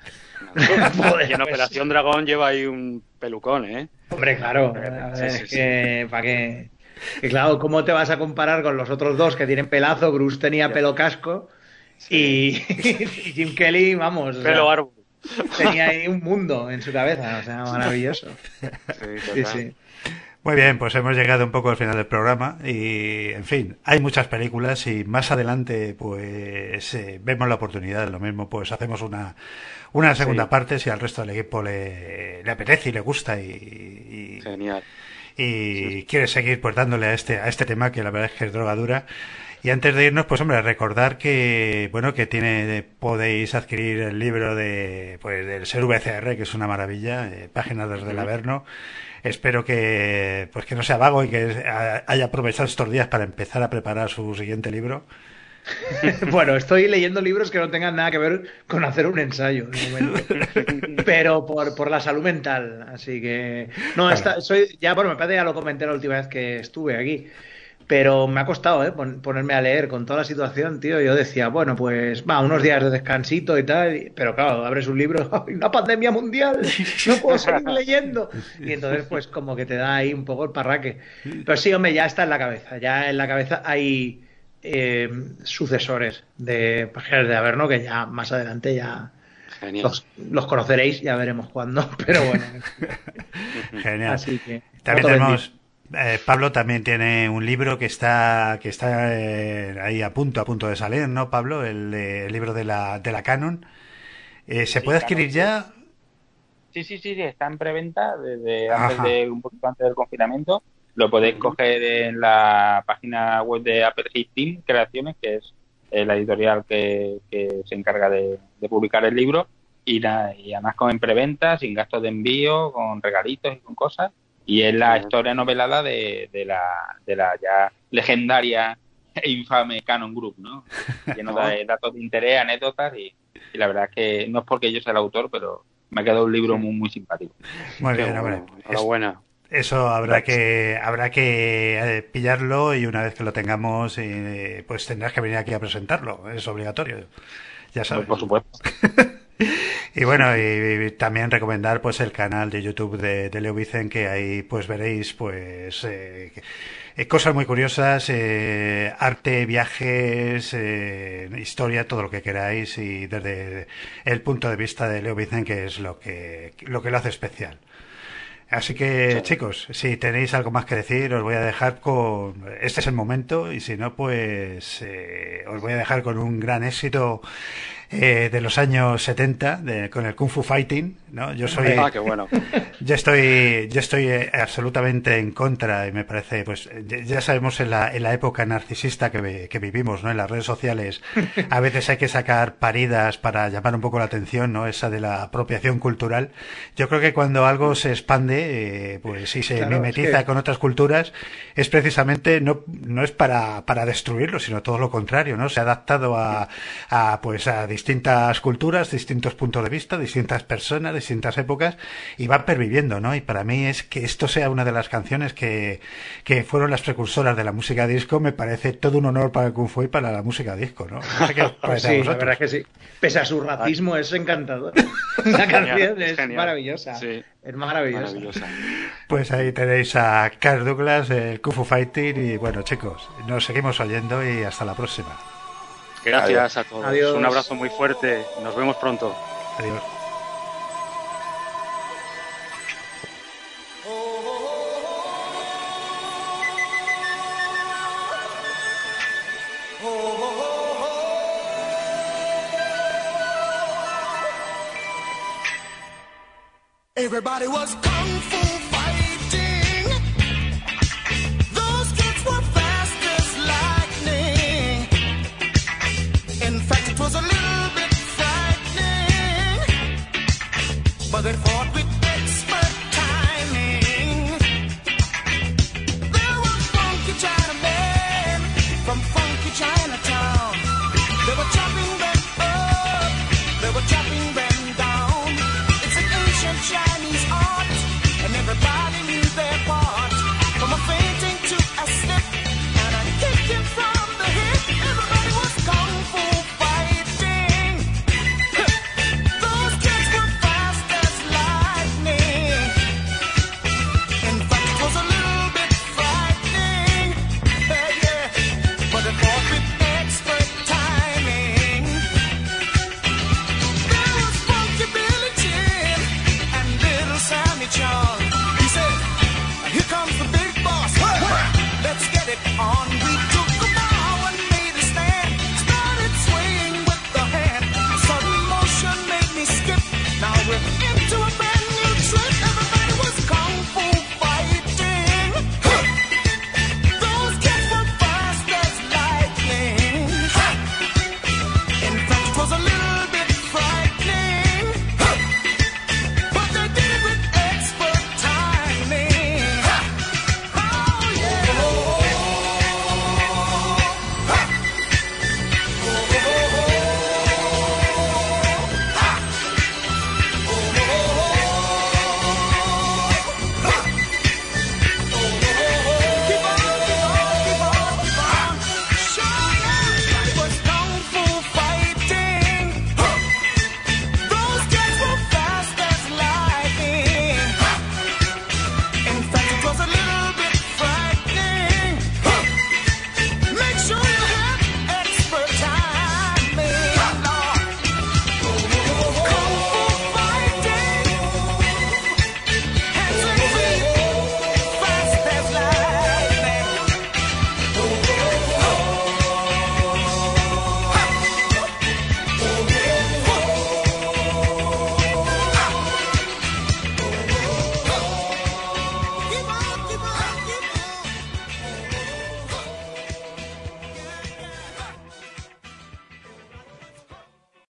Joder, y en pues. Operación Dragón lleva ahí un pelucón, ¿eh? Hombre, claro, a ver, Sí, sí, es sí. que, ¿para qué? Que claro, ¿cómo te vas a comparar con los otros dos que tienen pelazo? Bruce tenía pelo casco y, y Jim Kelly, vamos, o sea, Pelo árbol. tenía ahí un mundo en su cabeza, o sea, maravilloso. Sí, Sí. Muy bien, pues hemos llegado un poco al final del programa y, en fin, hay muchas películas y más adelante, pues, eh, vemos la oportunidad. Lo mismo, pues, hacemos una, una segunda Sí. parte si al resto del equipo le, le apetece y le gusta y, y, Genial. Y quiere seguir, pues, dándole a este, a este tema que la verdad es que es drogadura. Y antes de irnos, pues hombre, recordar que, bueno, que tiene, podéis adquirir el libro de, pues, del ser VCR, que es una maravilla, eh, páginas desde el Averno. Espero que, pues que no sea vago y que ha- haya aprovechado estos días para empezar a preparar su siguiente libro. Bueno, estoy leyendo libros que no tengan nada que ver con hacer un ensayo, de pero por, por la salud mental. Así que, no, está, soy, ya, bueno, me parece que ya lo comenté la última vez que estuve aquí. Pero me ha costado ¿eh? pon- ponerme a leer con toda la situación, tío. Yo decía, bueno, pues va, unos días de descansito y tal. Pero claro, abres un libro, ¡ay, una pandemia mundial, no puedo seguir leyendo. Y entonces, pues como que te da ahí un poco el parraque. Pero sí, hombre, ya está en la cabeza. Ya en la cabeza hay eh, sucesores de páginas de Averno que ya más adelante ya los, los conoceréis, ya veremos cuándo. Pero bueno, Genial. así que. También tenemos, eh, Pablo también tiene un libro que está, que está eh, ahí a punto, a punto de salir, ¿no, Pablo? El, el libro de la, de la Canon. Eh, ¿Se Sí, puede Canon, adquirir sí. ya? Sí, sí, sí, sí, está en preventa desde antes de un poquito antes del confinamiento. Lo podéis coger en la página web de Apple Hit Team Creaciones, que es eh, la editorial que, que se encarga de, de publicar el libro. Y, nada, y además con en preventa, sin gastos de envío, con regalitos y con cosas. Y es la historia novelada de, de, la, de la ya legendaria e infame Canon Group, ¿no? Lleno de datos de interés, anécdotas y, y la verdad es que no es porque yo sea el autor, pero me ha quedado un libro muy, muy simpático. Muy bien, hombre. Es- Enhorabuena. Eso habrá que habrá que eh, pillarlo y una vez que lo tengamos, eh, pues tendrás que venir aquí a presentarlo. Es obligatorio. ya sabes. Por supuesto. Y bueno, y, también recomendar pues el canal de YouTube de, de Leo Vicen, que ahí pues veréis pues eh, eh, cosas muy curiosas, eh, arte, viajes, eh, historia, todo lo que queráis y desde el punto de vista de Leo Vicen, que es lo que, lo que lo hace especial. Así que, chicos, si tenéis algo más que decir, os voy a dejar con. Este es el momento, y si no, pues eh, os voy a dejar con un gran éxito eh, de los años 70 de, con el Kung Fu Fighting, ¿no? Yo soy Ah, qué bueno. yo estoy yo estoy eh, absolutamente en contra y me parece pues ya- sabemos en la, en la época narcisista que, que vivimos, ¿no? En las redes sociales a veces hay que sacar paridas para llamar un poco la atención, ¿no? Esa de la apropiación cultural. Yo creo que cuando algo se expande, eh, pues si se Claro, mimetiza es que- con otras culturas, es precisamente no, no es para, para destruirlo, sino todo lo contrario, ¿no? Se ha adaptado a, a pues a distintas culturas, distintos puntos de vista, distintas personas, distintas épocas y van perviviendo, ¿no? Y para mí es que esto sea una de las canciones que, que fueron las precursoras de la música disco, me parece todo un honor para el Kung Fu y para la música disco, ¿no? Sé qué sí, la verdad es que sí. Pese a su racismo, es encantador. La canción es, maravillosa. Sí. Es maravillosa. Maravillosa. Pues ahí tenéis a Carl Douglas, el Kung Fu Fighting y bueno, chicos, nos seguimos oyendo y hasta la próxima. Gracias a todos. Adiós. Un abrazo muy fuerte. Nos vemos pronto. Adiós. Everybody was kung but they're on. We